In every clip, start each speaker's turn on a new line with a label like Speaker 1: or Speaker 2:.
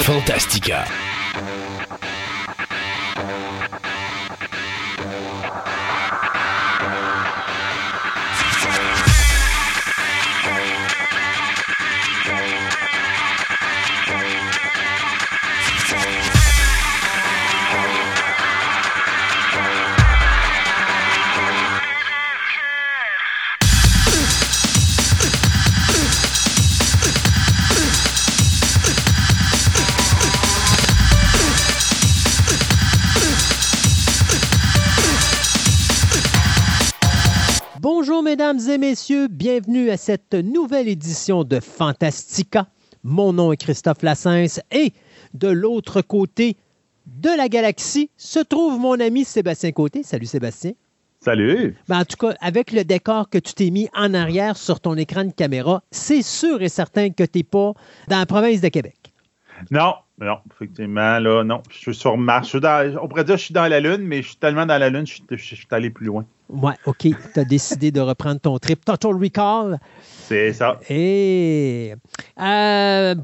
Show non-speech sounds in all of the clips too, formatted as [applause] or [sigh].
Speaker 1: Fantastica.
Speaker 2: Mesdames et messieurs, bienvenue à cette nouvelle édition de Fantastica. Mon nom est Christophe Lassens et de l'autre côté de la galaxie se trouve mon ami Sébastien Côté. Salut Sébastien.
Speaker 3: Salut!
Speaker 2: Ben, en tout cas, avec le décor que tu t'es mis en arrière sur ton écran de caméra, c'est sûr et certain que tu n'es pas dans la province de Québec.
Speaker 3: Non, non, effectivement, là, non. Je suis sur Mars. Je suis dans- on pourrait dire que je suis dans la Lune, mais je suis tellement dans la Lune, je suis, je suis allé plus loin.
Speaker 2: Ouais, OK. Tu as décidé de reprendre ton trip Total Recall.
Speaker 3: C'est ça.
Speaker 2: Et euh,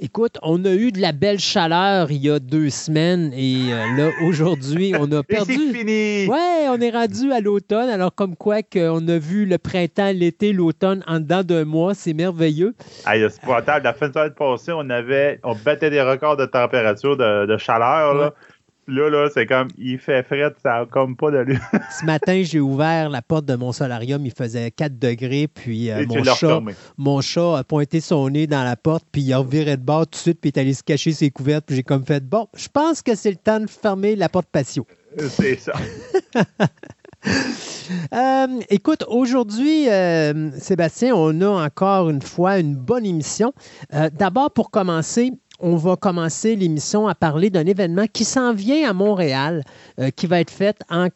Speaker 2: écoute, on a eu de la belle chaleur il y a deux semaines et euh, là, aujourd'hui, on a [laughs]
Speaker 3: Et c'est
Speaker 2: perdu.
Speaker 3: fini!
Speaker 2: Ouais, on est rendu à l'automne. Alors, comme quoi qu'on a vu le printemps, l'été, l'automne en dedans d'un mois, c'est merveilleux.
Speaker 3: Aïe, c'est. La fin de semaine passée, on avait, on battait des records de température, de, de chaleur, là. Là, là, c'est comme, il fait frais, ça a comme pas d'allure. [laughs]
Speaker 2: Ce matin, j'ai ouvert la porte de mon solarium, il faisait 4 degrés, puis euh, mon, chat, mon chat a pointé son nez dans la porte, puis il a reviré de bord tout de suite, puis il est allé se cacher ses couvertes, puis j'ai comme fait, bon, je pense que c'est le temps de fermer la porte patio.
Speaker 3: C'est ça. [laughs]
Speaker 2: Euh, écoute, aujourd'hui, euh, Sébastien, on a encore une fois une bonne émission. Euh, D'abord, pour commencer, on va commencer l'émission à parler d'un événement qui s'en vient à Montréal, euh, qui va être fait en,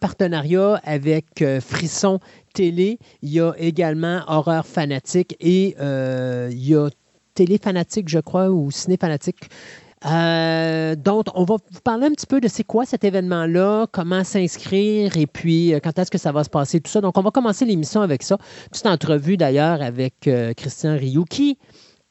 Speaker 2: partenariat avec euh, Frisson Télé. Il y a également Horreur Fanatique et euh, il y a Télé Fanatique, je crois, ou Ciné Fanatique. Donc, on va vous parler un petit peu de c'est quoi cet événement-là, comment s'inscrire et puis quand est-ce que ça va se passer, tout ça. Donc, on va commencer l'émission avec ça. Petite entrevue d'ailleurs avec Christian Rioux qui,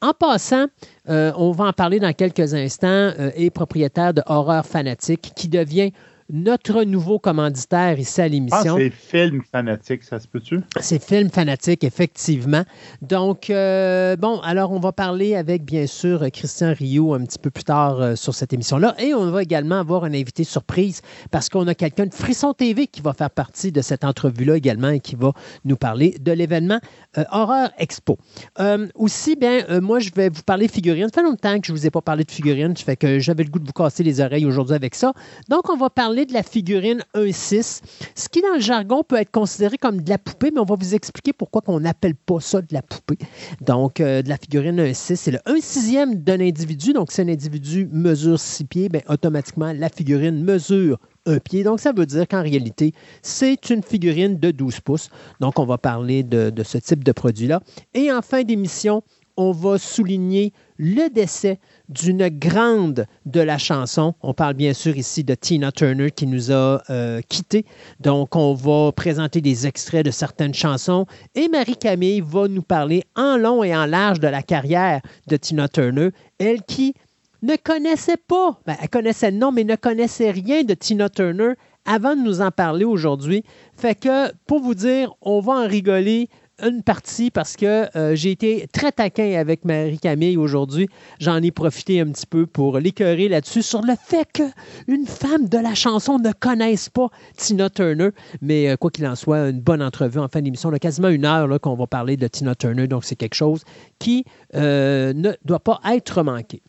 Speaker 2: en passant, euh, on va en parler dans quelques instants, euh, est propriétaire de Horreur Fanatique qui devient notre nouveau commanditaire ici à
Speaker 3: pense
Speaker 2: l'émission.
Speaker 3: que c'est film fanatique, ça se peut-tu?
Speaker 2: C'est film fanatique, effectivement. Donc, euh, bon, alors on va parler avec, bien sûr, Christian Rio un petit peu plus tard euh, sur cette émission-là. Et on va également avoir un invité surprise parce qu'on a quelqu'un de Frisson TV qui va faire partie de cette entrevue-là également et qui va nous parler de l'événement euh, Horreur Expo. Euh, aussi, bien, moi, je vais vous parler figurines. Ça fait longtemps que je ne vous ai pas parlé de figurines. Ça fait que j'avais le goût de vous casser les oreilles aujourd'hui avec ça. Donc, on va parler de la figurine 1.6, ce qui, dans le jargon, peut être considéré comme de la poupée, mais on va vous expliquer pourquoi on n'appelle pas ça de la poupée. Donc, euh, de la figurine 1.6, c'est le 1 sixième d'un individu. Donc, si un individu mesure 6 pieds, bien, automatiquement, la figurine mesure un pied. Donc, ça veut dire qu'en réalité, c'est une figurine de 12 pouces. Donc, on va parler de, de ce type de produit-là. Et en fin d'émission, on va souligner le décès d'une grande de la chanson. On parle bien sûr ici de Tina Turner qui nous a euh, quittés. Donc, on va présenter des extraits de certaines chansons et Marie-Camille va nous parler en long et en large de la carrière de Tina Turner, elle qui ne connaissait pas, ben, elle connaissait le nom, mais ne connaissait rien de Tina Turner avant de nous en parler aujourd'hui. Fait que, pour vous dire, on va en rigoler une partie parce que euh, j'ai été très taquin avec Marie-Camille aujourd'hui. J'en ai profité un petit peu pour l'écœurer là-dessus sur le fait qu'une femme de la chanson ne connaisse pas Tina Turner. Mais euh, quoi qu'il en soit, une bonne entrevue en fin d'émission. On a quasiment une heure qu'on va parler de Tina Turner, donc c'est quelque chose qui euh, ne doit pas être manqué.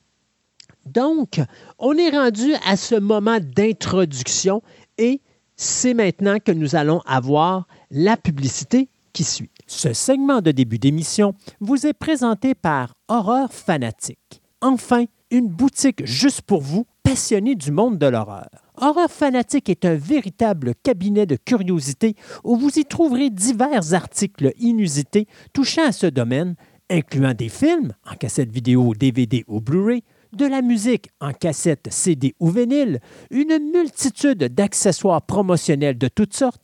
Speaker 2: Donc, on est rendu à ce moment d'introduction et c'est maintenant que nous allons avoir la publicité qui suit. Ce segment de début d'émission vous est présenté par Horreur Fanatique. Enfin, une boutique juste pour vous, passionnés du monde de l'horreur. Horreur Fanatique est un véritable cabinet de curiosité où vous y trouverez divers articles inusités touchant à ce domaine, incluant des films en cassette vidéo, DVD ou Blu-ray, de la musique en cassette, CD ou vinyle, une multitude d'accessoires promotionnels de toutes sortes,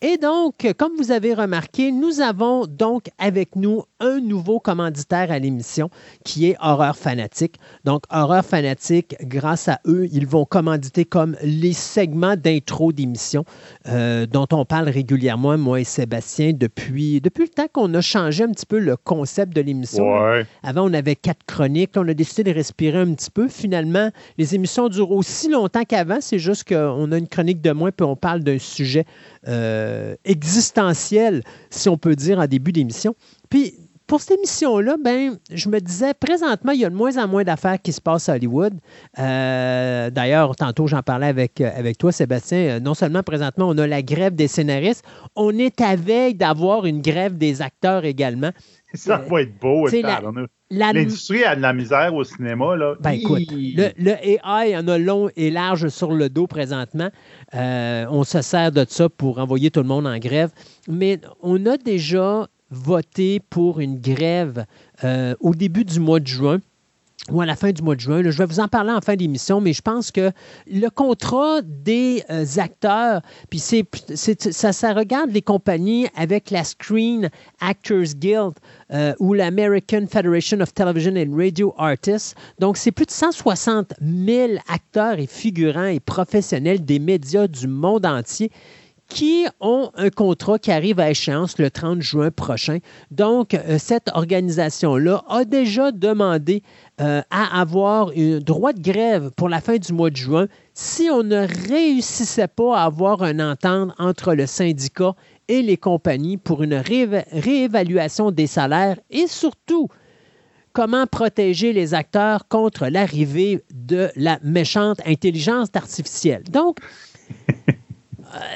Speaker 2: Et donc, comme vous avez remarqué, nous avons donc avec nous un nouveau commanditaire à l'émission qui est Horreur Fanatique. Donc, Horreur Fanatique, grâce à eux, ils vont commanditer comme les segments d'intro d'émission euh, dont on parle régulièrement, moi et Sébastien, depuis, depuis le temps qu'on a changé un petit peu le concept de l'émission. Avant, on avait quatre chroniques. On a décidé de respirer un petit peu. Finalement, les émissions durent aussi longtemps qu'avant. C'est juste qu'on a une chronique de moins puis on parle d'un sujet euh, existentielle, si on peut dire, en début d'émission. Puis, pour cette émission-là, ben, je me disais, présentement, il y a de moins en moins d'affaires qui se passent à Hollywood. Euh, d'ailleurs, tantôt, j'en parlais avec, euh, avec toi, Sébastien. Non seulement présentement, on a la grève des scénaristes, on est à veille d'avoir une grève des acteurs également. [laughs]
Speaker 3: Ça va être beau. L'industrie a de la misère au cinéma. Là.
Speaker 2: Ben, écoute, le, AI en a long et large sur le dos présentement. Euh, on se sert de ça pour envoyer tout le monde en grève. Mais on a déjà voté pour une grève euh, au début du mois de juin ou à la fin du mois de juin. je vais vous en parler en fin d'émission, mais je pense que le contrat des euh, acteurs, puis c'est, ça, ça regarde les compagnies avec la Screen Actors Guild euh, ou l'American Federation of Television and Radio Artists. Donc, c'est plus de 160 000 acteurs et figurants et professionnels des médias du monde entier qui ont un contrat qui arrive à échéance le 30 juin prochain. Donc, euh, cette organisation-là a déjà demandé euh, à avoir un droit de grève pour la fin du mois de juin si on ne réussissait pas à avoir un entente entre le syndicat et les compagnies pour une réévaluation des salaires et surtout comment protéger les acteurs contre l'arrivée de la méchante intelligence artificielle. Donc, [laughs]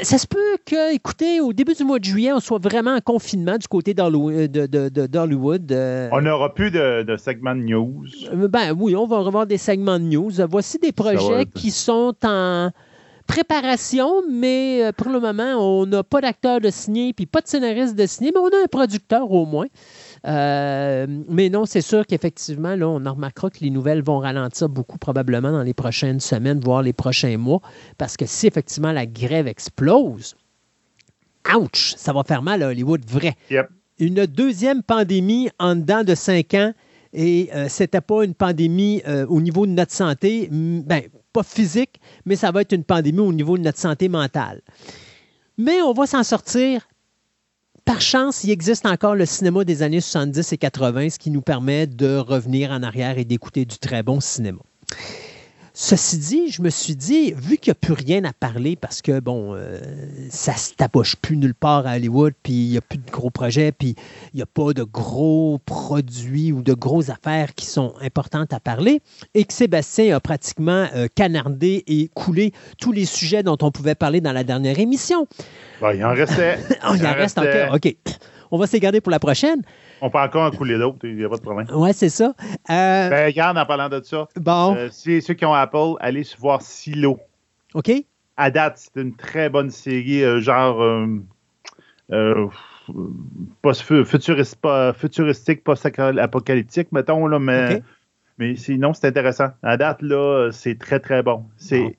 Speaker 2: ça se peut que, écoutez, au début du mois de juillet, on soit vraiment en confinement du côté d'Hollywood.
Speaker 3: Euh. On n'aura plus de, segments de news.
Speaker 2: Euh, ben oui, on va revoir des segments de news. Voici des projets qui sont en préparation, mais pour le moment, on n'a pas d'acteur de signé, puis pas de scénariste de signé, mais on a un producteur au moins. Euh, mais non, c'est sûr qu'effectivement, là, on en remarquera que les nouvelles vont ralentir beaucoup probablement dans les prochaines semaines, voire les prochains mois, parce que si effectivement la grève explose, ouch, ça va faire mal à Hollywood, vrai. Une deuxième pandémie en dedans de cinq ans, et ce euh, c'était pas une pandémie euh, au niveau de notre santé, ben, pas physique, mais ça va être une pandémie au niveau de notre santé mentale. Mais on va s'en sortir par chance, il existe encore le cinéma des années 70 et 80, ce qui nous permet de revenir en arrière et d'écouter du très bon cinéma. Ceci dit, je me suis dit, vu qu'il n'y a plus rien à parler parce que, bon, euh, ça se taboche plus nulle part à Hollywood, puis il n'y a plus de gros projets, puis il n'y a pas de gros produits ou de grosses affaires qui sont importantes à parler, et que Sébastien a pratiquement euh, canardé et coulé tous les sujets dont on pouvait parler dans la dernière émission.
Speaker 3: il en restait. [laughs]
Speaker 2: Oh, il, en, reste encore. OK. On va se garder pour la prochaine.
Speaker 3: On peut encore en couler d'autres, il n'y a pas de problème.
Speaker 2: Oui, c'est ça.
Speaker 3: Euh, ben, regarde, en parlant de ça,
Speaker 2: bon. Euh,
Speaker 3: si ceux qui ont Apple, allez voir Silo.
Speaker 2: OK.
Speaker 3: À date, c'est une très bonne série, euh, genre futuriste, pas, futuristique, post-apocalyptique, mettons, là, mais, mais sinon, c'est intéressant. À date, là, c'est très, très bon. C'est.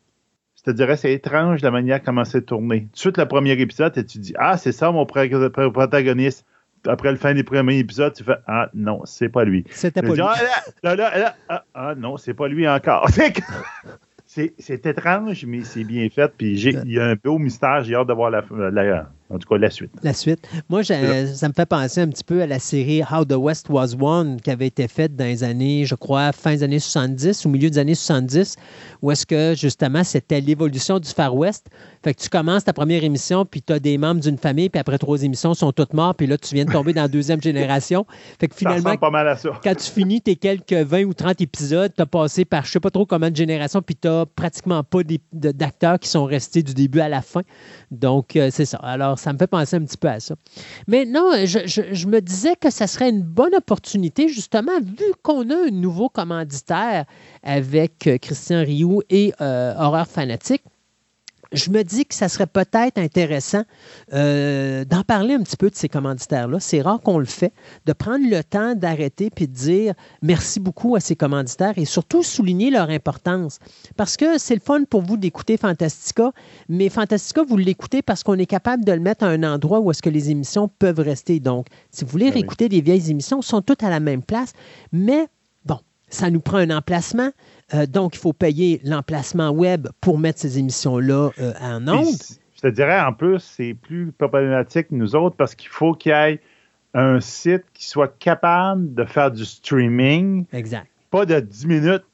Speaker 3: Je te dirais, c'est étrange la manière comment c'est tourné. Tout de suite, le premier épisode, et tu dis Ah, c'est ça mon protagoniste après le fin des premiers épisodes, tu fais Ah non, c'est pas lui.
Speaker 2: C'était pas lui.
Speaker 3: Ah, là, ah, ah, non, c'est pas lui encore. [laughs] c'est étrange, mais c'est bien fait. Puis il y a un beau mystère. J'ai hâte de voir la, la, en tout cas, la suite.
Speaker 2: La suite. Moi, ça me fait penser un petit peu à la série How the West Was Won qui avait été faite dans les années, je crois, fin des années 70, au milieu des années 70, où est-ce que, justement, c'était l'évolution du Far West. Fait que tu commences ta première émission, puis tu as des membres d'une famille, puis après trois émissions, ils sont toutes morts, puis là, tu viens de tomber dans la deuxième [laughs] génération. Fait que finalement,
Speaker 3: pas mal à ça.
Speaker 2: quand tu finis tes quelques 20 ou 30 épisodes, tu as passé par je sais pas trop combien de générations, puis tu n'as pratiquement pas d'acteurs qui sont restés du début à la fin. Donc, euh, c'est ça. Alors, ça me fait penser un petit peu à ça. Mais non, je, me disais que ça serait une bonne opportunité, justement, vu qu'on a un nouveau commanditaire avec euh, Christian Rioux et euh, Horreur Fanatique je me dis que ça serait peut-être intéressant euh, d'en parler un petit peu de ces commanditaires-là. C'est rare qu'on le fait, de prendre le temps d'arrêter puis de dire merci beaucoup à ces commanditaires et surtout souligner leur importance. Parce que c'est le fun pour vous d'écouter Fantastica, mais Fantastica, vous l'écoutez parce qu'on est capable de le mettre à un endroit où est-ce que les émissions peuvent rester. Donc, si vous voulez ben réécouter des vieilles émissions, elles sont toutes à la même place, mais bon, ça nous prend un emplacement. Euh, donc, il faut payer l'emplacement web pour mettre ces émissions-là euh, en ondes.
Speaker 3: Je te dirais, en plus, c'est plus problématique que nous autres parce qu'il faut qu'il y ait un site qui soit capable de faire du streaming.
Speaker 2: Exact.
Speaker 3: Pas de 10 minutes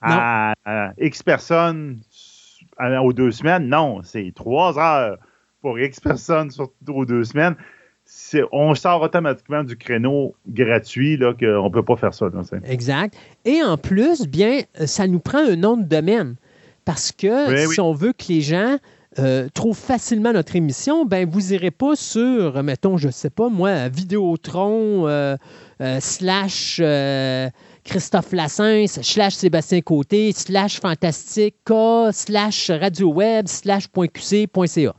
Speaker 3: à, X personnes aux deux semaines. Non, c'est 3 heures pour X personnes aux deux semaines on sort automatiquement du créneau gratuit, là, qu'on ne peut pas faire ça.
Speaker 2: exact. Et en plus, bien, ça nous prend un nom de domaine. Parce que si on veut que les gens euh, trouvent facilement notre émission, ben vous n'irez pas sur, mettons, je ne sais pas, moi, Vidéotron, euh, euh, slash Christophe Lassens, slash Sébastien Côté, slash Fantastique, slash Radio Web, slash .qc.ca.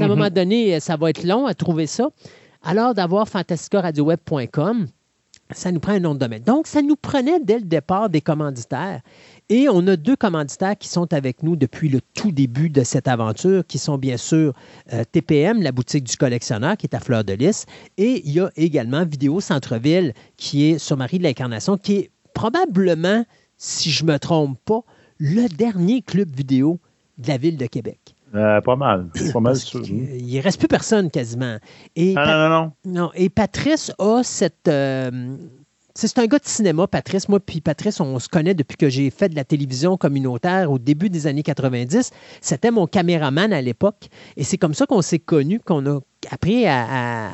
Speaker 2: À un moment mm-hmm. donné, ça va être long à trouver ça. Alors d'avoir fantasticaradioweb.com, ça nous prend un nom de domaine. Donc, ça nous prenait dès le départ des commanditaires. Et on a deux commanditaires qui sont avec nous depuis le tout début de cette aventure, qui sont bien sûr euh, TPM, la boutique du collectionneur, qui est à Fleur de Lys, et il y a également Vidéo Centre-Ville, qui est sur Marie de l'Incarnation, qui est probablement, si je ne me trompe pas, le dernier club vidéo de la ville de Québec.
Speaker 3: Euh, pas mal. Pas mal sûr.
Speaker 2: Il ne reste plus personne quasiment.
Speaker 3: Et ah, non, non,
Speaker 2: non, Et Patrice a cette. Euh, c'est un gars de cinéma, Patrice. Moi, puis Patrice, on se connaît depuis que j'ai fait de la télévision communautaire au début des années 90. C'était mon caméraman à l'époque. Et c'est comme ça qu'on s'est connus, qu'on a appris à,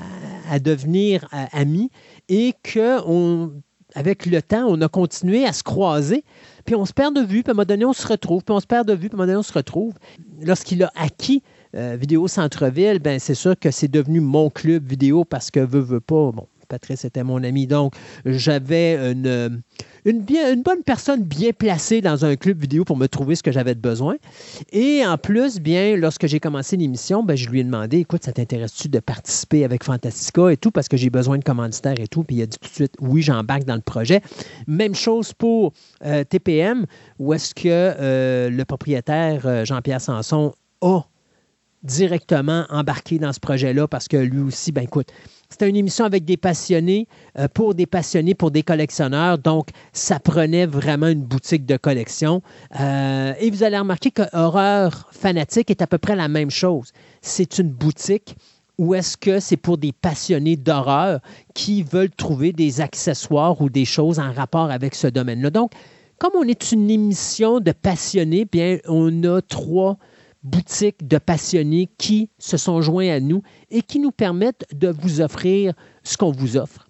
Speaker 2: à devenir euh, amis et qu'avec le temps, on a continué à se croiser puis on se perd de vue, puis à un moment donné, on se retrouve, puis on se perd de vue, puis à un moment donné, on se retrouve. Lorsqu'il a acquis euh, Vidéo Centre-Ville, ben c'est sûr que c'est devenu mon club vidéo parce que veut, veut pas. Bon, Patrice était mon ami, donc j'avais une, une, bonne personne bien placée dans un club vidéo pour me trouver ce que j'avais besoin. Et en plus, bien, lorsque j'ai commencé l'émission, ben, je lui ai demandé, écoute, ça t'intéresse-tu de participer avec Fantastica et tout, parce que j'ai besoin de commanditaires et tout. Puis il a dit tout de suite, oui, j'embarque dans le projet. Même chose pour euh, TPM, où est-ce que euh, le propriétaire euh, Jean-Pierre Sanson a directement embarqué dans ce projet-là parce que lui aussi, ben écoute, c'était une émission avec des passionnés, euh, pour des passionnés, pour des collectionneurs. Donc, ça prenait vraiment une boutique de collection. Euh, et vous allez remarquer que Horreur Fanatique est à peu près la même chose. C'est une boutique où est-ce que c'est pour des passionnés d'horreur qui veulent trouver des accessoires ou des choses en rapport avec ce domaine-là. Donc, comme on est une émission de passionnés, bien, on a trois boutiques de passionnés qui se sont joints à nous et qui nous permettent de vous offrir ce qu'on vous offre.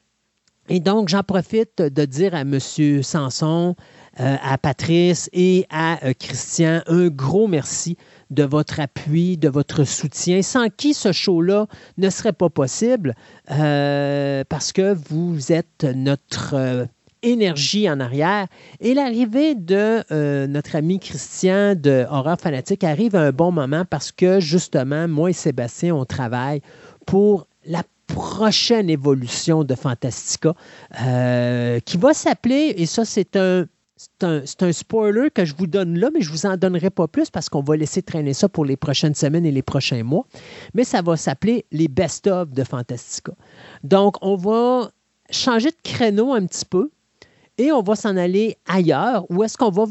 Speaker 2: Et donc, j'en profite de dire à M. Sanson, euh, à Patrice et à euh, Christian un gros merci de votre appui, de votre soutien, sans qui ce show-là ne serait pas possible, euh, parce que vous êtes notre énergie en arrière. Et l'arrivée de euh, notre ami Christian de Horreur Fanatique arrive à un bon moment parce que justement, moi et Sébastien, on travaille pour la prochaine évolution de Fantastica euh, qui va s'appeler, et ça c'est un, un, un, spoiler que je vous donne là, mais je ne vous en donnerai pas plus parce qu'on va laisser traîner ça pour les prochaines semaines et les prochains mois. Mais ça va s'appeler les best-of de Fantastica. Donc, on va changer de créneau un petit peu et on va s'en aller ailleurs. Où est-ce qu'on va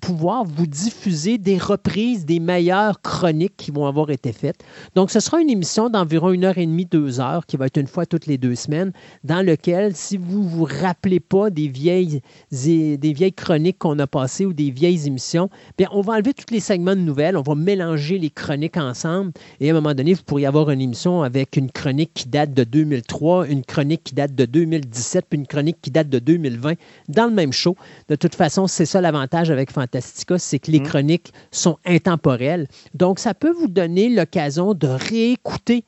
Speaker 2: pouvoir vous diffuser des reprises des meilleures chroniques qui vont avoir été faites? Donc, ce sera une émission d'environ une heure et demie, deux heures, qui va être une fois toutes les deux semaines, dans lequel, si vous ne vous rappelez pas des vieilles, des vieilles chroniques qu'on a passées ou des vieilles émissions, bien, on va enlever tous les segments de nouvelles, on va mélanger les chroniques ensemble. Et à un moment donné, vous pourriez avoir une émission avec une chronique qui date de 2003, une chronique qui date de 2017, puis une chronique qui date de 2020 dans le même show. De toute façon, c'est ça l'avantage avec Fantastica, c'est que les mm. chroniques sont intemporelles. Donc, ça peut vous donner l'occasion de réécouter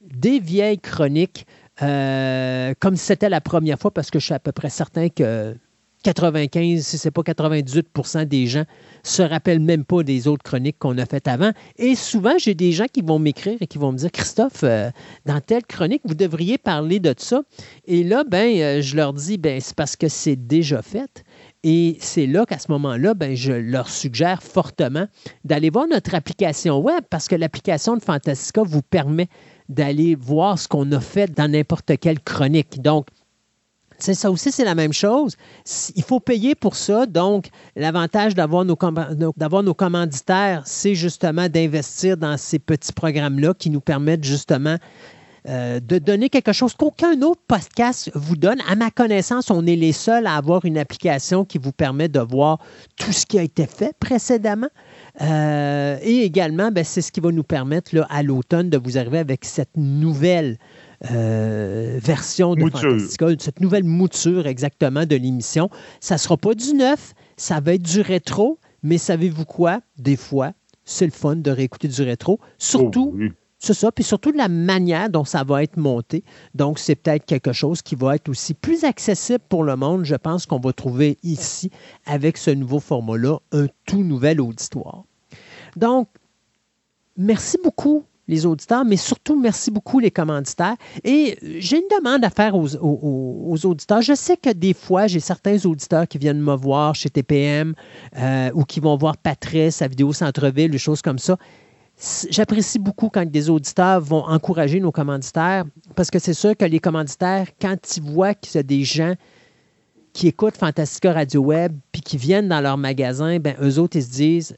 Speaker 2: des vieilles chroniques euh, comme si c'était la première fois, parce que je suis à peu près certain que 95, si ce n'est pas 98% des gens se rappellent même pas des autres chroniques qu'on a faites avant. Et souvent, j'ai des gens qui vont m'écrire et qui vont me dire Christophe, euh, dans telle chronique, vous devriez parler de ça. Et là, ben, euh, je leur dis ben, c'est parce que c'est déjà fait. Et c'est là qu'à ce moment-là, ben, je leur suggère fortement d'aller voir notre application web parce que l'application de Fantastica vous permet d'aller voir ce qu'on a fait dans n'importe quelle chronique. Donc, ça aussi, c'est la même chose. Il faut payer pour ça. Donc, l'avantage d'avoir nos, d'avoir nos commanditaires, c'est justement d'investir dans ces petits programmes-là qui nous permettent justement euh, de donner quelque chose qu'aucun autre podcast vous donne. À ma connaissance, on est les seuls à avoir une application qui vous permet de voir tout ce qui a été fait précédemment. Euh, et également, ben, c'est ce qui va nous permettre là, à l'automne de vous arriver avec cette nouvelle euh, version de Fantastica, cette nouvelle mouture exactement de l'émission. Ça ne sera pas du neuf, ça va être du rétro, mais savez-vous quoi? Des fois, c'est le fun de réécouter du rétro. Surtout, oh, c'est ça, puis surtout de la manière dont ça va être monté. Donc, c'est peut-être quelque chose qui va être aussi plus accessible pour le monde. Je pense qu'on va trouver ici, avec ce nouveau format-là, un tout nouvel auditoire. Donc, merci beaucoup les auditeurs, mais surtout merci beaucoup les commanditaires. Et j'ai une demande à faire aux, auditeurs. Je sais que des fois, j'ai certains auditeurs qui viennent me voir chez TPM euh, ou qui vont voir Patrice à Vidéo Centre-Ville, des choses comme ça. J'apprécie beaucoup quand des auditeurs vont encourager nos commanditaires parce que c'est sûr que les commanditaires, quand ils voient qu'il y a des gens qui écoutent Fantastica Radio Web puis qui viennent dans leur magasin, ben eux autres, ils se disent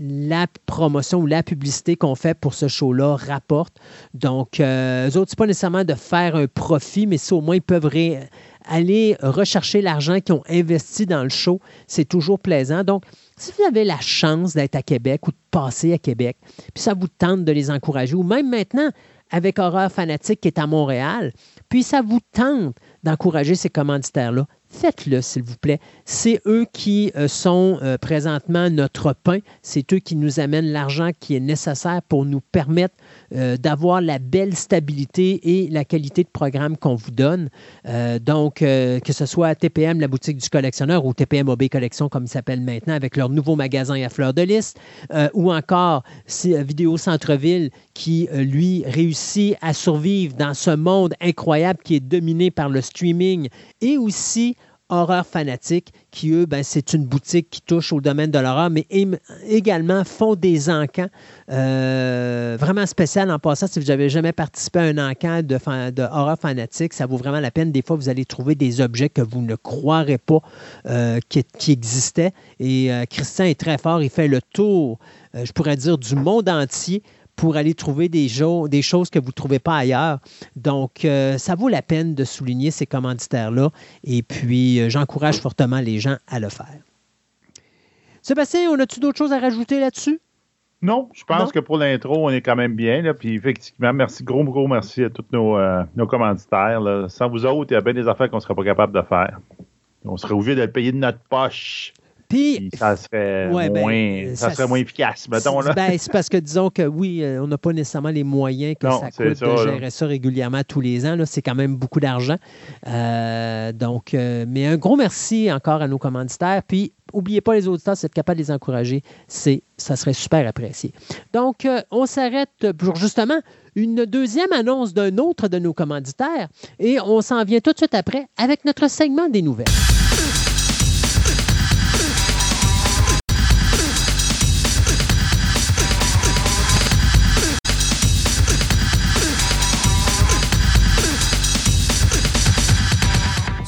Speaker 2: la promotion ou la publicité qu'on fait pour ce show-là rapporte. Donc, euh, eux autres, pas nécessairement de faire un profit, mais c'est au moins ils peuvent aller rechercher l'argent qu'ils ont investi dans le show. C'est toujours plaisant. Donc, si vous avez la chance d'être à Québec ou de passer à Québec, puis ça vous tente de les encourager, ou même maintenant avec Horreur Fanatique qui est à Montréal, puis ça vous tente d'encourager ces commanditaires-là, faites-le, s'il vous plaît. C'est eux qui euh, sont euh, présentement notre pain. C'est eux qui nous amènent l'argent qui est nécessaire pour nous permettre euh, d'avoir la belle stabilité et la qualité de programme qu'on vous donne. donc, que ce soit TPM, la boutique du collectionneur, ou TPM OB Collection, comme il s'appelle maintenant, avec leur nouveau magasin à fleur de liste, ou encore Vidéo Centre-Ville, qui, lui, réussit à survivre dans ce monde incroyable qui est dominé par le streaming, et aussi Horreur Fanatique, qui, eux, ben, c'est une boutique qui touche au domaine de l'horreur, mais également font des encans euh, vraiment spécial en passant. Si vous n'avez jamais participé à un encan de, de, Horreur Fanatique, ça vaut vraiment la peine. Des fois, vous allez trouver des objets que vous ne croirez pas euh, qui, existaient. Et euh, Christian est très fort. Il fait le tour, je pourrais dire, du monde entier pour aller trouver des, des choses que vous ne trouvez pas ailleurs. Donc, euh, ça vaut la peine de souligner ces commanditaires-là. Et puis, euh, j'encourage fortement les gens à le faire. Sébastien, on a-tu d'autres choses à rajouter là-dessus?
Speaker 3: Non, je pense que pour l'intro, on est quand même bien. Là, puis effectivement, merci, gros, gros merci à tous nos, euh, nos commanditaires. Sans vous autres, il y a bien des affaires qu'on ne serait pas capable de faire. On serait obligé de le payer de notre poche. Puis, ça serait, ben, moins, ça, serait moins efficace, mettons. Là.
Speaker 2: Ben, c'est parce que disons que oui, euh, on n'a pas nécessairement les moyens que ça coûte de gérer ça régulièrement tous les ans. C'est quand même beaucoup d'argent. Euh, donc, euh, mais un gros merci encore à nos commanditaires. Puis, n'oubliez pas les auditeurs, c'est être capable de les encourager. C'est, ça serait super apprécié. Donc, on s'arrête pour justement une deuxième annonce d'un autre de nos commanditaires et on s'en vient tout de suite après avec notre segment des nouvelles.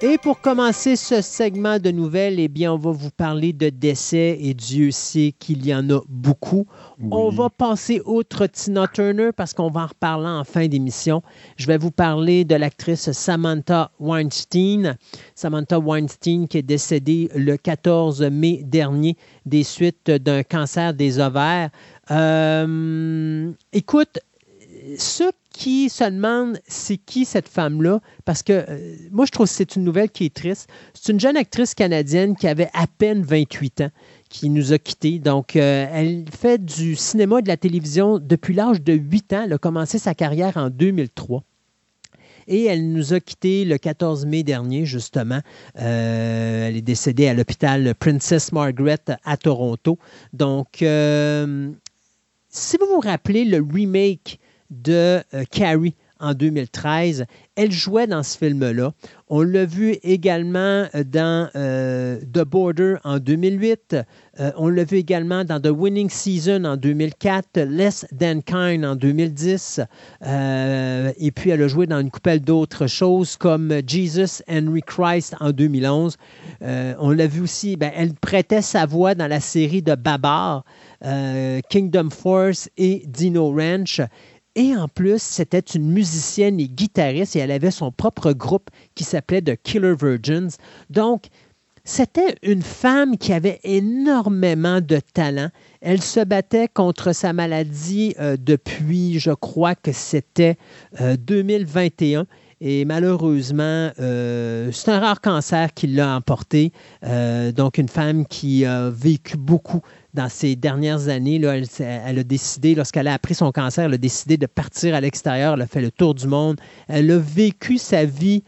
Speaker 2: Et pour commencer ce segment de nouvelles, eh bien, on va vous parler de décès et Dieu sait qu'il y en a beaucoup. On va passer outre Tina Turner parce qu'on va en reparler en fin d'émission. Je vais vous parler de l'actrice Samantha Weinstein. Samantha Weinstein qui est décédée le 14 mai dernier des suites d'un cancer des ovaires. Euh, écoute, ceux qui se demandent c'est qui cette femme-là, parce que euh, moi, je trouve que c'est une nouvelle qui est triste. C'est une jeune actrice canadienne qui avait à peine 28 ans, qui nous a quittés. Donc, euh, elle fait du cinéma et de la télévision depuis l'âge de 8 ans. Elle a commencé sa carrière en 2003 et elle nous a quittés le 14 mai dernier, justement. Euh, elle est décédée à l'hôpital Princess Margaret à Toronto. Donc, si vous vous rappelez le remake de euh, Carrie en 2013. Elle jouait dans ce film-là. On l'a vu également euh, dans euh, The Border en 2008. on l'a vu également dans The Winning Season en 2004, Less Than Kind en 2010. et puis, elle a joué dans une couple d'autres choses comme Jesus Henry Christ en 2011. on l'a vu aussi, ben, elle prêtait sa voix dans la série de Babar, Kingdom Force et Dino Ranch. Et en plus, c'était une musicienne et guitariste et elle avait son propre groupe qui s'appelait The Killer Virgins. Donc, c'était une femme qui avait énormément de talent. Elle se battait contre sa maladie euh, depuis, je crois que c'était 2021. Euh, et malheureusement, euh, c'est un rare cancer qui l'a emporté. donc, une femme qui a vécu beaucoup dans ces dernières années, elle, a décidé, lorsqu'elle a appris son cancer, elle a décidé de partir à l'extérieur, elle a fait le tour du monde, elle a vécu sa vie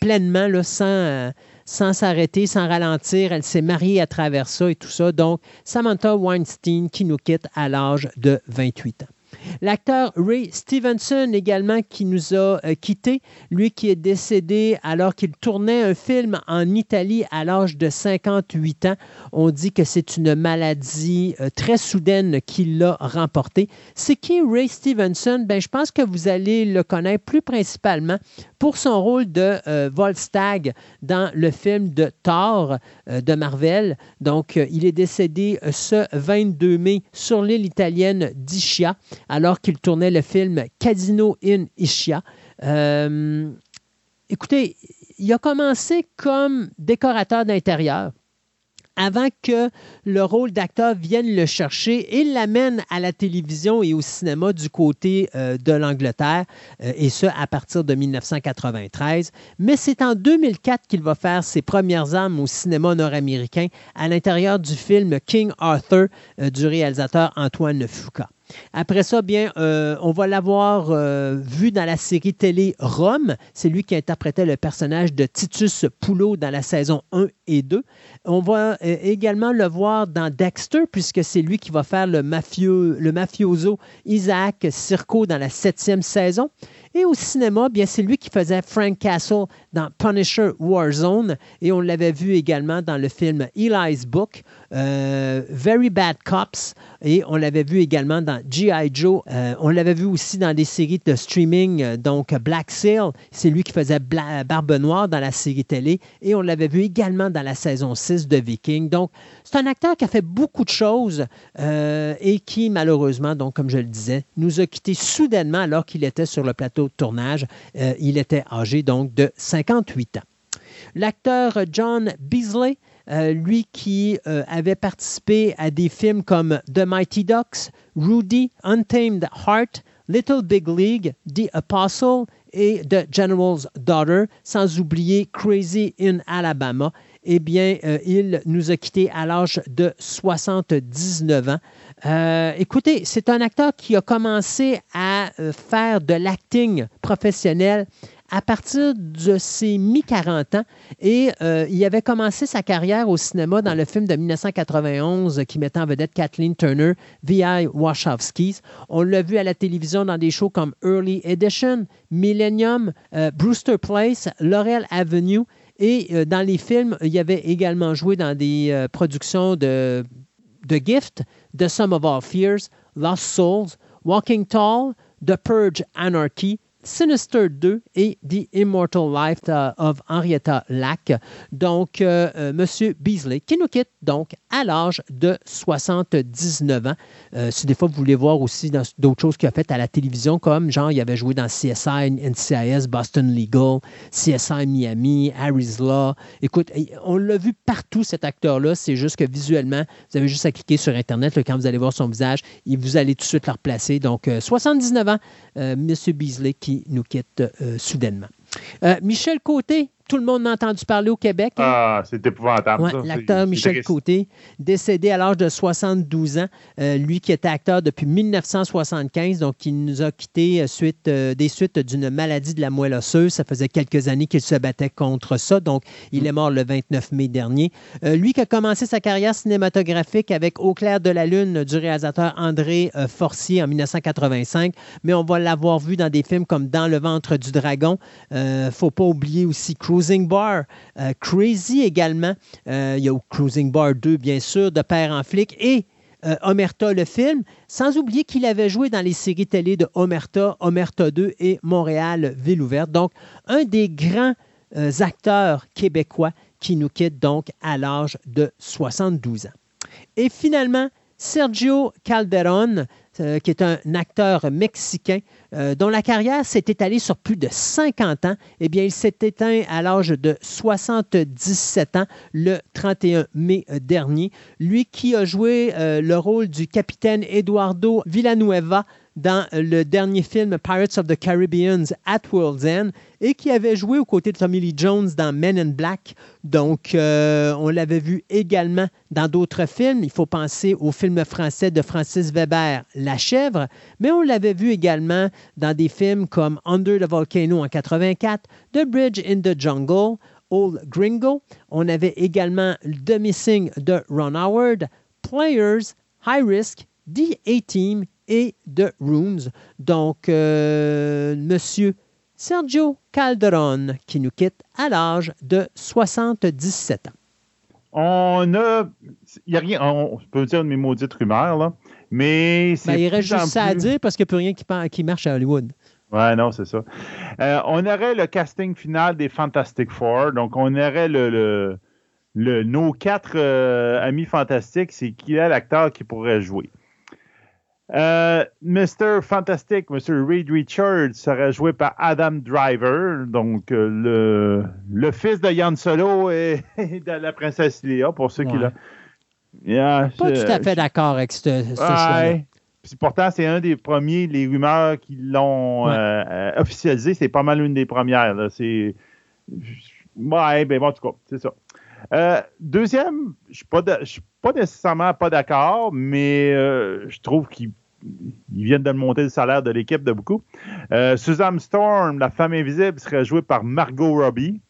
Speaker 2: pleinement, sans, euh, sans s'arrêter, sans ralentir. Elle s'est mariée à travers ça et tout ça. Donc, Samantha Weinstein qui nous quitte à l'âge de 28 ans. L'acteur Ray Stevenson également qui nous a euh, quittés, lui qui est décédé alors qu'il tournait un film en Italie à l'âge de 58 ans. On dit que c'est une maladie euh, très soudaine qui l'a remporté. C'est qui Ray Stevenson? Ben, je pense que vous allez le connaître plus principalement pour son rôle de euh, Volstagg dans le film de Thor euh, de Marvel. Donc, euh, il est décédé ce 22 mai sur l'île italienne d'Ischia, alors qu'il tournait le film Casino in Ischia. écoutez, il a commencé comme décorateur d'intérieur avant que le rôle d'acteur vienne le chercher et l'amène à la télévision et au cinéma du côté euh, de l'Angleterre, euh, et ce, à partir de 1993. Mais c'est en 2004 qu'il va faire ses premières armes au cinéma nord-américain à l'intérieur du film King Arthur euh, du réalisateur Antoine Fuqua. Après ça, bien, euh, on va l'avoir euh, vu dans la série télé Rome. C'est lui qui interprétait le personnage de Titus Poulot dans la saison 1 et 2. On va euh, également le voir dans Dexter, puisque c'est lui qui va faire le, mafioso Isaac Circo dans la septième saison. Et au cinéma, bien, c'est lui qui faisait Frank Castle dans Punisher Warzone. Et on l'avait vu également dans le film Eli's Book, euh, Very Bad Cops. Et on l'avait vu également dans G.I. Joe. Euh, on l'avait vu aussi dans des séries de streaming, euh, donc Black Sail. C'est lui qui faisait Barbe Noire dans la série télé. Et on l'avait vu également dans la saison 6 de Viking. Donc, c'est un acteur qui a fait beaucoup de choses et qui, malheureusement, comme je le disais, nous a quittés soudainement alors qu'il était sur le plateau de tournage. il était âgé donc de 58 ans. L'acteur John Beasley lui qui avait participé à des films comme The Mighty Ducks, Rudy, Untamed Heart, Little Big League, The Apostle et The General's Daughter, sans oublier Crazy in Alabama. Eh bien, euh, il nous a quittés à l'âge de 79 ans. Euh, écoutez, c'est un acteur qui a commencé à euh, faire de l'acting professionnel à partir de ses mi-40 ans et il avait commencé sa carrière au cinéma dans le film de 1991 qui mettait en vedette Kathleen Turner, V.I. Wachowskis. On l'a vu à la télévision dans des shows comme Early Edition, Millennium, Brewster Place, Laurel Avenue et euh, dans les films, il avait également joué dans des euh, productions de, de Gift, The Sum of Our Fears, Lost Souls, Walking Tall, The Purge Anarchy, Sinister 2 et The Immortal Life of Henrietta Lack. Donc, euh, euh, Monsieur Beasley, qui nous quitte donc à l'âge de 79 ans. Euh, si des fois vous voulez voir aussi d'autres choses qu'il a faites à la télévision, comme genre, il avait joué dans CSI, NCIS, Boston Legal, CSI Miami, Harry's Law. Écoute, on l'a vu partout, cet acteur-là. C'est juste que visuellement, vous avez juste à cliquer sur Internet quand vous allez voir son visage et vous allez tout de suite le replacer. Donc, 79 ans, Monsieur Beasley qui nous quitte euh, soudainement. Euh, Michel Côté, tout le monde a entendu parler au Québec.
Speaker 3: Hein? Ah, c'est épouvantable.
Speaker 2: L'acteur Michel Côté, décédé à l'âge de 72 ans. Euh, lui qui était acteur depuis 1975, donc il nous a quittés euh, suite, euh, des suites d'une maladie de la moelle osseuse. Ça faisait quelques années qu'il se battait contre ça, donc il est mort le 29 mai dernier. lui qui a commencé sa carrière cinématographique avec Au clair de la lune du réalisateur André Forcier en 1985, mais on va l'avoir vu dans des films comme Dans le ventre du dragon. faut pas oublier aussi Cruising Bar, euh, Crazy également. Euh, il y a Cruising Bar 2, bien sûr, de Père en flic et euh, Omerta, le film, sans oublier qu'il avait joué dans les séries télé de Omerta, Omerta 2 et Montréal, Ville ouverte. Donc, un des grands acteurs québécois qui nous quitte donc à l'âge de 72 ans. Et finalement, Sergio Calderon, euh, qui est un acteur mexicain euh, dont la carrière s'est étalée sur plus de 50 ans. Eh bien, il s'est éteint à l'âge de 77 ans le 31 mai euh, dernier. Lui qui a joué le rôle du capitaine Eduardo Villanueva dans le dernier film Pirates of the Caribbean at World's End et qui avait joué aux côtés de Tommy Lee Jones dans Men in Black. Donc, euh, on l'avait vu également dans d'autres films. Il faut penser au film français de Francis Weber, La chèvre, mais on l'avait vu également dans des films comme Under the Volcano en 84, The Bridge in the Jungle, Old Gringo. On avait également The Missing de Ron Howard, Players, High Risk, The A-Team et The Runes. Donc, euh, Monsieur Sergio Calderon, qui nous quitte à l'âge de 77 ans.
Speaker 3: On a. Il n'y a rien. On peut dire mes maudites rumeurs, là. Mais
Speaker 2: c'est. Ben, il reste juste ça à dire parce qu'il n'y a plus rien qui, qui marche à Hollywood.
Speaker 3: Ouais, non, c'est ça. Euh, on aurait le casting final des Fantastic Four. Donc, on aurait le, le, nos quatre euh, amis fantastiques. C'est qui est l'acteur qui pourrait jouer? Euh, Mr. Fantastic, Mr. Reed Richards serait joué par Adam Driver, donc euh, le, le, fils de Yann Solo [laughs] et, de la princesse Léa, pour ceux qui l'ont.
Speaker 2: pas tout à fait d'accord avec ce, ce choix
Speaker 3: Pourtant, c'est un des premiers, les rumeurs qui l'ont euh, officialisé, c'est pas mal une des premières. C'est. Ouais, ben bon, en tout cas, c'est ça. deuxième, je ne suis pas nécessairement pas d'accord, mais je trouve qu'il ils viennent de monter le salaire de l'équipe de beaucoup. Euh, Suzanne Storm, la femme invisible, serait jouée par Margot Robbie.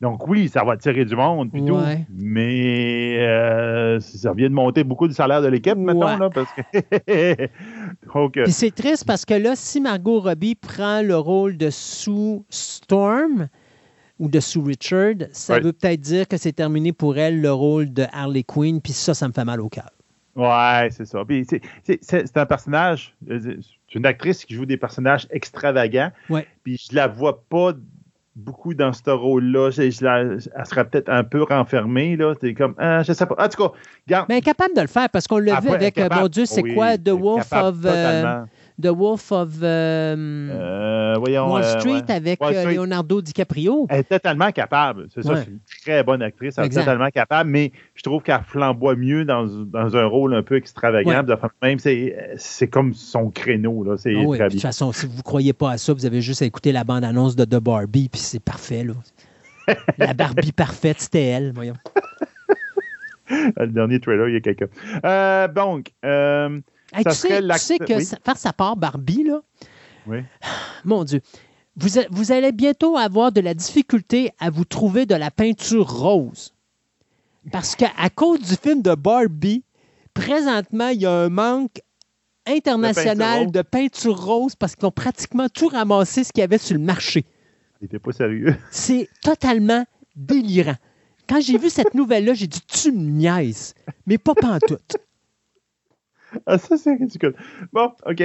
Speaker 3: Donc oui, ça va tirer du monde puis tout, mais euh, ça vient de monter beaucoup le salaire de l'équipe maintenant là, parce que [laughs]
Speaker 2: euh, c'est triste parce que là, si Margot Robbie prend le rôle de Sue Storm ou de Sue Richard, ça veut peut-être dire que c'est terminé pour elle le rôle de Harley Quinn, puis ça, ça me fait mal au cœur.
Speaker 3: Ouais, c'est ça. c'est un personnage, euh, c'est une actrice qui joue des personnages extravagants.
Speaker 2: Ouais.
Speaker 3: Puis je la vois pas beaucoup dans ce rôle-là. elle serait peut-être un peu renfermée. Là. C'est comme, ah, je sais pas. En tout cas,
Speaker 2: Mais capable de le faire parce qu'on l'a vu avec, mon Dieu, c'est quoi, The Wolf of. Euh, The Wolf of
Speaker 3: euh, voyons,
Speaker 2: Wall Street avec Leonardo DiCaprio.
Speaker 3: Elle est totalement capable. C'est ça, c'est une très bonne actrice. Elle est totalement capable, mais je trouve qu'elle flamboie mieux dans, dans, un rôle un peu extravagant. Même, c'est comme son créneau. Là.
Speaker 2: Ah oui, de toute façon, si vous ne croyez pas à ça, vous avez juste à écouter la bande-annonce de The Barbie, puis c'est parfait. Là. la Barbie [laughs] parfaite, c'était elle, voyons.
Speaker 3: Le dernier trailer, il y a quelqu'un. Euh, donc, euh,
Speaker 2: tu, sais, que faire sa part Barbie, là,
Speaker 3: oui. [sighs]
Speaker 2: mon Dieu, vous, vous allez bientôt avoir de la difficulté à vous trouver de la peinture rose. Parce qu'à cause du film de Barbie, présentement, il y a un manque international de peinture rose, parce qu'ils ont pratiquement tout ramassé ce qu'il y avait sur le marché.
Speaker 3: Il n'était pas sérieux. [laughs]
Speaker 2: C'est totalement délirant. Quand j'ai vu cette nouvelle-là, j'ai dit Tu me niaises, mais pas pantoute. [laughs]
Speaker 3: Ah, ça, c'est ridicule. Bon, OK.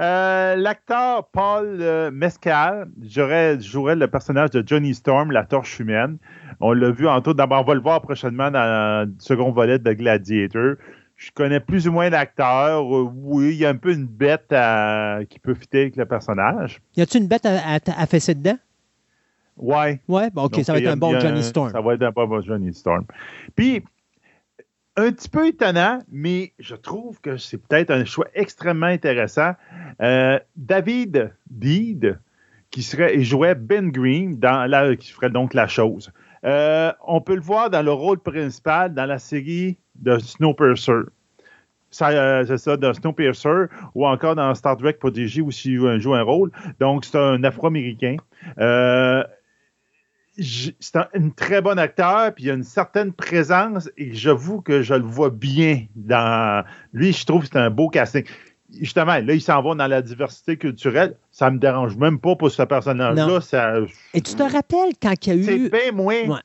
Speaker 3: Euh, l'acteur Paul euh, Mescal jouerait, le personnage de Johnny Storm, la torche humaine. On l'a vu en tout. D'abord, on va le voir prochainement dans le second volet de Gladiator. Je connais plus ou moins l'acteur. Oui, il y a un peu une bête qui peut fitter avec le personnage.
Speaker 2: Y a-t-il une bête à, à, fesser dedans?
Speaker 3: Ouais.
Speaker 2: Ouais, bon, OK, ça va être un bon Johnny Storm.
Speaker 3: Ça va être un bon Johnny Storm. Puis, un petit peu étonnant, mais je trouve que c'est peut-être un choix extrêmement intéressant. Euh, David Deed, qui serait, jouait Ben Green, dans la, qui ferait donc la chose. Euh, on peut le voir dans le rôle principal dans la série de Snowpiercer. Euh, c'est ça, dans Snowpiercer, ou encore dans Star Trek Prodigy, où il joue un rôle. Donc, c'est un Afro-Américain. C'est un, très bon acteur, puis il a une certaine présence, et j'avoue que je le vois bien dans. Lui, je trouve que c'est un beau casting. Justement, là, il s'en va dans la diversité culturelle. Ça me dérange même pas pour ce personnage-là.
Speaker 2: Et tu te rappelles quand il y a eu.
Speaker 3: C'est bien moins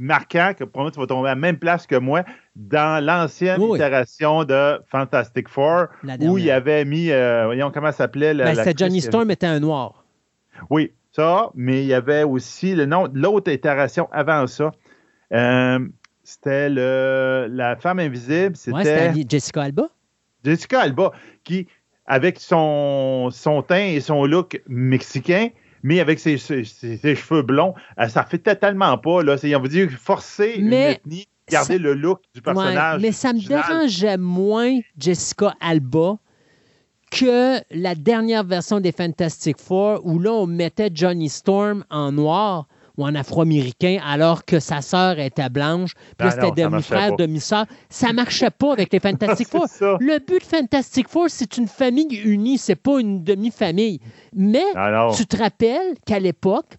Speaker 3: marquant que pour moi, tu vas tomber à la même place que moi dans l'ancienne itération de Fantastic Four, où il avait mis. Euh, voyons comment ça s'appelait.
Speaker 2: Ben, C'était Johnny Storm était un noir.
Speaker 3: Oui, ça, mais il y avait aussi le nom, l'autre itération avant ça. Euh, c'était la femme invisible. C'était
Speaker 2: Jessica Alba?
Speaker 3: Jessica Alba, qui, avec son, son teint et son look mexicain, mais avec ses, cheveux blonds, euh, ça fait totalement pas. Là. On veut dire forcer une ethnie, garder le look du personnage.
Speaker 2: mais ça me dérangeait moins Jessica Alba que la dernière version des Fantastic Four où là, on mettait Johnny Storm en noir ou en afro-américain alors que sa sœur était blanche. Puis là, c'était demi-frère, demi-sœur. Ça marchait pas avec les Fantastic [laughs] Four. Le but de Fantastic Four, c'est une famille unie, c'est pas une demi-famille. Mais tu te rappelles qu'à l'époque,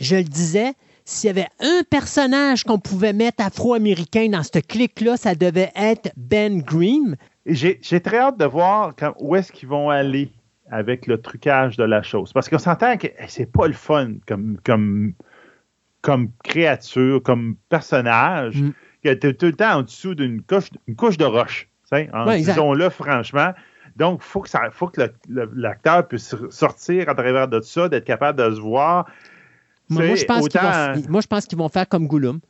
Speaker 2: je le disais, s'il y avait un personnage qu'on pouvait mettre afro-américain dans ce clic-là, ça devait être Ben Green.
Speaker 3: J'ai très hâte de voir où est-ce qu'ils vont aller avec le trucage de la chose. Parce qu'on s'entend que c'est pas le fun comme, comme, comme créature, comme personnage, mm. que tu es tout le temps en dessous d'une couche, une couche de roche. Disons-le franchement. Donc, il faut que, ça, faut que l'acteur puisse sortir à travers de ça, d'être capable de se voir.
Speaker 2: Moi, je pense qu'ils vont, faire comme Gollum.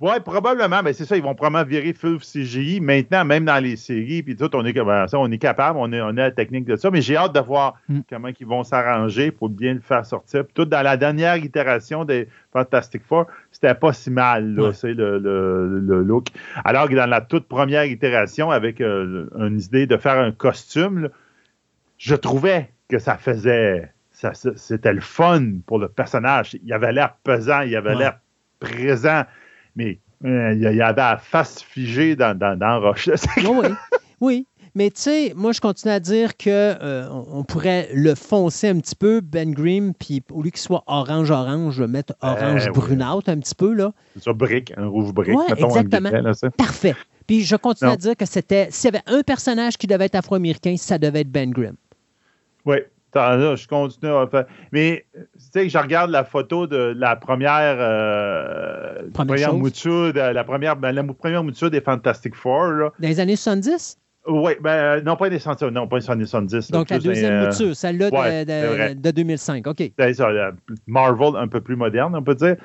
Speaker 3: Oui, probablement. Ben, c'est ça, ils vont probablement virer full CGI. Maintenant, même dans les séries, puis tout, on est, ben, ça, on est capable, on, est, on a la technique de ça. Mais j'ai hâte de voir mm. comment ils vont s'arranger pour bien le faire sortir. Puis tout, dans la dernière itération des Fantastic Four, c'était pas si mal, là, c'est le, le, look. Alors que dans la toute première itération, avec euh, une idée de faire un costume, je trouvais que ça faisait. Ça, c'était le fun pour le personnage. Il avait l'air pesant, il avait l'air présent mais euh, il y avait la face figée dans, dans, Roche.
Speaker 2: oui, [laughs] oui. Mais tu sais, moi, je continue à dire qu'on euh, on pourrait le foncer un petit peu, Ben Grimm, puis au lieu qu'il soit orange-orange, je vais mettre ben orange brunâtre un petit peu. là.
Speaker 3: C'est ça, brique, un rouge brique.
Speaker 2: Oui, exactement. Parfait. Puis je continue à dire que c'était, s'il y avait un personnage qui devait être afro-américain, ça devait être Ben Grimm.
Speaker 3: Oui, je continue à faire. Mais tu sais, je regarde la photo de la première, euh, première, mouture, la, première, ben, la première mouture des Fantastic Four. Là.
Speaker 2: Dans les années 70?
Speaker 3: Oui, ben, euh, non, pas des 70, non, pas les années 70.
Speaker 2: Donc, la deuxième euh, mouture, celle-là de, de, 2005, OK.
Speaker 3: C'est ça, Marvel un peu plus moderne, on peut dire.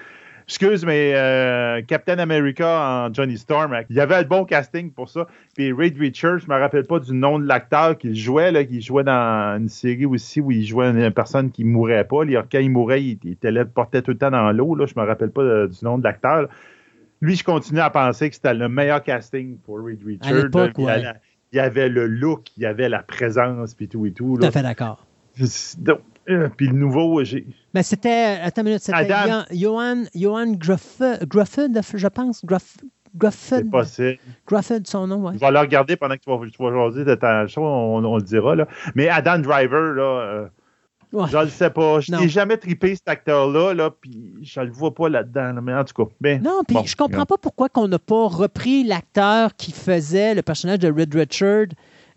Speaker 3: Excuse, mais euh, Captain America en Johnny Storm, il y avait un bon casting pour ça. Puis Reed Richards, je me rappelle pas du nom de l'acteur qu'il jouait, là, qui jouait dans une série aussi où il jouait une, personne qui mourait pas. quand il mourait, il, il, portait tout le temps dans l'eau. Je me rappelle pas du nom de l'acteur. Lui, je continue à penser que c'était le meilleur casting pour Reed Richards. il, y avait le look, il y avait la présence, puis tout et tout.
Speaker 2: Tout à fait d'accord.
Speaker 3: Euh, puis le nouveau, j'ai.
Speaker 2: Mais c'était. Attends une minute, c'était Johan, Johan Grufford, je pense. Grufford.
Speaker 3: C'est possible.
Speaker 2: Grufford, son nom, oui.
Speaker 3: Je vais le regarder pendant que tu vas, tu vas jaser de ta show, on, on, le dira. Là. Mais Adam Driver, là. Euh, je ne le sais pas. Je n'ai jamais tripé cet acteur-là, là, puis je ne le vois pas là-dedans. mais en tout cas, ben,
Speaker 2: Non, puis je comprends pas pourquoi on n'a pas repris l'acteur qui faisait le personnage de Red Richard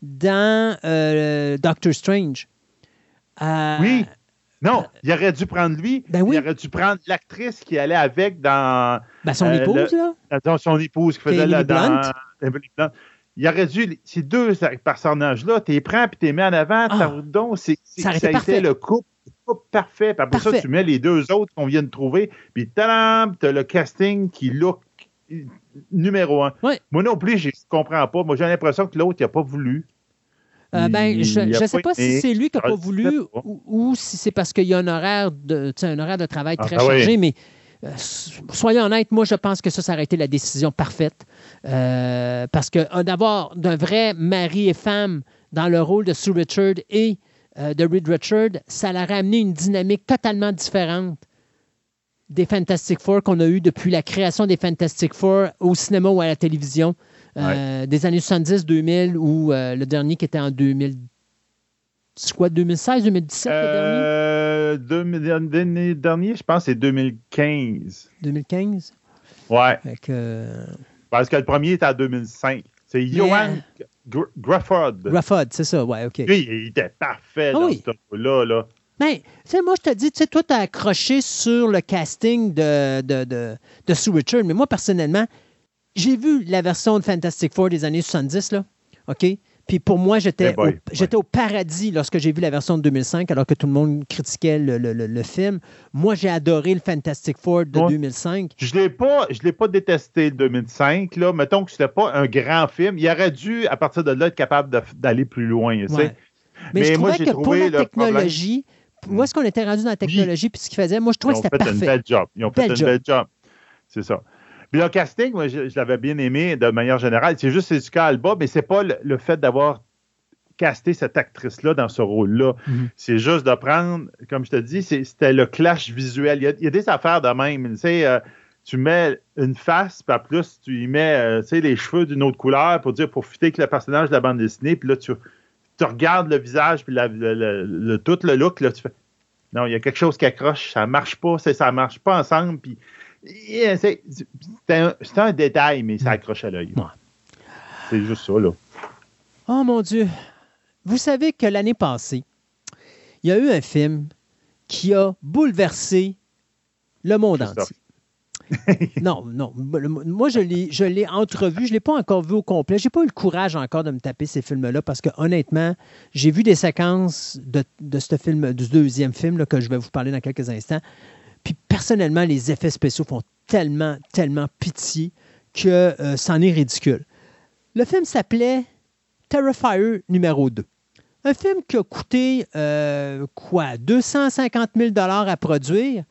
Speaker 2: dans euh, Doctor Strange.
Speaker 3: Euh, oui. Non, il aurait dû prendre lui. Ben oui. Il aurait dû prendre l'actrice qui allait avec dans.
Speaker 2: Ben son euh, épouse, là.
Speaker 3: Dans son épouse qui faisait là dans. Blunt il aurait dû, ces deux personnages-là, tu les prends puis tu les mets en avant, ah, donc c'est, ça, a été le couple, parfait. Puis après ça, tu mets les deux autres qu'on vient de trouver, puis tu as le casting qui look numéro un. Moi non plus, je ne comprends pas. Moi, j'ai l'impression que l'autre, il n'a pas voulu.
Speaker 2: Euh, ben, je ne sais pas si c'est lui qui n'a pas voulu ou, si c'est parce qu'il y a un horaire de, un horaire de travail ah, très ah chargé, mais euh, soyons honnêtes, moi, je pense que ça, ça aurait été la décision parfaite. Euh, parce que d'avoir d'un vrai mari et femme dans le rôle de Sue Richard et de Reed Richard, ça leur a amené une dynamique totalement différente des Fantastic Four qu'on a eu depuis la création des Fantastic Four au cinéma ou à la télévision des années 70-2000 ou le dernier qui était en 2000 c'est quoi, 2016, 2017,
Speaker 3: le dernier? Euh, dernier, je pense, c'est 2015.
Speaker 2: 2015?
Speaker 3: Ouais. Parce que le premier était en 2005. C'est Johan Grafford.
Speaker 2: Grafford, c'est ça, ouais, OK.
Speaker 3: Lui, il était parfait ah dans ce là là.
Speaker 2: Mais, tu sais, moi, je te dis, tu sais, toi, tu as accroché sur le casting de, de, de, de Sue Richard, mais moi, personnellement, j'ai vu la version de Fantastic Four des années 70, là, OK? Puis pour moi, j'étais au, paradis lorsque j'ai vu la version de 2005, alors que tout le monde critiquait le, film. Moi, j'ai adoré le Fantastic Four de 2005.
Speaker 3: Je ne l'ai pas, détesté le 2005. Là. Mettons que ce n'était pas un grand film. Il aurait dû, à partir de là, être capable d'aller plus loin.
Speaker 2: Mais, Mais, je trouvais que pour la technologie, où est-ce qu'on était rendu dans la technologie, puis ce qu'il faisait, moi, je trouvais que c'était parfait.
Speaker 3: Ils ont fait un bel job. Ils ont fait un bel job. C'est ça. Puis le casting, moi, je, l'avais bien aimé de manière générale. C'est juste Jessica Alba, mais c'est pas le, fait d'avoir casté cette actrice-là dans ce rôle-là. Mm-hmm. C'est juste de prendre, comme je te dis, c'était le clash visuel. Il y, a, des affaires de même. Tu sais, euh, tu mets une face, puis plus, tu y mets euh, les cheveux d'une autre couleur pour dire pour fitter avec le personnage de la bande dessinée. Puis là, tu, tu regardes le visage, puis le, tout le look, là, tu fais non, il y a quelque chose qui accroche, ça marche pas, ça marche pas ensemble. Puis c'est un, détail, mais ça accroche à l'œil. C'est juste ça, là.
Speaker 2: Oh mon Dieu. Vous savez que l'année passée, il y a eu un film qui a bouleversé le monde entier. [laughs] non, non. Moi, je l'ai entrevu. Je ne l'ai pas encore vu au complet. Je n'ai pas eu le courage encore de me taper ces films-là parce que, honnêtement, j'ai vu des séquences de, ce film, du deuxième film que je vais vous parler dans quelques instants. Puis personnellement, les effets spéciaux font tellement, tellement pitié que euh, c'en est ridicule. Le film s'appelait Terrifier numéro 2. Un film qui a coûté euh, quoi 250 000 à produire,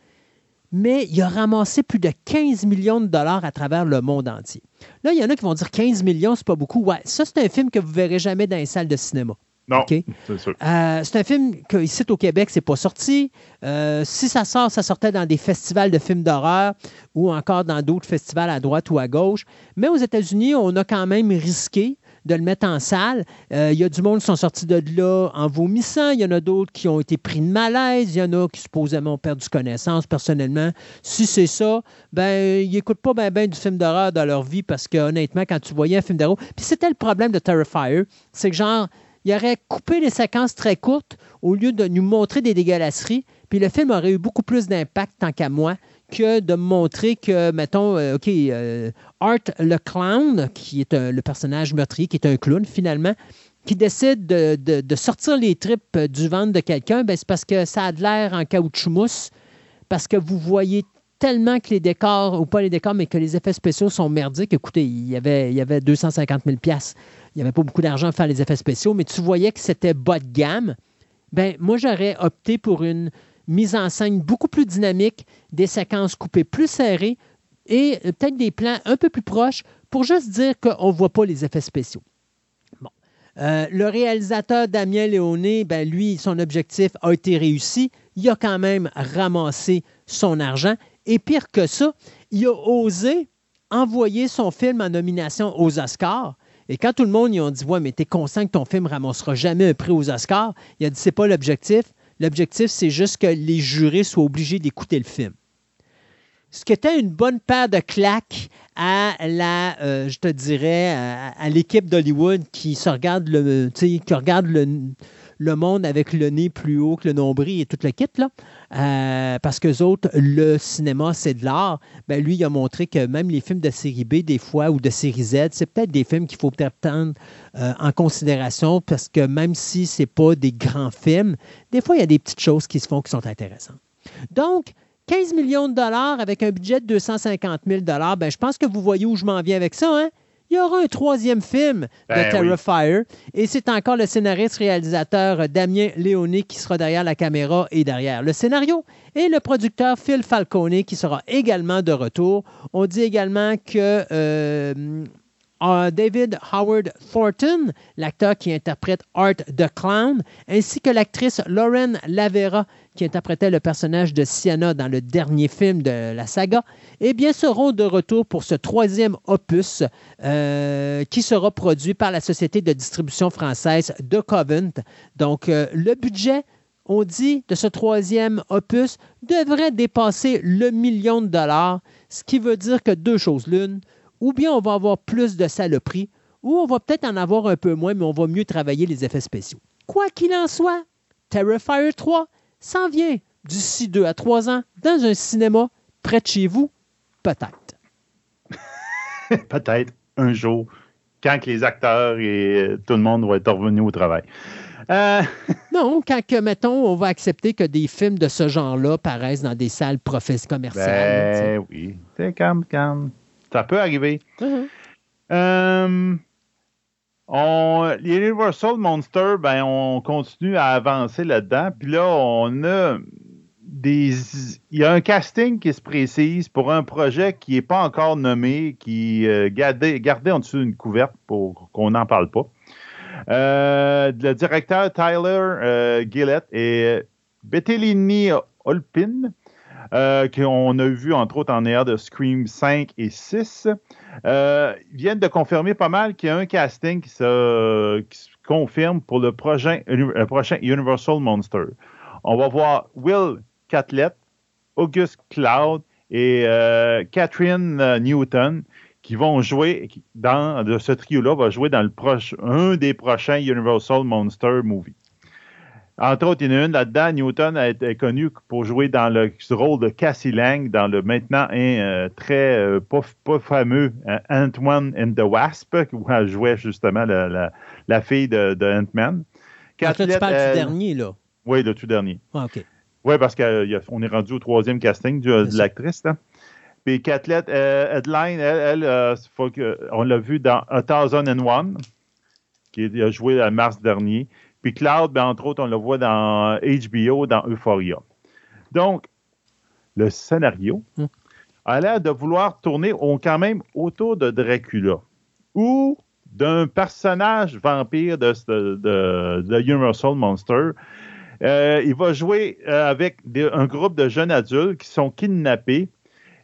Speaker 2: mais il a ramassé plus de 15 millions de dollars à travers le monde entier. Là, il y en a qui vont dire 15 millions, c'est pas beaucoup. Ouais, ça, c'est un film que vous verrez jamais dans les salles de cinéma.
Speaker 3: Non, c'est sûr.
Speaker 2: Euh, c'est un film qu'ici au Québec, c'est pas sorti. Euh, si ça sort, ça sortait dans des festivals de films d'horreur ou encore dans d'autres festivals à droite ou à gauche. Mais aux États-Unis, on a quand même risqué de le mettre en salle. Euh, il y a du monde qui sont sortis de là en vomissant. Il y en a d'autres qui ont été pris de malaise. Il y en a qui supposément ont perdu connaissance personnellement. Si c'est ça, ben ils n'écoutent pas bien ben du film d'horreur dans leur vie parce que honnêtement, quand tu voyais un film d'horreur... Puis c'était le problème de Terrifier, c'est que genre il aurait coupé les séquences très courtes au lieu de nous montrer des dégueulasseries. Puis le film aurait eu beaucoup plus d'impact, tant qu'à moi, que de montrer que, mettons, euh, OK, euh, Art le clown, qui est le personnage meurtrier, qui est un clown finalement, qui décide de, sortir les tripes du ventre de quelqu'un, ben, c'est parce que ça a de l'air en caoutchouc mousse, parce que vous voyez tellement que les décors, ou pas les décors, mais que les effets spéciaux sont merdiques. Écoutez, il y avait, il y avait 250 000 Il n'y avait pas beaucoup d'argent à faire les effets spéciaux, mais tu voyais que c'était bas de gamme. Ben, moi, j'aurais opté pour une mise en scène beaucoup plus dynamique, des séquences coupées plus serrées et euh, peut-être des plans un peu plus proches pour juste dire qu'on ne voit pas les effets spéciaux. Bon. Euh, le réalisateur Damien Léoné, ben lui, son objectif a été réussi. Il a quand même ramassé son argent. Et pire que ça, il a osé envoyer son film en nomination aux Oscars. Et quand tout le monde y a dit Ouais, mais t'es conscient que ton film ramassera jamais un prix aux Oscars, il a dit C'est pas l'objectif. L'objectif, c'est juste que les jurés soient obligés d'écouter le film. Ce qui était une bonne paire de claques à la, euh, je te dirais, à, l'équipe d'Hollywood qui se regarde le, qui regarde le, le monde avec le nez plus haut que le nombril et tout le kit, là, euh, parce que autres, le cinéma, c'est de l'art. Ben, lui, il a montré que même les films de série B, des fois, ou de série Z, c'est peut-être des films qu'il faut peut-être prendre euh, en considération parce que même si ce n'est pas des grands films, des fois, il y a des petites choses qui se font qui sont intéressantes. Donc, 15 millions de dollars avec un budget de 250 000 ben, je pense que vous voyez où je m'en viens avec ça. Hein? Il y aura un troisième film de ben Terrifier. Et c'est encore le scénariste-réalisateur Damien Léoné qui sera derrière la caméra et derrière le scénario. Et le producteur Phil Falcone qui sera également de retour. On dit également que euh, David Howard Thornton, l'acteur qui interprète Art the Clown, ainsi que l'actrice Lauren Lavera, qui interprétait le personnage de Sienna dans le dernier film de la saga, eh bien, seront de retour pour ce troisième opus euh, qui sera produit par la société de distribution française The Covent. Donc, euh, le budget, on dit, de ce troisième opus devrait dépasser le million de dollars, ce qui veut dire que deux choses l'une ou bien on va avoir plus de saloperies, ou on va peut-être en avoir un peu moins, mais on va mieux travailler les effets spéciaux. Quoi qu'il en soit, Terrifier 3 s'en vient d'ici deux à trois ans dans un cinéma près de chez vous, peut-être. [laughs]
Speaker 3: peut-être un jour, quand les acteurs et tout le monde vont être revenus au travail.
Speaker 2: Euh, [laughs] non, quand, mettons, on va accepter que des films de ce genre-là paraissent dans des salles commerciales.
Speaker 3: Ben oui, c'est comme, comme ça peut arriver. Mm-hmm. Euh, Universal Monster, ben, on continue à avancer là-dedans. Puis là, on a des. Il y a un casting qui se précise pour un projet qui n'est pas encore nommé, qui est euh, gardé, en dessous d'une couverte pour qu'on n'en parle pas. Euh, le directeur Tyler euh, Gillett et Bettelini Olpin euh, qu'on a vu entre autres en air de Scream 5 et 6, euh, viennent de confirmer pas mal qu'il y a un casting qui se, confirme pour le prochain, prochain, Universal Monster. On va voir Will Catlett, August Cloud et euh, Catherine Newton qui vont jouer dans de ce trio-là, va jouer dans le un des prochains Universal Monster movies. Entre autres, il y en a une là-dedans. Newton a été connu pour jouer dans le rôle de Cassie Lang dans le maintenant euh, très euh, pas, fameux euh, Ant-Man and the Wasp, où elle jouait justement la, fille de, Ant-Man.
Speaker 2: là, tu parles du dernier, là.
Speaker 3: Oui, le tout dernier.
Speaker 2: Ah, OK.
Speaker 3: Oui, parce qu'on est rendu au troisième casting de l'actrice. Puis Catlett Headline, elle, elle on l'a vu dans A Thousand and One, qui a joué en mars dernier. Puis Cloud, ben, entre autres, on le voit dans HBO, dans Euphoria. Donc, le scénario hmm. a l'air de vouloir tourner quand même autour de Dracula ou d'un personnage vampire de, de, Universal Monster. Euh, il va jouer euh, avec un groupe de jeunes adultes qui sont kidnappés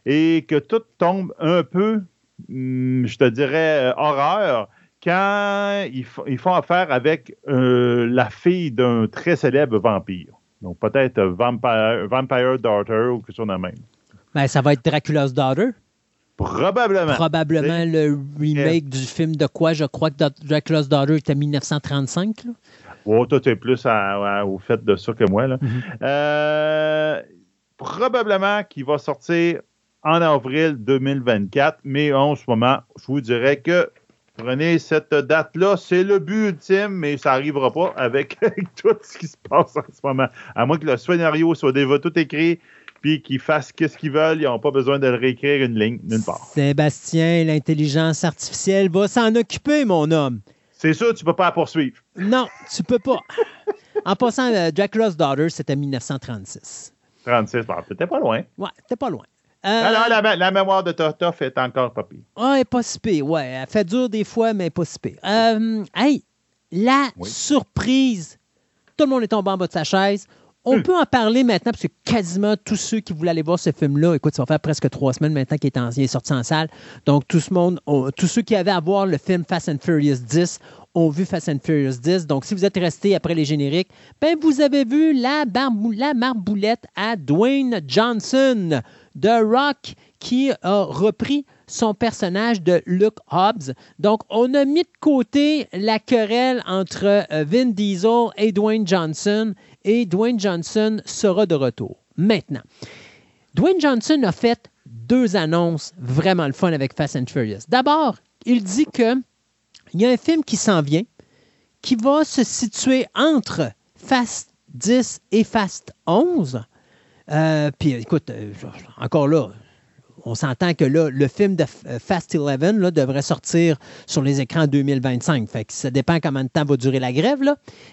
Speaker 3: et que tout tombe un peu, hmm, je te dirais, euh, horreur quand ils, font affaire avec euh, la fille d'un très célèbre vampire. Donc peut-être Vampire, Vampire Daughter ou quelque chose de même.
Speaker 2: Ben, ça va être Dracula's Daughter?
Speaker 3: Probablement.
Speaker 2: Probablement le remake du film de quoi? Je crois que Dracula's Daughter était 1935. Là.
Speaker 3: Oh, toi, tu es plus au fait de ça que moi. Là. Mm-hmm. Euh, probablement qu'il va sortir en avril 2024, mais en ce moment, je vous dirais que Prenez cette date-là, c'est le but ultime, mais ça n'arrivera pas [laughs] avec, tout ce qui se passe en ce moment. À moins que le scénario soit déjà tout écrit, puis qu'ils fassent ce qu'ils veulent. Ils n'ont pas besoin de réécrire une ligne nulle part.
Speaker 2: Sébastien, l'intelligence artificielle va s'en occuper, mon homme.
Speaker 3: C'est sûr, tu ne peux pas la poursuivre.
Speaker 2: Non, tu peux pas. [laughs] en passant, euh, Jack Lost Daughter, c'était 1936.
Speaker 3: 36, t'étais pas loin.
Speaker 2: Ouais, t'es pas loin.
Speaker 3: Alors, la, la, mémoire de Tortoff est encore pas pire.
Speaker 2: Ah, pas si pire, ouais. Elle fait dur des fois, mais pas si pire. Euh, hey, la surprise. Tout le monde est tombé en bas de sa chaise. On hmm. peut en parler maintenant parce que quasiment tous ceux qui voulaient aller voir ce film-là, écoute, ça va faire presque trois semaines maintenant qu'il est, sorti en salle. Donc, tout ce monde, tous ceux qui avaient à voir le film Fast and Furious 10 ont vu Fast and Furious 10. Donc, si vous êtes resté après les génériques, ben, vous avez vu la, la marboulette à Dwayne Johnson de Rock qui a repris son personnage de Luke Hobbs. Donc, on a mis de côté la querelle entre euh, Vin Diesel et Dwayne Johnson et Dwayne Johnson sera de retour. Maintenant, Dwayne Johnson a fait deux annonces vraiment le fun avec Fast and Furious. D'abord, il dit que il y a un film qui s'en vient qui va se situer entre Fast 10 et Fast 11. Euh, puis écoute, euh, encore là, on s'entend que là, le film de euh, Fast 11 là, devrait sortir sur les écrans en 2025. Fait que ça dépend combien de temps va durer la grève.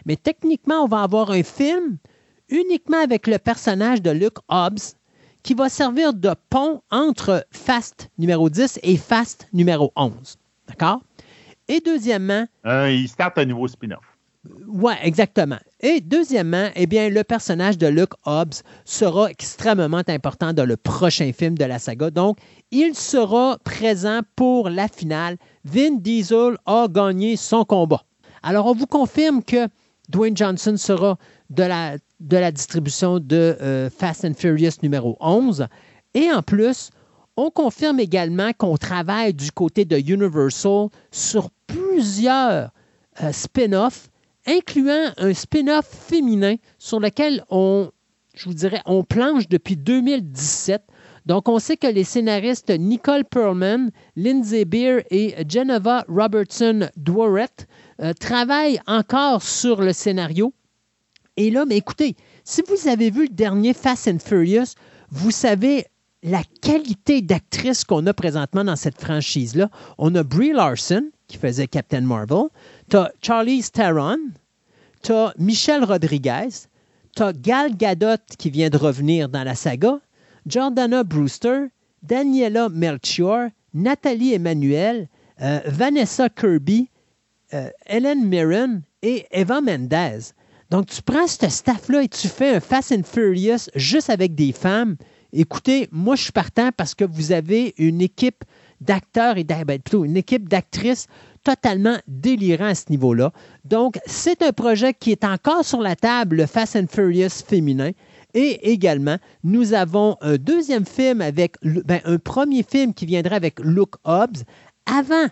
Speaker 2: Mais techniquement, on va avoir un film uniquement avec le personnage de Luke Hobbs qui va servir de pont entre Fast numéro 10 et Fast numéro 11. D'accord? Et deuxièmement...
Speaker 3: il start un nouveau spin-off.
Speaker 2: Oui, exactement. Et deuxièmement, eh bien, le personnage de Luke Hobbs sera extrêmement important dans le prochain film de la saga. Donc, il sera présent pour la finale. Vin Diesel a gagné son combat. Alors, on vous confirme que Dwayne Johnson sera de la, de la distribution de euh, Fast and Furious numéro 11. Et en plus, on confirme également qu'on travaille du côté de Universal sur plusieurs euh, spin-offs incluant un spin-off féminin sur lequel on, je vous dirais, on planche depuis 2017. Donc, on sait que les scénaristes Nicole Perlman, Lindsay Beer et Geneva Robertson Dworet euh, travaillent encore sur le scénario. Et là, écoutez, si vous avez vu le dernier Fast and Furious, vous savez la qualité d'actrice qu'on a présentement dans cette franchise-là. On a Brie Larson, qui faisait Captain Marvel. Tu as Charlie Theron. Tu as Michelle Rodriguez. Tu as Gal Gadot qui vient de revenir dans la saga. Jordana Brewster. Daniela Melchior. Nathalie Emmanuel. Euh, Vanessa Kirby. Euh, Helen Mirren et Eva Mendez. Donc, tu prends ce staff-là et tu fais un Fast and Furious juste avec des femmes. Écoutez, moi, je suis partant parce que vous avez une équipe d'acteurs et ben, plutôt une équipe d'actrices totalement délirant à ce niveau-là. Donc, c'est un projet qui est encore sur la table, le Fast and Furious féminin. Et également, nous avons un deuxième film avec, ben, un premier film qui viendrait avec Luke Hobbs avant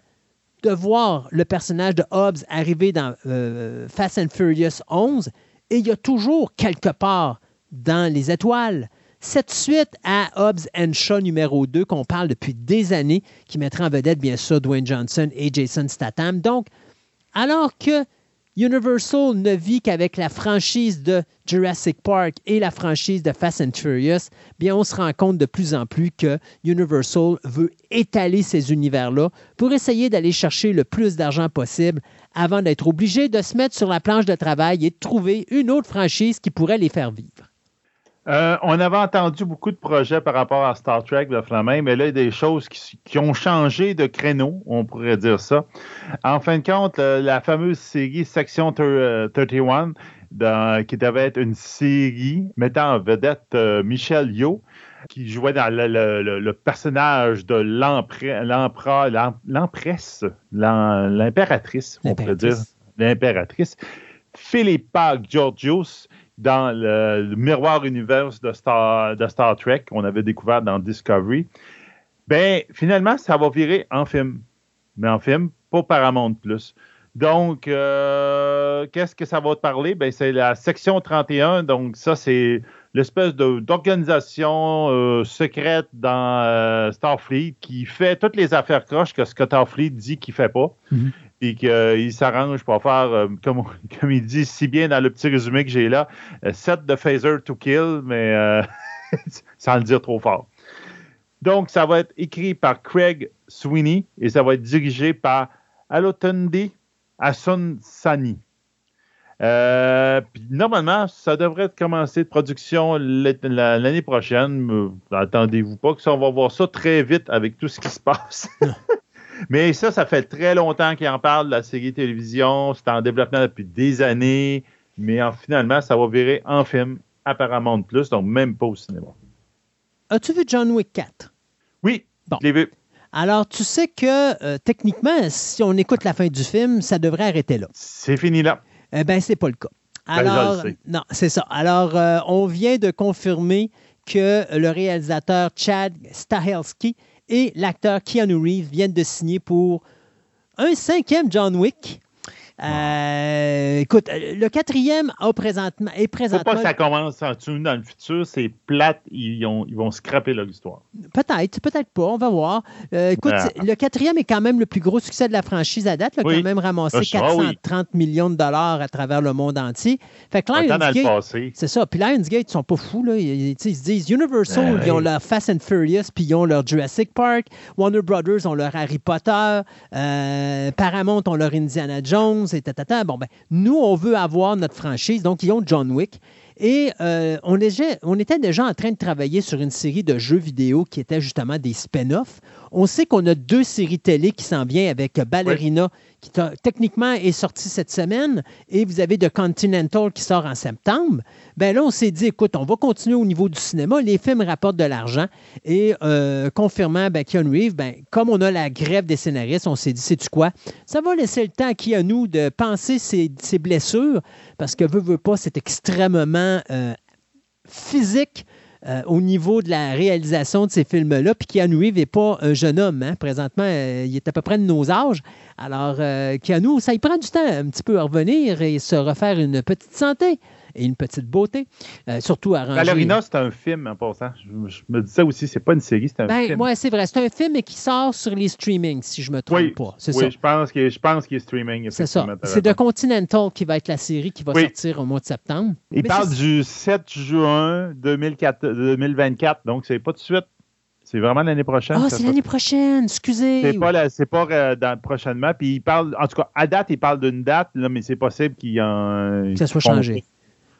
Speaker 2: de voir le personnage de Hobbs arriver dans euh, Fast and Furious 11. Et il y a toujours quelque part dans les étoiles cette suite à Hobbs and Shaw numéro 2 qu'on parle depuis des années, qui mettra en vedette bien sûr Dwayne Johnson et Jason Statham. Donc, alors que Universal ne vit qu'avec la franchise de Jurassic Park et la franchise de Fast and Furious, bien on se rend compte de plus en plus que Universal veut étaler ces univers-là pour essayer d'aller chercher le plus d'argent possible avant d'être obligé de se mettre sur la planche de travail et de trouver une autre franchise qui pourrait les faire vivre.
Speaker 3: Euh, on avait entendu beaucoup de projets par rapport à Star Trek, le Flamin, mais là, il y a des choses qui, ont changé de créneau, on pourrait dire ça. En fin de compte, la fameuse série Section 31, euh, qui devait être une série mettant en vedette euh, Michel Yo, qui jouait dans le, personnage de l'empereur, l'empresse, l'impératrice, on pourrait dire, l'impératrice, Philippa Georgios, dans le, miroir univers de Star, de Star Trek qu'on avait découvert dans Discovery, ben finalement, ça va virer en film. Mais en film, pas Paramount Plus. Donc, euh, qu'est-ce que ça va te parler? Ben, c'est la section 31. Donc, ça, c'est l'espèce d'organisation euh, secrète dans euh, Starfleet qui fait toutes les affaires croches que Starfleet dit qu'il fait pas. Mm-hmm et qu'il s'arrange pour faire, euh, [laughs] comme, il dit si bien dans le petit résumé que j'ai là, euh, set de phaser to kill, mais euh, [laughs] sans le dire trop fort. Donc, ça va être écrit par Craig Sweeney et ça va être dirigé par Alotundi Asunsani. Euh, puis normalement, ça devrait commencer de production l'année prochaine. Attendez-vous pas que ça, on va voir ça très vite avec tout ce qui se passe. [laughs] Mais ça, ça fait très longtemps qu'il en parle, la série télévision. C'est en développement depuis des années. Mais finalement, ça va virer en film, apparemment de plus, donc même pas au cinéma.
Speaker 2: As-tu vu John Wick 4?
Speaker 3: Oui, bon. je l'ai vu.
Speaker 2: Alors, tu sais que euh, techniquement, si on écoute la fin du film, ça devrait arrêter là.
Speaker 3: C'est fini là.
Speaker 2: Eh bien, c'est pas le cas. Ben, Alors, non, c'est ça. Alors, euh, on vient de confirmer que le réalisateur Chad Stahelski et l'acteur Keanu Reeves viennent de signer pour un cinquième John Wick. Euh, écoute, le quatrième a présentement, est présentement.
Speaker 3: Faut pas que ça commence en dans le futur, c'est plate, ils, ils vont scraper l'histoire.
Speaker 2: Peut-être, peut-être pas, on va voir. Euh, écoute, le quatrième est quand même le plus gros succès de la franchise à date. Il a quand même ramassé 430 ah millions de dollars à travers le monde entier. Fait que Lionsgate, c'est ça. Puis Lionsgate, ils sont pas fous. Là. Ils, se disent Universal, ben ils ont leur Fast and Furious, puis ils ont leur Jurassic Park. Warner Brothers ont leur Harry Potter. Euh, Paramount ont leur Indiana Jones et Bon, ben, nous, on veut avoir notre franchise. Donc, ils ont John Wick. Et euh, on, on, était déjà en train de travailler sur une série de jeux vidéo qui étaient justement des spin-offs. On sait qu'on a deux séries télé qui s'en viennent avec Ballerina, qui techniquement est sortie cette semaine, et vous avez The Continental qui sort en septembre. Ben là, on s'est dit, écoute, on va continuer au niveau du cinéma. Les films rapportent de l'argent. Et euh, confirmant ben, Keanu Reeves, ben, comme on a la grève des scénaristes, on s'est dit, sais-tu quoi? Ça va laisser le temps à Keanu de penser ses, blessures, parce que veut, veut pas, c'est extrêmement euh, physique euh, au niveau de la réalisation de ces films-là. Puis Keanu Reeves n'est pas un jeune homme. Hein. Présentement, euh, il est à peu près de nos âges. Alors, euh, Keanu, ça y prend du temps un petit peu à revenir et se refaire une petite santé et une petite beauté. Euh, surtout arrangé.
Speaker 3: Ballerina, c'est un film en passant. Je, me dis ça aussi, c'est pas une série, c'est un
Speaker 2: ben,
Speaker 3: film.
Speaker 2: Oui, c'est vrai. C'est un film mais qui sort sur les streamings, si je me trompe pas.
Speaker 3: C'est oui, je pense qu'il est streaming.
Speaker 2: C'est ça. C'est The Continental qui va être la série qui va sortir au mois de septembre.
Speaker 3: Il parle du 7 juin 2024, donc c'est pas tout de suite. C'est vraiment l'année prochaine.
Speaker 2: Ah, c'est l'année prochaine, excusez.
Speaker 3: C'est pas, c'est pas euh, dans, prochainement. Puis il parle, en tout cas, à date, il parle d'une date, là, mais c'est possible qu'il en.
Speaker 2: Que ça soit changé.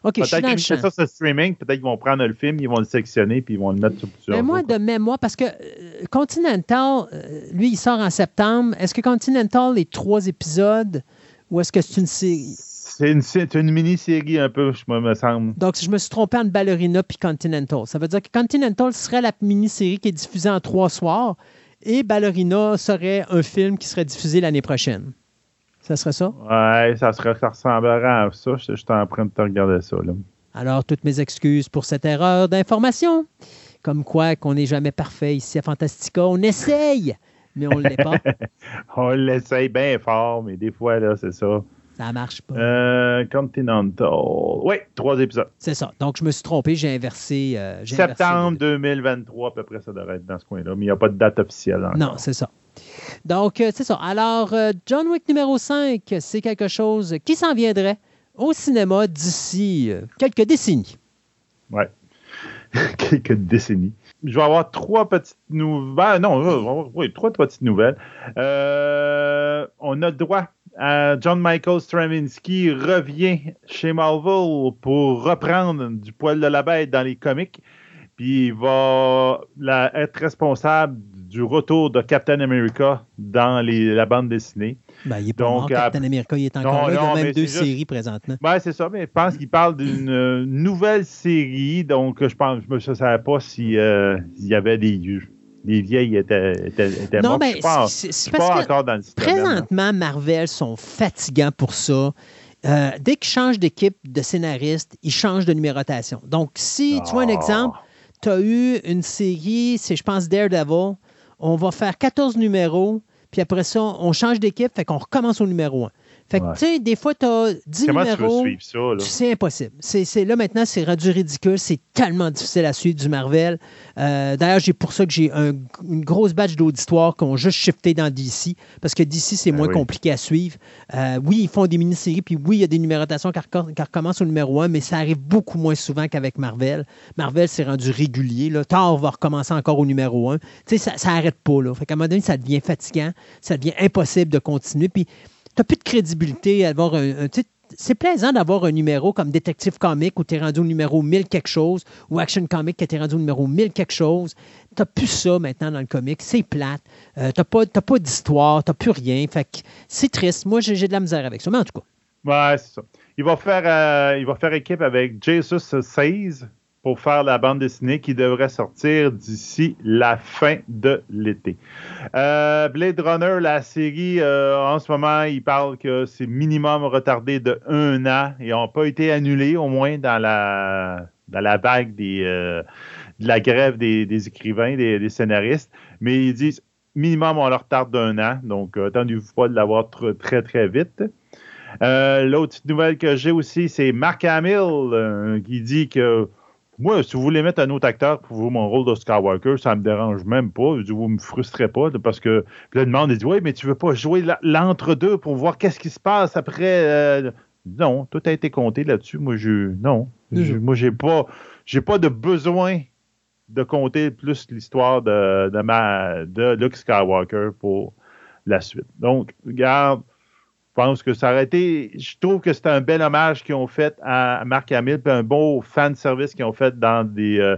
Speaker 3: OK, peut-être qu'ils ça sur streaming, peut-être qu'ils vont prendre le film, ils vont le sectionner, puis ils vont le mettre sur plusieurs.
Speaker 2: Mais moi, de mémoire, parce que euh, Continental, euh, lui, il sort en septembre. Est-ce que Continental est trois épisodes ou est-ce que c'est une série?
Speaker 3: C'est une, une mini-série un peu, je me semble.
Speaker 2: Donc, je me suis trompé entre Ballerina puis Continental. Ça veut dire que Continental serait la mini-série qui est diffusée en trois soirs et Ballerina serait un film qui serait diffusé l'année prochaine. Ça serait ça?
Speaker 3: Ouais, ça, serait, ça ressemblerait à ça. Je, suis en train de te regarder ça. Là.
Speaker 2: Alors, toutes mes excuses pour cette erreur d'information. Comme quoi qu'on n'est jamais parfait ici à Fantastica. On essaye, mais on ne l'est pas. [laughs]
Speaker 3: on l'essaye bien fort, mais des fois, là, c'est ça.
Speaker 2: Ça marche pas.
Speaker 3: Euh, Continental. Oui, trois épisodes.
Speaker 2: C'est ça. Donc, je me suis trompé, j'ai inversé.
Speaker 3: Euh, Septembre 2023, à peu près, ça devrait être dans ce coin-là. Mais il n'y a pas de date officielle. Encore.
Speaker 2: Non, c'est ça. Donc, euh, c'est ça. Alors, euh, John Wick numéro 5, c'est quelque chose qui s'en viendrait au cinéma d'ici euh, quelques décennies.
Speaker 3: Oui, [laughs] quelques décennies. Je vais avoir trois petites nouvelles. Non, oui, trois petites nouvelles. on a droit à John Michael Stravinsky revient chez Marvel pour reprendre du poil de la bête dans les comics. Puis il va être responsable du retour de Captain America dans la bande dessinée.
Speaker 2: Ben, il est pas Donc, mort, Captain America, il est encore là. il y a même deux séries présentement.
Speaker 3: Ben, c'est ça, mais je pense qu'il parle d'une euh, nouvelle série. Donc, je pense, je ne savais pas s'il euh, y avait des les vieilles étaient, étaient, non, Mais c'est pas encore dans le
Speaker 2: Présentement, Marvel sont fatigants pour ça. Euh, dès qu'ils changent d'équipe de scénaristes, ils changent de numérotation. Donc, si tu vois un ah. exemple, tu as eu une série, c'est je pense Daredevil, on va faire 14 numéros, puis après ça, on change d'équipe, fait qu'on recommence au numéro 1. Fait que, tu sais, des fois, tu as 10
Speaker 3: Comment
Speaker 2: numéros.
Speaker 3: tu veux suivre ça, là?
Speaker 2: C'est impossible. C'est, là, maintenant, c'est rendu ridicule. C'est tellement difficile à suivre du Marvel. Euh, d'ailleurs, j'ai pour ça que j'ai un- une grosse batch d'auditoire qui ont juste shifté dans DC, parce que DC, c'est
Speaker 3: Ben
Speaker 2: moins
Speaker 3: oui.
Speaker 2: compliqué à suivre. Euh, oui, ils font des mini-séries, puis oui, il y a des numérotations qui, recommencent au numéro 1, mais ça arrive beaucoup moins souvent qu'avec Marvel. Marvel, c'est rendu régulier. Là. Thor va recommencer encore au numéro 1. Tu sais, ça, ça arrête pas. Là. Fait qu'à un moment donné, ça devient fatigant, ça devient impossible de continuer. Puis, n'as plus de crédibilité à avoir un. c'est plaisant d'avoir un numéro comme Détective Comic où tu es rendu au numéro 1000 quelque chose ou Action Comic qui es rendu au numéro 1000 quelque chose. Tu plus ça maintenant dans le comic. C'est plate. Euh, tu n'as pas, pas d'histoire. Tu plus rien. Fait que c'est triste. Moi, j'ai j'ai de la misère avec ça. Mais en tout cas,
Speaker 3: Ouais, c'est ça. Il va faire, euh, il va faire équipe avec Jesus 16 pour faire la bande dessinée qui devrait sortir d'ici la fin de l'été. Euh, Blade Runner, la série, euh, en ce moment, il parle que c'est minimum retardé de un an et n'ont pas été annulés, au moins dans la, dans la vague des, euh, de la grève des, écrivains, des, scénaristes. Mais ils disent minimum, on leur retarde d'un an. Donc, attendez-vous pas de l'avoir tr- très, très vite. L'autre nouvelle que j'ai aussi, c'est Mark Hamill qui dit que moi, si vous voulez mettre un autre acteur pour vous mon rôle de Skywalker, ça me dérange même pas. Je dis, vous me frustrez pas parce que puis là, le monde dit oui, mais tu veux pas jouer l'entre-deux pour voir qu'est-ce qui se passe après. euh, Non, tout a été compté là-dessus. Moi, je non, Je- moi j'ai pas, j'ai pas de besoin de compter plus l'histoire de, de ma de Luke Skywalker pour la suite. Donc, regarde, pense que ça aurait été. Je trouve que c'est un bel hommage qu'ils ont fait à Marc Hamill, puis un beau fan service qu'ils ont fait dans des. euh,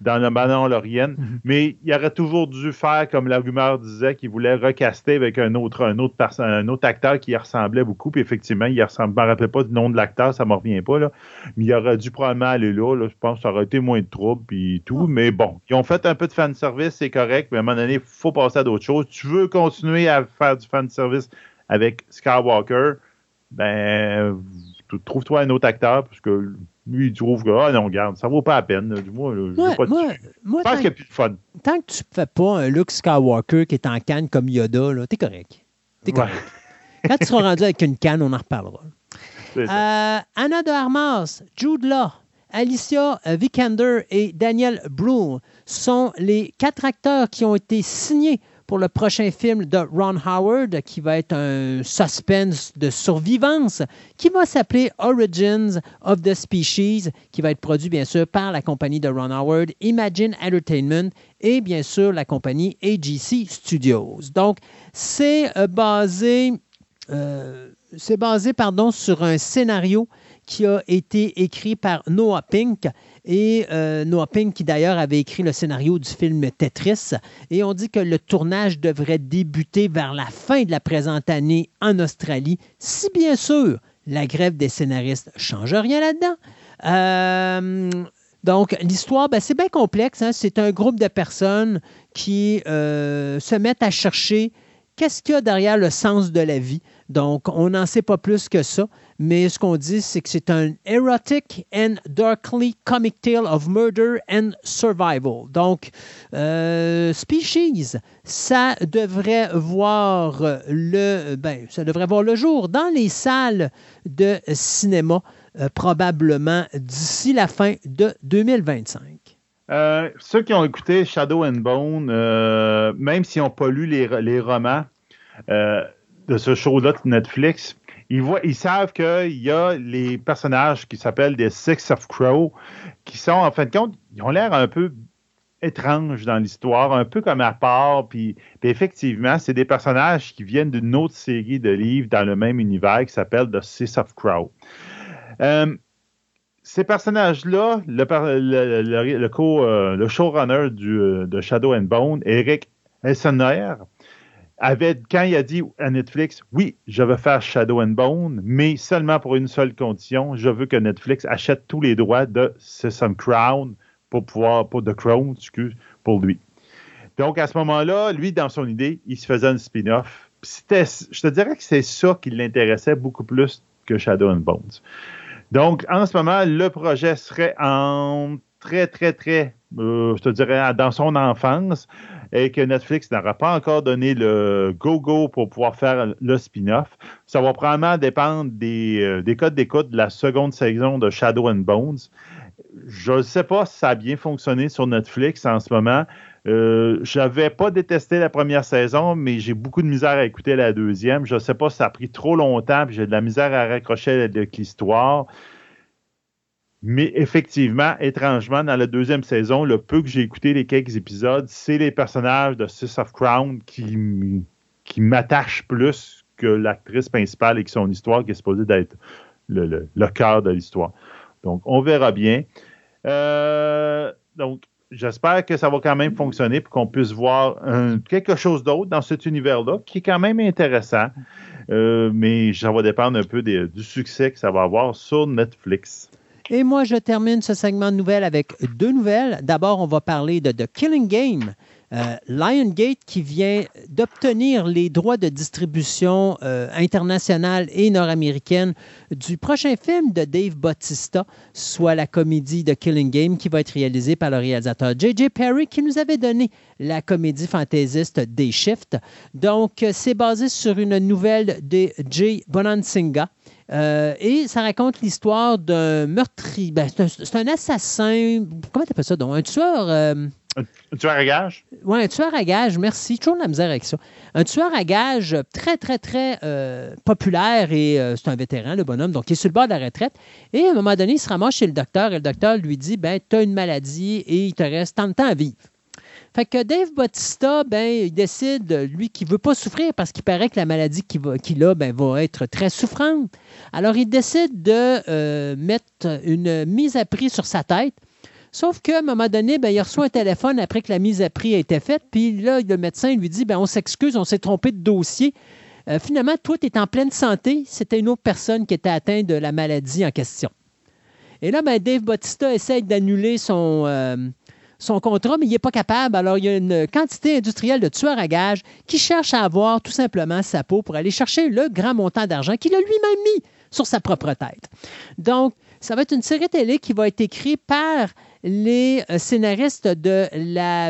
Speaker 3: dans le Mandalorian.
Speaker 2: Mhm.
Speaker 3: Mais il aurait toujours dû faire comme la rumeur disait qu'il voulait recaster avec un autre, un autre, perso- un autre acteur qui y ressemblait beaucoup. Puis effectivement, il ressemble. Je ne me rappelle pas du nom de l'acteur, ça ne me revient pas. Là. Mais il aurait dû probablement aller là. là. Je pense que ça aurait été moins de troubles puis tout. Mais bon, ils ont fait un peu de fan service, c'est correct. Mais à un moment donné, il faut passer à d'autres choses. Tu veux continuer à faire du fan service avec Skywalker, ben, trouve-toi un autre acteur, parce que lui, il trouve que, ah non, regarde, ça vaut pas la peine. là. Moi, là, je
Speaker 2: moi,
Speaker 3: pas de-
Speaker 2: moi, moi,
Speaker 3: je pense
Speaker 2: tant,
Speaker 3: qu'il n'y a plus de fun.
Speaker 2: tant que tu ne fais pas un Luke Skywalker qui est en canne comme Yoda, là, t'es correct. T'es
Speaker 3: Ouais.
Speaker 2: correct. Quand tu seras rendu avec une canne, on en reparlera. Euh, Anna de Armas, Jude Law, Alicia euh, Vikander et Daniel Brühl sont les quatre acteurs qui ont été signés pour le prochain film de Ron Howard, qui va être un suspense de survivance, qui va s'appeler Origins of the Species, qui va être produit bien sûr par la compagnie de Ron Howard, Imagine Entertainment et bien sûr la compagnie AGC Studios. Donc, c'est euh, basé euh, c'est basé pardon, sur un scénario qui a été écrit par Noah Pink. Et euh, Noah Pink, qui d'ailleurs avait écrit le scénario du film Tetris. Et on dit que le tournage devrait débuter vers la fin de la présente année en Australie, si bien sûr la grève des scénaristes change rien là-dedans. Euh, donc, l'histoire, ben, c'est bien complexe. hein. C'est un groupe de personnes qui euh, se mettent à chercher qu'est-ce qu'il y a derrière le sens de la vie. Donc, on n'en sait pas plus que ça, mais ce qu'on dit, c'est que c'est un erotic and darkly comic tale of murder and survival. Donc, euh, Species, ça devrait voir le, ben, ça devrait voir le jour dans les salles de cinéma, euh, probablement d'ici la fin de 2025.
Speaker 3: Euh, ceux qui ont écouté Shadow and Bone, même s'ils n'ont pas lu les, romans de ce show-là de Netflix, ils, voient, ils savent qu'il y a les personnages qui s'appellent des Six of Crow, qui sont, en fin de compte, ils ont l'air un peu étranges dans l'histoire, un peu comme à part. Puis, effectivement, c'est des personnages qui viennent d'une autre série de livres dans le même univers qui s'appelle The Six of Crow. Euh, ces personnages-là, le, le- le co- euh, le showrunner du, euh, de Shadow and Bone, Eric Essener, quand il a dit à Netflix, oui, je veux faire Shadow and Bone, mais seulement pour une seule condition, je veux que Netflix achète tous les droits de Sesame Crown pour pouvoir, pour The Crown, excuse, pour lui. Donc, à ce moment-là, lui, dans son idée, il se faisait un spin-off. Je te dirais que c'est ça qui l'intéressait beaucoup plus que Shadow and Bones. Donc, en ce moment, le projet serait en très, très, très, euh, je te dirais, dans son enfance. Et que Netflix n'aura pas encore donné le go-go pour pouvoir faire le spin-off. Ça va probablement dépendre des, euh, des codes d'écoute de la seconde saison de Shadow and Bones. Je ne sais pas si ça a bien fonctionné sur Netflix en ce moment. Euh, je n'avais pas détesté la première saison, mais j'ai beaucoup de misère à écouter la deuxième. Je ne sais pas si ça a pris trop longtemps, puis j'ai de la misère à raccrocher avec l'histoire. Mais effectivement, étrangement, dans la deuxième saison, le peu que j'ai écouté les quelques épisodes, c'est les personnages de Six of Crown qui, m'attachent plus que l'actrice principale et qui son histoire qui est supposée d'être le, cœur de l'histoire. Donc, on verra bien. Euh, donc, j'espère que ça va quand même fonctionner pour qu'on puisse voir quelque chose d'autre dans cet univers-là qui est quand même intéressant. Euh, mais ça va dépendre un peu du succès que ça va avoir sur Netflix.
Speaker 2: Et moi, je termine ce segment de nouvelles avec deux nouvelles. D'abord, on va parler de The Killing Game. Euh, Liongate qui vient d'obtenir les droits de distribution euh, internationale et nord-américaine du prochain film de Dave Bautista, soit la comédie The Killing Game qui va être réalisée par le réalisateur J.J. Perry qui nous avait donné la comédie fantaisiste Day Shift. Donc, c'est basé sur une nouvelle de Jay Bonansinga. Euh, et ça raconte l'histoire d'un meurtrier. Ben, c'est un, assassin. Comment tu appelles ça donc? Un tueur.
Speaker 3: Euh, un, tueur à gage?
Speaker 2: Oui, un tueur à gage, merci. Toujours de la misère avec ça. Un tueur à gage très, très, très euh, populaire et c'est un vétéran, le bonhomme, donc il est sur le bord de la retraite. Et à un moment donné, il se ramasse chez le docteur et le docteur lui dit ben, Tu as une maladie et il te reste tant de temps à vivre. Fait que Dave Bautista, ben, il décide, lui, qu'il ne veut pas souffrir parce qu'il paraît que la maladie qu'il a ben, va être très souffrante. Alors, il décide de euh, mettre une mise à prix sur sa tête. Sauf qu'à un moment donné, ben, il reçoit un téléphone après que la mise à prix a été faite. Puis là, le médecin lui dit ben, On s'excuse, on s'est trompé de dossier. Euh, finalement, toi, tu es en pleine santé. C'était une autre personne qui était atteinte de la maladie en question. Et là, ben, Dave Bautista essaie d'annuler son, euh, son contrat, mais il n'est pas capable. Alors, il y a une quantité industrielle de tueurs à gages qui cherchent à avoir tout simplement sa peau pour aller chercher le grand montant d'argent qu'il a lui-même mis sur sa propre tête. Donc, ça va être une série télé qui va être écrite par les euh, scénaristes de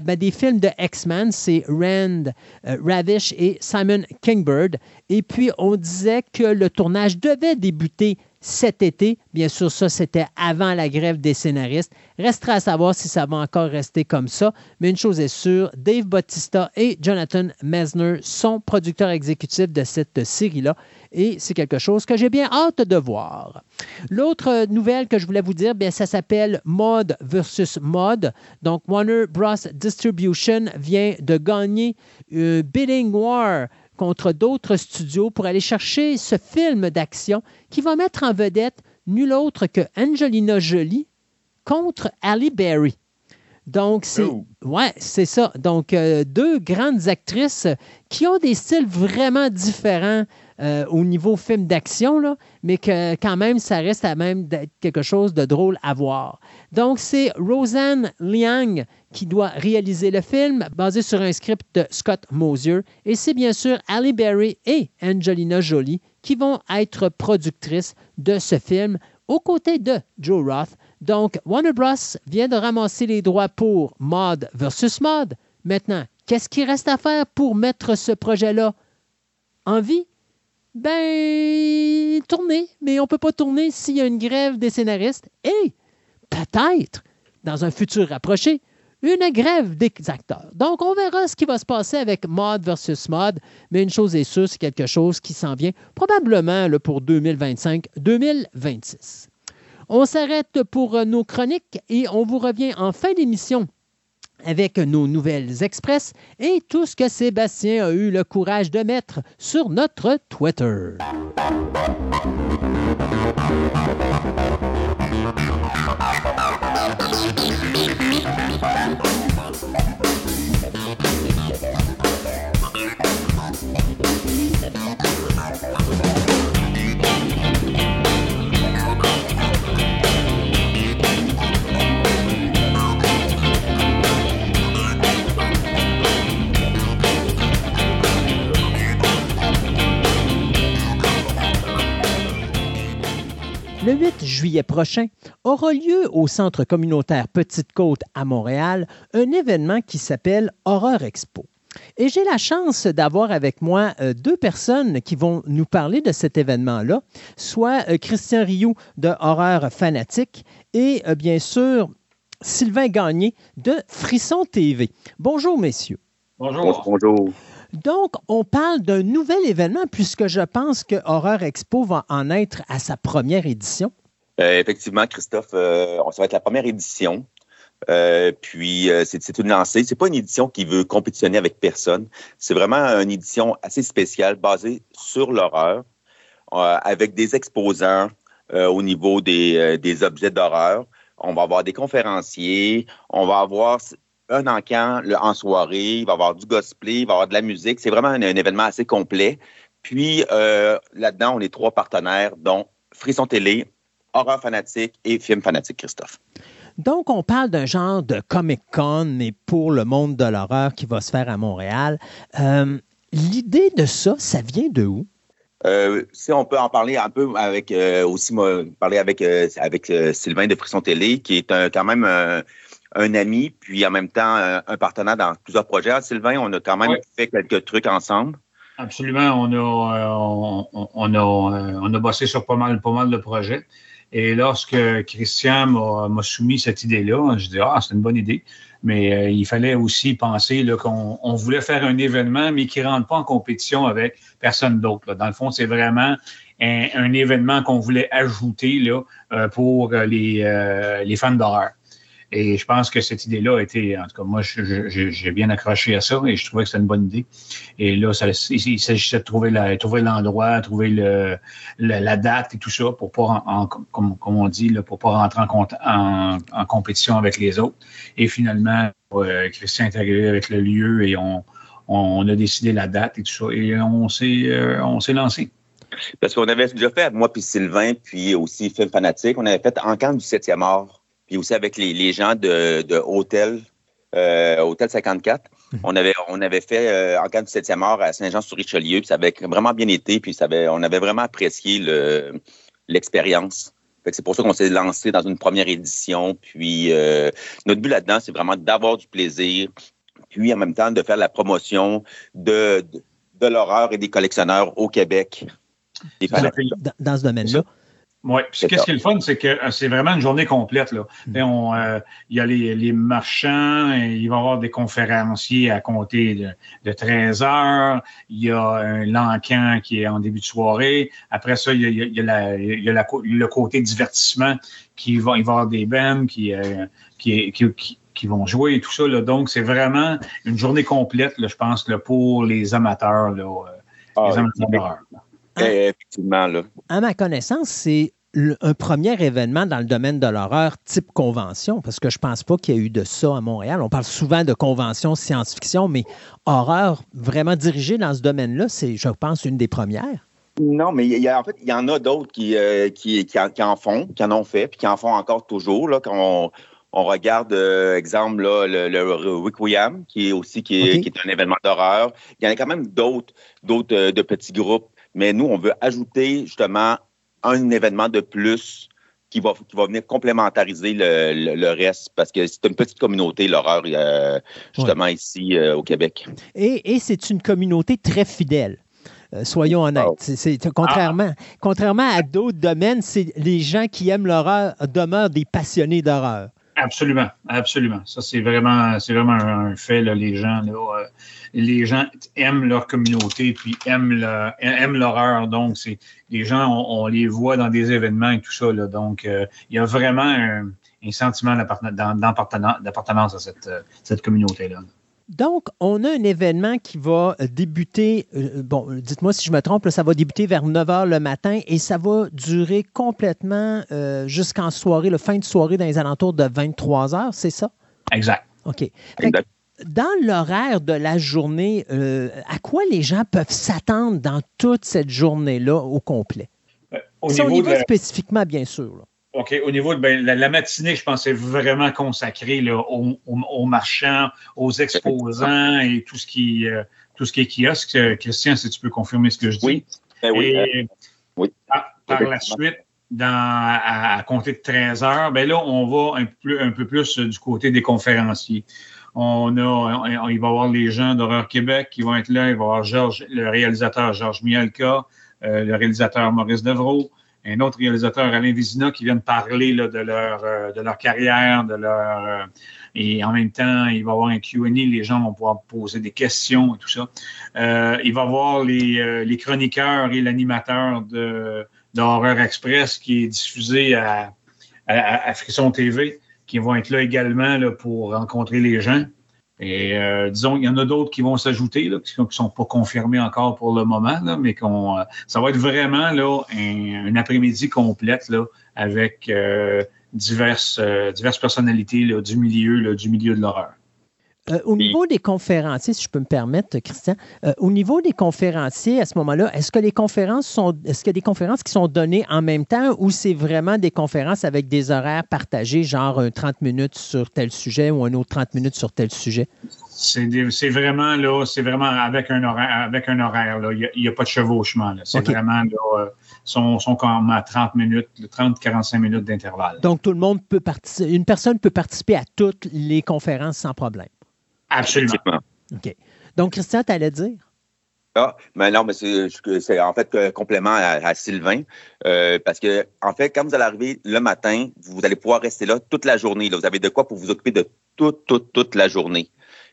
Speaker 2: ben, des films de X-Men, c'est Rand euh, Ravish et Simon Kingbird. Et puis, on disait que le tournage devait débuter cet été. Bien sûr, ça, c'était avant la grève des scénaristes. Restera à savoir si ça va encore rester comme ça. Mais une chose est sûre, Dave Bautista et Jonathan Mesner sont producteurs exécutifs de cette série-là. Et c'est quelque chose que j'ai bien hâte de voir. L'autre nouvelle que je voulais vous dire, bien, ça s'appelle Mod versus Mod. Donc, Warner Bros. Distribution vient de gagner un bidding war contre d'autres studios pour aller chercher ce film d'action qui va mettre en vedette nul autre que Angelina Jolie contre Halle Berry. Donc, c'est oh. ouais, c'est ça. Donc, euh, deux grandes actrices qui ont des styles vraiment différents euh, au niveau film d'action, mais que quand même, ça reste à même d'être quelque chose de drôle à voir. Donc, c'est Roseanne Liang qui doit réaliser le film, basé sur un script de Scott Mosier. Et c'est bien sûr Halle Berry et Angelina Jolie qui vont être productrices de ce film aux côtés de Joe Roth. Donc, Warner Bros. vient de ramasser les droits pour Mod versus Mod. Maintenant, qu'est-ce qui reste à faire pour mettre ce projet-là en vie? Ben, tourner. Mais on ne peut pas tourner s'il y a une grève des scénaristes. Et peut-être, dans un futur rapproché, une grève des acteurs. Donc, on verra ce qui va se passer avec mode versus mode, mais une chose est sûre, c'est quelque chose qui s'en vient probablement pour 2025-2026. On s'arrête pour euh, nos chroniques et on vous revient en fin d'émission avec nos nouvelles express et tout ce que Sébastien a eu le courage de mettre sur notre Twitter. Thank you. Le 8 juillet prochain aura lieu au Centre communautaire Petite Côte à Montréal un événement qui s'appelle Horreur Expo. Et j'ai la chance d'avoir avec moi euh, deux personnes qui vont nous parler de cet événement-là, soit euh, Christian Rioux de Horreur Fanatique et euh, bien sûr Sylvain Gagné de Frisson TV. Bonjour, messieurs.
Speaker 1: Bonjour. Bonjour.
Speaker 2: Donc, on parle d'un nouvel événement puisque je pense que Horreur Expo va en être à sa première édition.
Speaker 1: effectivement, Christophe, ça va être la première édition. Euh, puis euh, c'est une lancée. C'est pas une édition qui veut compétitionner avec personne. C'est vraiment une édition assez spéciale basée sur l'horreur, euh, avec des exposants au niveau des objets d'horreur. On va avoir des conférenciers, on va avoir un encamp en soirée, il va y avoir du cosplay, il va y avoir de la musique. C'est vraiment un, événement assez complet. Puis là-dedans, on est trois partenaires, dont Frisson Télé, Horreur Fanatique et Film Fanatique, Christophe.
Speaker 2: Donc, on parle d'un genre de Comic-Con, mais pour le monde de l'horreur qui va se faire à Montréal. Euh, l'idée de ça, ça vient de où?
Speaker 1: Euh, si on peut en parler un peu avec euh, aussi parler avec avec Sylvain de Frisson Télé, qui est quand même un ami, puis en même temps un partenaire dans plusieurs projets. Sylvain, on a quand même fait quelques trucs ensemble.
Speaker 4: Absolument, on a on, a on a bossé sur pas mal pas mal de projets. Et lorsque Christian m'a soumis cette idée-là, je dis ah c'est une bonne idée, mais euh, il fallait aussi penser qu'on voulait faire un événement, mais qui ne rentre pas en compétition avec personne d'autre. Dans le fond, c'est vraiment un, événement qu'on voulait ajouter là, euh, pour les, euh, les fans d'horreur. Et je pense que cette idée-là a été, en tout cas, moi, j'ai bien accroché à ça et je trouvais que c'était une bonne idée. Et là, ça, il, s'agissait de trouver l'endroit, trouver le, la date et tout ça pour pas, comme, comme, on dit, là, pour pas rentrer en, compétition avec les autres. Et finalement, euh, Christian est arrivé avec le lieu et on, on a décidé la date et tout ça. Et on s'est euh, on s'est lancé.
Speaker 1: Parce qu'on avait déjà fait, moi puis Sylvain, puis aussi Film Fanatique, on avait fait en camp du 7e art puis aussi avec les, gens de, de Hôtel, euh, Hôtel 54. Mhm. On avait, on avait fait euh, en cas du 7e art à Saint-Jean-sur-Richelieu, puis ça avait vraiment bien été, puis ça avait, on avait vraiment apprécié l'expérience. c'est pour ça qu'on s'est lancé dans une première édition. Puis euh, notre but là-dedans, c'est vraiment d'avoir du plaisir, puis en même temps de faire la promotion de, de, l'horreur et des collectionneurs au Québec.
Speaker 2: dans ce domaine-là.
Speaker 4: Oui, puis qu'est-ce qui est le fun, c'est que euh, c'est vraiment une journée complète. Là. Mm. Euh, il y a les, marchands, il va y avoir des conférenciers à compter de, 13 heures. Il y a un Lancan qui est en début de soirée. Après ça, il y a, le côté divertissement qui va, il va y avoir des bands qui, euh, qui, qui, vont jouer et tout ça. Là. Donc, c'est vraiment une journée complète, là, je pense, là, pour les amateurs, là,
Speaker 1: ah, les amateurs d'horreur. Effectivement, là.
Speaker 2: À ma connaissance, c'est un premier événement dans le domaine de l'horreur type convention, parce que je ne pense pas qu'il y ait eu de ça à Montréal. On parle souvent de convention science-fiction, mais horreur vraiment dirigée dans ce domaine-là, c'est, je pense, une des premières.
Speaker 1: Non, mais il y a, en fait, il y en a d'autres qui, euh, qui, en, font, qui en ont fait, puis qui en font encore toujours. Là, quand on, regarde, euh, exemple, là, le, le qui est aussi qui est, qui est un événement d'horreur. Il y en a quand même d'autres, d'autres euh, de petits groupes mais nous, on veut ajouter justement un événement de plus qui va, qui va venir complémentariser le, reste parce que c'est une petite communauté, l'horreur, euh, justement ici euh, au Québec.
Speaker 2: Et, c'est une communauté très fidèle. Euh, soyons honnêtes. Ah. C'est, contrairement, contrairement à d'autres domaines, c'est les gens qui aiment l'horreur demeurent des passionnés d'horreur.
Speaker 4: Absolument, absolument. Ça, c'est vraiment, c'est vraiment un, fait. Les gens, là, les gens aiment leur communauté puis aiment, l'horreur. Donc, c'est les gens, on, les voit dans des événements et tout ça. donc, euh, il y a vraiment un, sentiment d'appartenance à cette, cette communauté-là.
Speaker 2: Donc, on a un événement qui va débuter, euh, bon, dites-moi si je me trompe, ça va débuter vers 9 h le matin et ça va durer complètement euh, jusqu'en soirée, le fin de soirée dans les alentours de 23 h c'est ça?
Speaker 4: Exact.
Speaker 2: OK dans l'horaire de la journée, euh, à quoi les gens peuvent s'attendre dans toute cette journée-là au complet? Euh, au si niveau on spécifiquement, bien sûr.
Speaker 4: OK. Au niveau de ben, la, matinée, je pense c'est vraiment consacré aux, marchands, aux exposants et tout ce qui, euh, tout ce qui est kiosque. Christian, si tu peux confirmer ce que je dis.
Speaker 1: Oui. Ben oui.
Speaker 4: par, la suite, dans, à, compter de 13 heures, ben là, on va un peu, un peu plus du côté des conférenciers. On a, il va y avoir les gens d'Horreur Québec qui vont être là. Il va y avoir Georges, le réalisateur Georges Mielka, euh, le réalisateur Maurice Devreau, un autre réalisateur Alain Vizina qui vient de parler là, de, leur, euh, de leur carrière, de leur euh, et en même temps, il va y avoir un Q&A, les gens vont pouvoir poser des questions et tout ça. il va y avoir les, les chroniqueurs et l'animateur de d'Horreur Express qui est diffusé à, à, Frisson TV, qui vont être là également là, pour rencontrer les gens. Et euh, disons, il y en a d'autres qui vont s'ajouter, qui ne sont pas confirmés encore pour le moment, là, mais qu'on, euh, ça va être vraiment là, un, après-midi complète là, avec euh, diverses, diverses personnalités là, du milieu, là, du milieu de l'horreur.
Speaker 2: Euh, au niveau des conférenciers, si je peux me permettre, Christian, euh, au niveau des conférenciers, à ce moment-là, est-ce que les conférences sont, est-ce qu'il y a des conférences qui sont données en même temps ou c'est vraiment des conférences avec des horaires partagés, genre 30 minutes sur tel sujet ou un autre 30 minutes sur tel sujet?
Speaker 4: C'est, vraiment là, c'est vraiment avec un horaire, avec un horaire Il n'y a, pas de chevauchement. C'est vraiment là, euh, sont, sont quand même à 30 minutes, 30-45 minutes d'intervalle.
Speaker 2: Donc tout le monde peut participer, une personne peut participer à toutes les conférences sans problème?
Speaker 4: Absolument.
Speaker 2: OK. Donc, Christian, tu allais dire?
Speaker 1: Ah, mais non, mais c'est en fait complément à, Sylvain. Euh, parce que, en fait, quand vous allez arriver le matin, vous allez pouvoir rester là toute la journée. Vous avez de quoi pour vous occuper de toute, toute, toute la journée.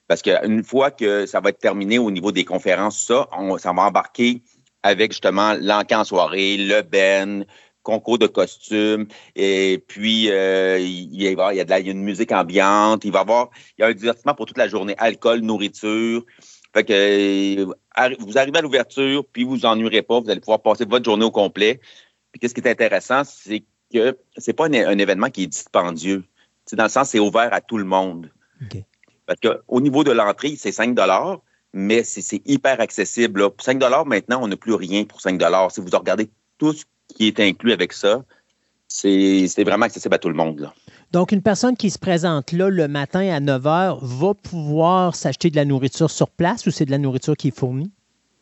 Speaker 1: Parce qu'une fois que ça va être terminé au niveau des conférences, ça, on, ça va embarquer avec justement l'encan soirée, le Ben, concours de costumes. Et puis, euh, il, y a, il, y a de la, une musique ambiante. Il va y avoir il y a un divertissement pour toute la journée. Alcool, nourriture. Fait que euh, vous arrivez à l'ouverture, puis vous vous ennuierez pas. Vous allez pouvoir passer votre journée au complet. Puis qu'est-ce qui est intéressant, c'est que c'est pas un, événement qui est dispendieux. C'est dans le sens, c'est ouvert à tout le monde. Parce qu'au niveau de l'entrée, c'est 5 mais c'est hyper accessible. Pour 5 maintenant, on n'a plus rien pour 5 Si vous regardez tout ce qui est inclus avec ça, c'est vraiment accessible à tout le monde.
Speaker 2: Donc, une personne qui se présente là le matin à 9 h va pouvoir s'acheter de la nourriture sur place ou c'est de la nourriture qui est fournie?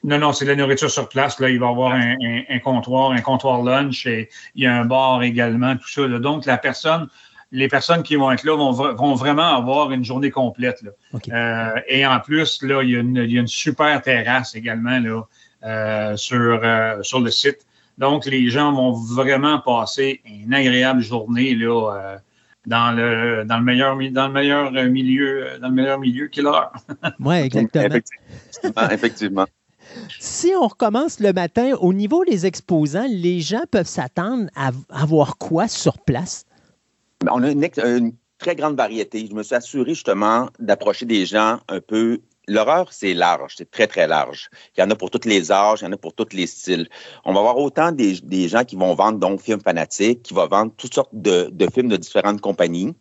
Speaker 4: Non, non, c'est de la nourriture sur place. Là, il va y avoir un, comptoir, un comptoir lunch et il y a un bar également, tout ça. Donc, la personne, les personnes qui vont être là vont, vont vraiment avoir une journée complète. Euh, et en plus, là, il y, a une, super terrasse également là, euh, sur, euh, sur le site. Donc, les gens vont vraiment passer une agréable journée là, euh, dans, le, dans, le meilleur, dans le meilleur milieu, dans le meilleur milieu qu'il a. [laughs]
Speaker 2: Oui, exactement.
Speaker 1: effectivement, effectivement.
Speaker 2: Si on recommence le matin, au niveau des exposants, les gens peuvent s'attendre à, avoir quoi sur place?
Speaker 1: Ben, on a une, une, très grande variété. Je me suis assuré justement d'approcher des gens un peu l'horreur, c'est large, c'est très, très large. Il y en a pour tous les âges, il y en a pour tous les styles. On va avoir autant des, gens qui vont vendre donc films fanatiques, qui vont vendre toutes sortes de, films de différentes compagnies.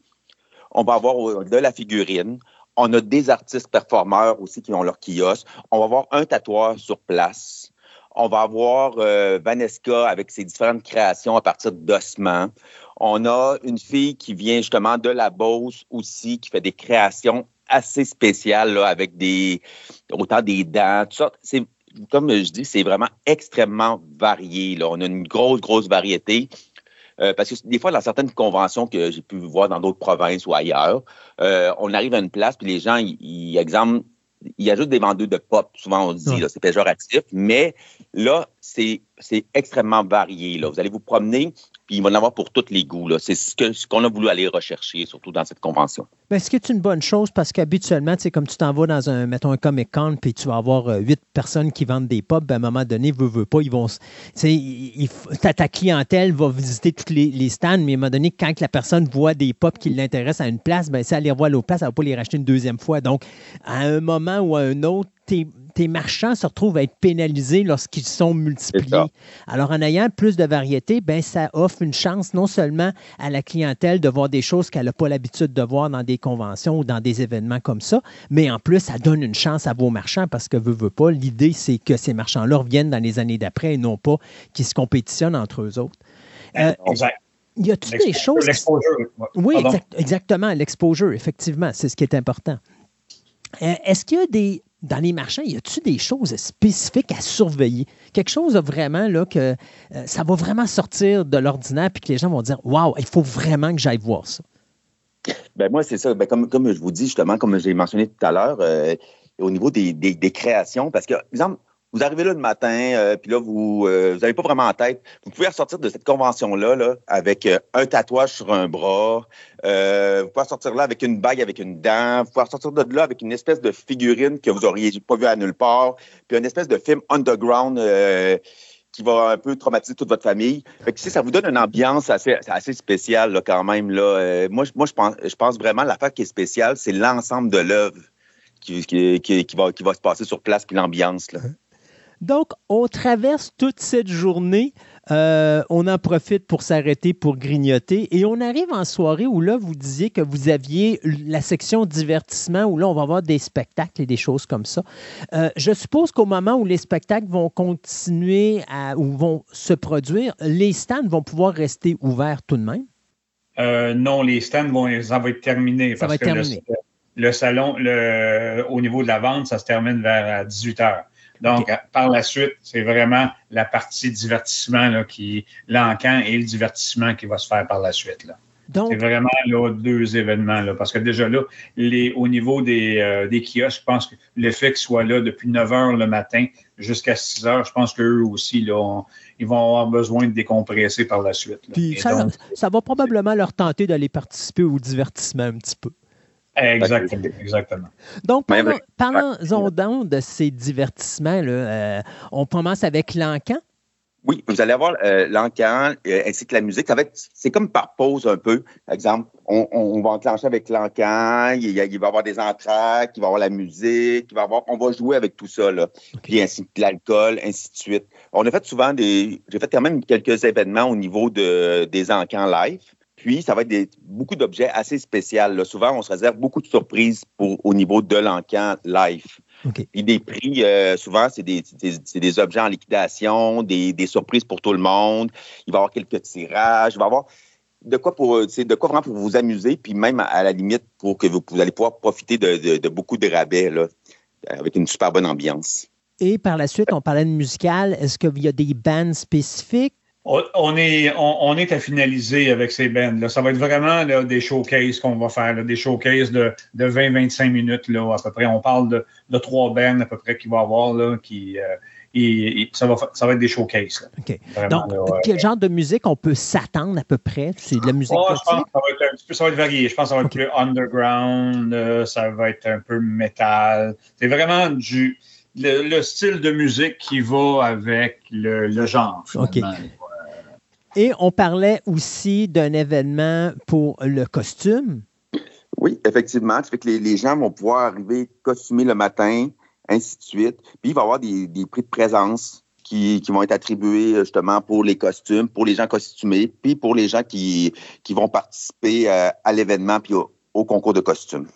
Speaker 1: On va avoir de la figurine. On a des artistes performeurs aussi qui ont leur kiosque. On va avoir un tatoueur sur place. On va avoir euh, Vanessa avec ses différentes créations à partir d'ossements. On a une fille qui vient justement de la Beauce aussi, qui fait des créations assez spécial là, avec des autant des dents, tout ça. C'est comme je dis, c'est vraiment extrêmement varié. Là. On a une grosse, grosse variété. Euh, parce que des fois, dans certaines conventions que j'ai pu voir dans d'autres provinces ou ailleurs, euh, on arrive à une place, puis les gens, ils, exemple, ils ajoutent des vendeurs de pop. Souvent, on dit, là, c'est péjoratif, mais là, c'est extrêmement varié. Là. Vous allez vous promener, puis il va en avoir pour tous les goûts. C'est ce qu'on a voulu aller rechercher, surtout dans cette convention.
Speaker 2: Mais ce qui est une bonne chose parce qu'habituellement, comme tu t'en vas dans un, mettons, un Comic Con, puis tu vas avoir euh, huit personnes qui vendent des pop, ben, à un moment donné, veut, veut pas, ils vont. Il, ta, ta, clientèle va visiter tous les, stands, mais à un moment donné, quand la personne voit des pop qui l'intéressent à une place, ben, si elle les voit à l'autre place, elle va pas les racheter une deuxième fois. Donc, à un moment ou à un autre, tes, marchands se retrouvent à être pénalisés lorsqu'ils sont multipliés. Alors, en ayant plus de variété, ben, ça offre une chance non seulement à la clientèle de voir des choses qu'elle n'a pas l'habitude de voir dans des conventions ou dans des événements comme ça, mais en plus, ça donne une chance à vos marchands parce que, veut, veut pas, l'idée, c'est que ces marchands-là reviennent dans les années d'après et non pas qu'ils se compétitionnent entre eux autres.
Speaker 4: Euh, exact.
Speaker 2: Y a-t-il des choses. Oui, exactement, l'exposure, effectivement, c'est ce qui est important. Euh, est-ce qu'il y a des, dans les marchands, y a-t-il des choses spécifiques à surveiller? Quelque chose vraiment là que euh, ça va vraiment sortir de l'ordinaire puis que les gens vont dire Waouh, il faut vraiment que j'aille voir ça.
Speaker 1: Ben moi, c'est ça. Ben, comme, je vous dis justement, comme j'ai mentionné tout à l'heure, euh, au niveau des, des, créations, parce que, exemple, vous arrivez là le matin, euh, puis là, vous n'avez euh, pas vraiment en tête. Vous pouvez ressortir de cette convention-là là, avec euh, un tatouage sur un bras. vous pouvez ressortir là avec une bague avec une dent. Vous pouvez ressortir de là avec une espèce de figurine que vous n'auriez pas vu à nulle part. Puis une espèce de film underground qui va un peu traumatiser toute votre famille. Fait que, ça vous donne une ambiance assez, assez spéciale là, quand même. Là. moi, moi je, pense, je pense vraiment l'affaire qui est spéciale, c'est l'ensemble de l'œuvre qui, qui, va, qui va se passer sur place, puis l'ambiance. Là.
Speaker 2: Donc, on traverse toute cette journée. Euh, on en profite pour s'arrêter, pour grignoter. Et on arrive en soirée où là, vous disiez que vous aviez la section divertissement où là, on va avoir des spectacles et des choses comme ça. Euh, je suppose qu'au moment où les spectacles vont continuer à, ou vont se produire, les stands vont pouvoir rester ouverts tout de même?
Speaker 4: Euh, non, les stands vont, ça va être terminé.
Speaker 2: Ça va être terminé.
Speaker 4: Le, salon, le, au niveau de la vente, ça se termine vers 18 heures. Donc, par la suite, c'est vraiment la partie divertissement là, qui, l'encan et le divertissement qui va se faire par la suite. Là. c'est vraiment là, deux événements. Là, parce que déjà là, les, au niveau des, euh, des kiosques, je pense que l'effet qu'ils soit là depuis 9 heures le matin jusqu'à 6 heures, je pense qu'eux aussi, là, ils vont avoir besoin de décompresser par la suite.
Speaker 2: Puis ça, ça va probablement leur tenter d'aller participer au divertissement un petit peu.
Speaker 4: Exactement. exactement.
Speaker 2: Donc, parlons, donc de ces divertissements. Là. Euh, on commence avec l'encan?
Speaker 1: Oui, vous allez avoir euh, l'encan euh, ainsi que la musique. Ça va c'est comme par pause un peu. Par exemple, on, va enclencher avec l'encan, il, il, va y avoir des entraques, il va y avoir la musique, il va avoir, on va jouer avec tout ça, là. Puis ainsi que l'alcool, ainsi de suite. On a fait souvent des, j'ai fait quand même quelques événements au niveau de, des encans live. Puis, ça va être des, beaucoup d'objets assez spéciaux. Souvent, on se réserve beaucoup de surprises pour, au niveau de l'encan live. Puis des prix, euh, souvent, c'est des, des, objets en liquidation, des, surprises pour tout le monde. Il va y avoir quelques tirages. Il va y avoir de quoi pour c'est de quoi vraiment pour vous amuser, puis même à, la limite pour que vous, allez pouvoir profiter de, beaucoup de rabais là, avec une super bonne ambiance.
Speaker 2: Et par la suite, on parlait de musical. Est-ce qu'il y a des bands spécifiques?
Speaker 4: On est, on, est à finaliser avec ces bands. Là. Ça va être vraiment des showcases qu'on va faire, des showcases de, de 20-25 minutes là, à peu près. On parle de, de trois bands à peu près qu'il va y avoir. Là, qui, euh, et, ça, va, ça va être des showcases.
Speaker 2: OK. Donc, quel genre de musique on peut s'attendre à peu près? C'est de la musique
Speaker 4: oh, je pense ça va être un petit peu, ça va être varié. Je pense que ça va être plus underground, euh, ça va être un peu metal. C'est vraiment du... Le, style de musique qui va avec le, le genre. OK.
Speaker 2: Et on parlait aussi d'un événement pour le costume.
Speaker 1: Oui, effectivement. Ça fait que les, gens vont pouvoir arriver costumés le matin, ainsi de suite. Puis il va y avoir des, prix de présence qui, vont être attribués justement pour les costumes, pour les gens costumés, puis pour les gens qui, qui vont participer euh, à, l'événement puis au, concours de costumes.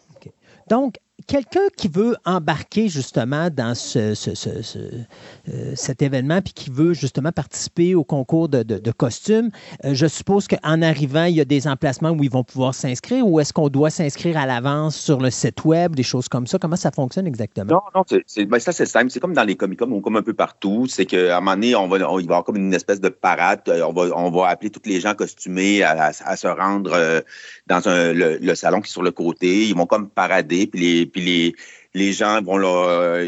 Speaker 2: Donc, quelqu'un qui veut embarquer justement dans ce, euh, cet événement puis qui veut justement participer au concours de, costumes, euh, je suppose qu'en arrivant, il y a des emplacements où ils vont pouvoir s'inscrire ou est-ce qu'on doit s'inscrire à l'avance sur le site web, des choses comme ça? Comment ça fonctionne exactement?
Speaker 1: Non, non, c'est, ben, ça c'est simple. C'est comme dans les Comic-Con comme un peu partout. C'est qu'à un moment donné, on va, il va y avoir comme une espèce de parade. Euh, on va, on va appeler tous les gens costumés à, se rendre dans le, salon qui est sur le côté. Ils vont comme parader, puis les, puis les, les gens vont leur,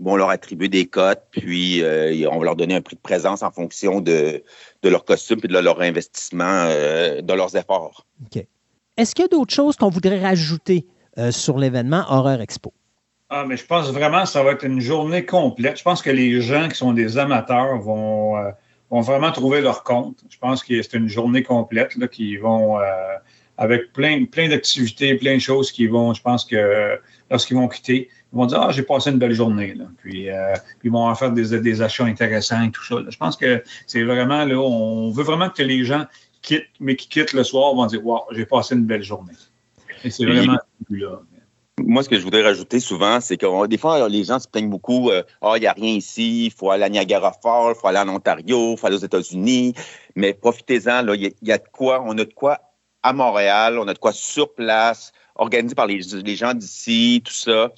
Speaker 1: vont leur attribuer des cotes, puis euh, on va leur donner un prix de présence en fonction de, de leur costume et de leur investissement, euh, de leurs efforts.
Speaker 2: OK. Est-ce qu'il y a d'autres choses qu'on voudrait rajouter euh, sur l'événement Horreur Expo?
Speaker 4: Ah, mais je pense vraiment que ça va être une journée complète. Je pense que les gens qui sont des amateurs vont, vont vraiment trouver leur compte. Je pense que c'est une journée complète là, qui vont avec plein, plein d'activités, plein de choses qui vont, je pense que lorsqu'ils vont quitter, ils vont dire Ah, j'ai passé une belle journée. Là. Puis, euh, ils vont en faire des, des achats intéressants et tout ça. Je pense que c'est vraiment là, on veut vraiment que les gens quittent, mais qui quittent le soir vont dire Wow, j'ai passé une belle journée. Et c'est vraiment là.
Speaker 1: Moi, ce que je voudrais rajouter souvent, c'est que des fois, les gens se plaignent beaucoup. Euh, ah, il n'y a rien ici, il faut aller à Niagara Falls, il faut aller en Ontario, il faut aller aux États-Unis. Mais profitez-en, il y, a de quoi, on a de quoi à Montréal, on a de quoi sur place, organisé par les, gens d'ici, tout ça.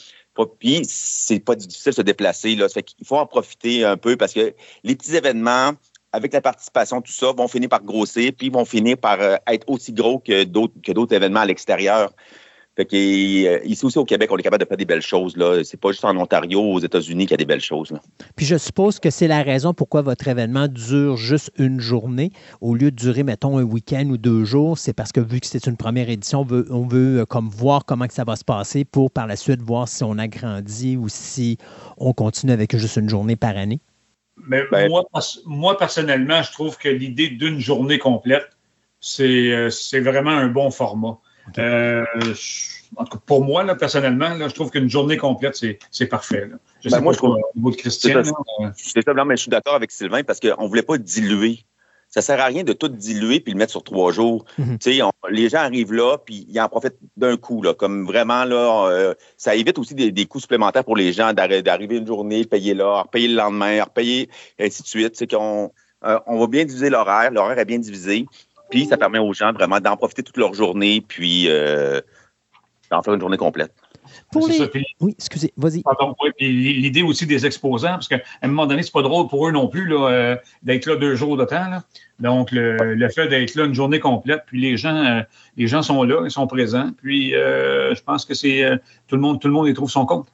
Speaker 1: Puis, c'est pas difficile de se déplacer. Là. fait qu'il faut en profiter un peu parce que les petits événements, avec la participation, tout ça, vont finir par grossir, puis vont finir par euh, être aussi gros que d'autres événements à l'extérieur. Fait qu'ici aussi au Québec, on est capable de faire des belles choses. Là. C'est pas juste en Ontario, aux États-Unis qu'il y a des belles choses. Là.
Speaker 2: Puis je suppose que c'est la raison pourquoi votre événement dure juste une journée au lieu de durer, mettons, un week-end ou deux jours. C'est parce que vu que c'est une première édition, on veut, on veut comme voir comment que ça va se passer pour par la suite voir si on agrandit ou si on continue avec juste une journée par année.
Speaker 4: Mais ben, moi, moi, personnellement, je trouve que l'idée d'une journée complète, c'est, euh, c'est vraiment un bon format. Euh, en tout cas, pour moi, là, personnellement, là, je trouve qu'une journée complète, c'est parfait. Là. Je ben, sais moi, pas je trouve, au niveau de Christian.
Speaker 1: C'est ça, mais je suis d'accord avec Sylvain parce qu'on ne voulait pas diluer. Ça ne sert à rien de tout diluer puis le mettre sur trois jours. Mm -hmm. les gens arrivent là puis ils en profitent d'un coup. Là, comme vraiment, là, euh, ça évite aussi des, des, coûts supplémentaires pour les gens d'arriver une journée, payer là, repayer le lendemain, repayer, et ainsi de suite. C'est qu'on euh, on va bien diviser l'horaire. L'horaire est bien divisé. Puis ça permet aux gens vraiment d'en profiter toute leur journée, puis euh, d'en faire une journée complète.
Speaker 2: Pour les... oui, excusez, vas-y.
Speaker 4: l'idée aussi des exposants, parce qu'à un moment donné, c'est pas drôle pour eux non plus là, euh, d'être là deux jours de temps. Là. Donc, le, le fait d'être là une journée complète, puis les gens, euh, les gens sont là, ils sont présents. Puis, euh, je pense que c'est tout le monde, tout le monde y trouve son compte.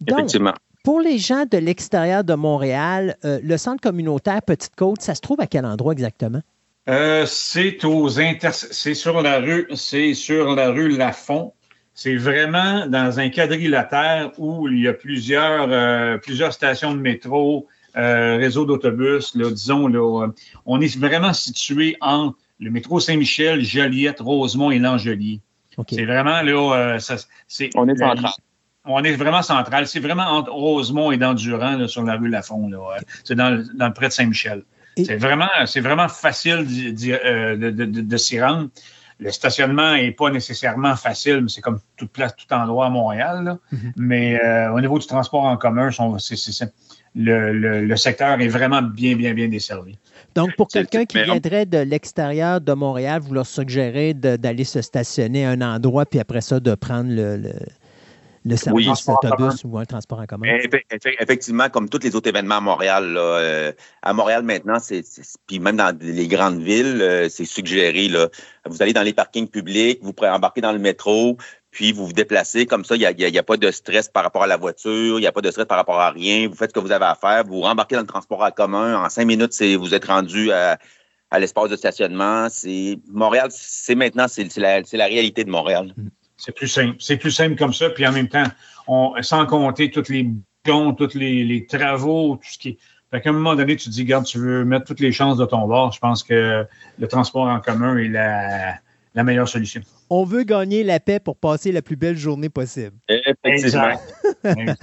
Speaker 1: Donc, Effectivement.
Speaker 2: Pour les gens de l'extérieur de Montréal, le centre communautaire Petite Côte, ça se trouve à quel endroit exactement?
Speaker 4: Euh, c'est aux inter... c'est sur la rue, c'est sur la rue Lafont. C'est vraiment dans un quadrilatère où il y a plusieurs, euh, plusieurs stations de métro, euh, réseau d'autobus. Là, disons, là, on est vraiment situé entre le métro Saint-Michel, Joliette, Rosemont et L'Angelier. Okay. C'est vraiment là, ça, c'est.
Speaker 1: On est central.
Speaker 4: On est vraiment central. C'est vraiment entre Rosemont et Dandurand, là, sur la rue Lafont. Là. C'est dans, dans le près de Saint-Michel. C'est vraiment, c'est vraiment facile euh, de, de, de, de s'y rendre. Le stationnement n'est pas nécessairement facile, mais c'est comme toute place, tout endroit à Montréal. Mm -hmm. Mais euh, au niveau du transport en commun, c est, c est, le, le, le, secteur est vraiment bien, bien, bien desservi.
Speaker 2: Donc, pour quelqu'un qui viendrait de l'extérieur de Montréal, vous leur suggérez d'aller se stationner à un endroit, puis après ça, de prendre le, le le service oui, d'autobus ou un transport en commun?
Speaker 1: Effectivement, comme tous les autres événements à Montréal, là, euh, à Montréal maintenant, c'est, puis même dans les grandes villes, euh, c'est suggéré. Là, vous allez dans les parkings publics, vous pourrez embarquer dans le métro, puis vous vous déplacez comme ça. Il n'y a, y a, pas de stress par rapport à la voiture, il n'y a pas de stress par rapport à rien. Vous faites ce que vous avez à faire, vous rembarquez dans le transport en commun. En cinq minutes, c'est, vous êtes rendu à, à l'espace de stationnement. C'est Montréal, c'est maintenant, c'est, la, la réalité de Montréal.
Speaker 4: Mm. C'est plus simple. C'est plus simple comme ça. Puis en même temps, on, sans compter tous les bons, tous les, les, travaux, tout ce qui est. Fait qu'à un moment donné, tu te dis, regarde, tu veux mettre toutes les chances de ton bord. Je pense que le transport en commun est la, la meilleure solution.
Speaker 2: On veut gagner la paix pour passer la plus belle journée possible.
Speaker 1: Effectivement. [laughs]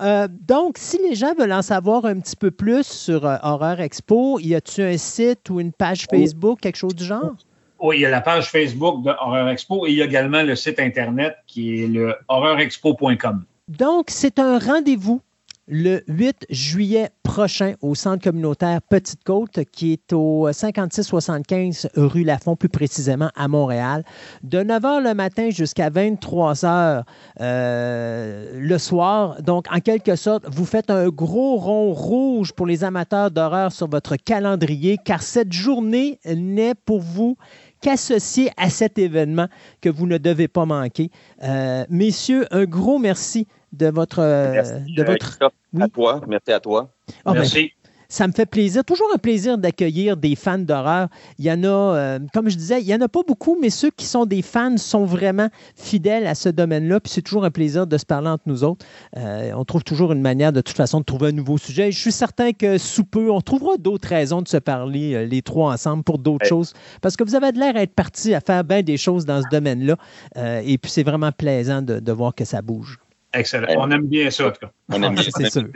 Speaker 2: euh, donc, si les gens veulent en savoir un petit peu plus sur euh, Horreur Expo, y a-tu un site ou une page Facebook, quelque chose du genre?
Speaker 4: Oui, il y a la page Facebook de Horreur Expo et il y a également le site Internet qui est le horreurexpo.com.
Speaker 2: Donc, c'est un rendez-vous le 8 juillet prochain au centre communautaire Petite Côte, qui est au 5675 rue Lafont, plus précisément à Montréal, de 9h le matin jusqu'à 23h euh, le soir. Donc, en quelque sorte, vous faites un gros rond rouge pour les amateurs d'horreur sur votre calendrier, car cette journée n'est pour vous qu'associé à cet événement que vous ne devez pas manquer. Euh, messieurs, un gros merci de votre.
Speaker 1: Merci,
Speaker 2: de votre...
Speaker 1: Oui? À toi. Merci à toi.
Speaker 4: Oh, merci. Ben,
Speaker 2: ça me fait plaisir, toujours un plaisir d'accueillir des fans d'horreur. Il y en a, euh, comme je disais, il n'y en a pas beaucoup, mais ceux qui sont des fans sont vraiment fidèles à ce domaine-là. Puis c'est toujours un plaisir de se parler entre nous autres. Euh, on trouve toujours une manière, de toute façon, de trouver un nouveau sujet. Je suis certain que sous peu, on trouvera d'autres raisons de se parler, euh, les trois ensemble, pour d'autres choses. Parce que vous avez de l'air à être parti à faire bien des choses dans ce domaine-là. Euh, et puis c'est vraiment plaisant de, de, voir que ça bouge.
Speaker 4: Excellent. On aime bien ça, en tout cas.
Speaker 1: On aime bien [laughs]
Speaker 2: C'est sûr.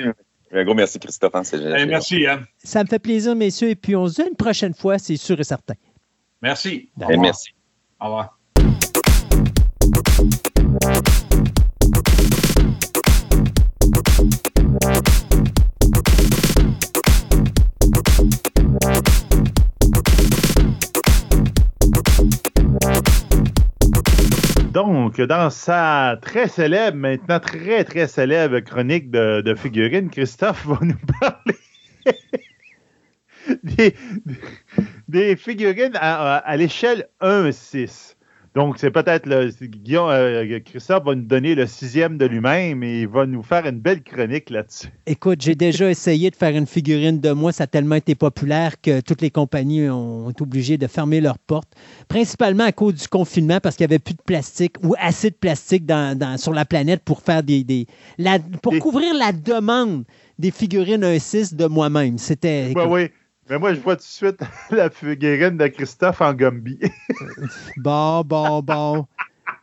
Speaker 1: Un gros merci, Christophe. Hein,
Speaker 4: hey, merci. Hein.
Speaker 2: Ça me fait plaisir, messieurs. Et puis, on se dit une prochaine fois, c'est sûr et certain.
Speaker 4: Merci.
Speaker 1: Hey, merci.
Speaker 4: Au revoir.
Speaker 3: Donc, dans sa très célèbre, maintenant très, très célèbre chronique de, figurines, Christophe va nous [laughs] parler des, figurines à, l'échelle 1-6. Donc, c'est peut-être le. Guillaume, euh, Christophe va nous donner le sixième de lui-même et il va nous faire une belle chronique là-dessus.
Speaker 2: Écoute, j'ai déjà [laughs] essayé de faire une figurine de moi. Ça a tellement été populaire que toutes les compagnies ont été obligées de fermer leurs portes, principalement à cause du confinement parce qu'il n'y avait plus de plastique ou assez de plastique dans, sur la planète pour faire des. des pour couvrir la demande des figurines 1-6 de moi-même. C'était.
Speaker 3: Oui, oui. Mais moi, je vois tout de suite [laughs] la figurine de Christophe en Gumby. [laughs]
Speaker 2: bon, bon, bon.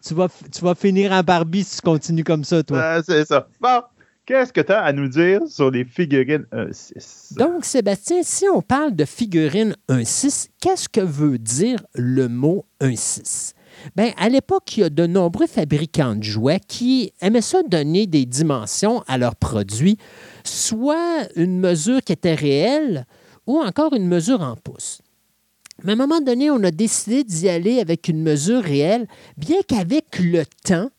Speaker 2: Tu vas, tu vas finir en Barbie si tu continues comme ça, toi.
Speaker 3: c'est ça. Bon, qu'est-ce que tu as à nous dire sur les figurines 1-6?
Speaker 2: Donc, Sébastien, si on parle de figurines 1-6, qu'est-ce que veut dire le mot 1-6? Bien, à l'époque, il y a de nombreux fabricants de jouets qui aimaient ça donner des dimensions à leurs produits, soit une mesure qui était réelle, ou encore une mesure en pouces. Mais à un moment donné, on a décidé d'y aller avec une mesure réelle, bien qu'avec le temps,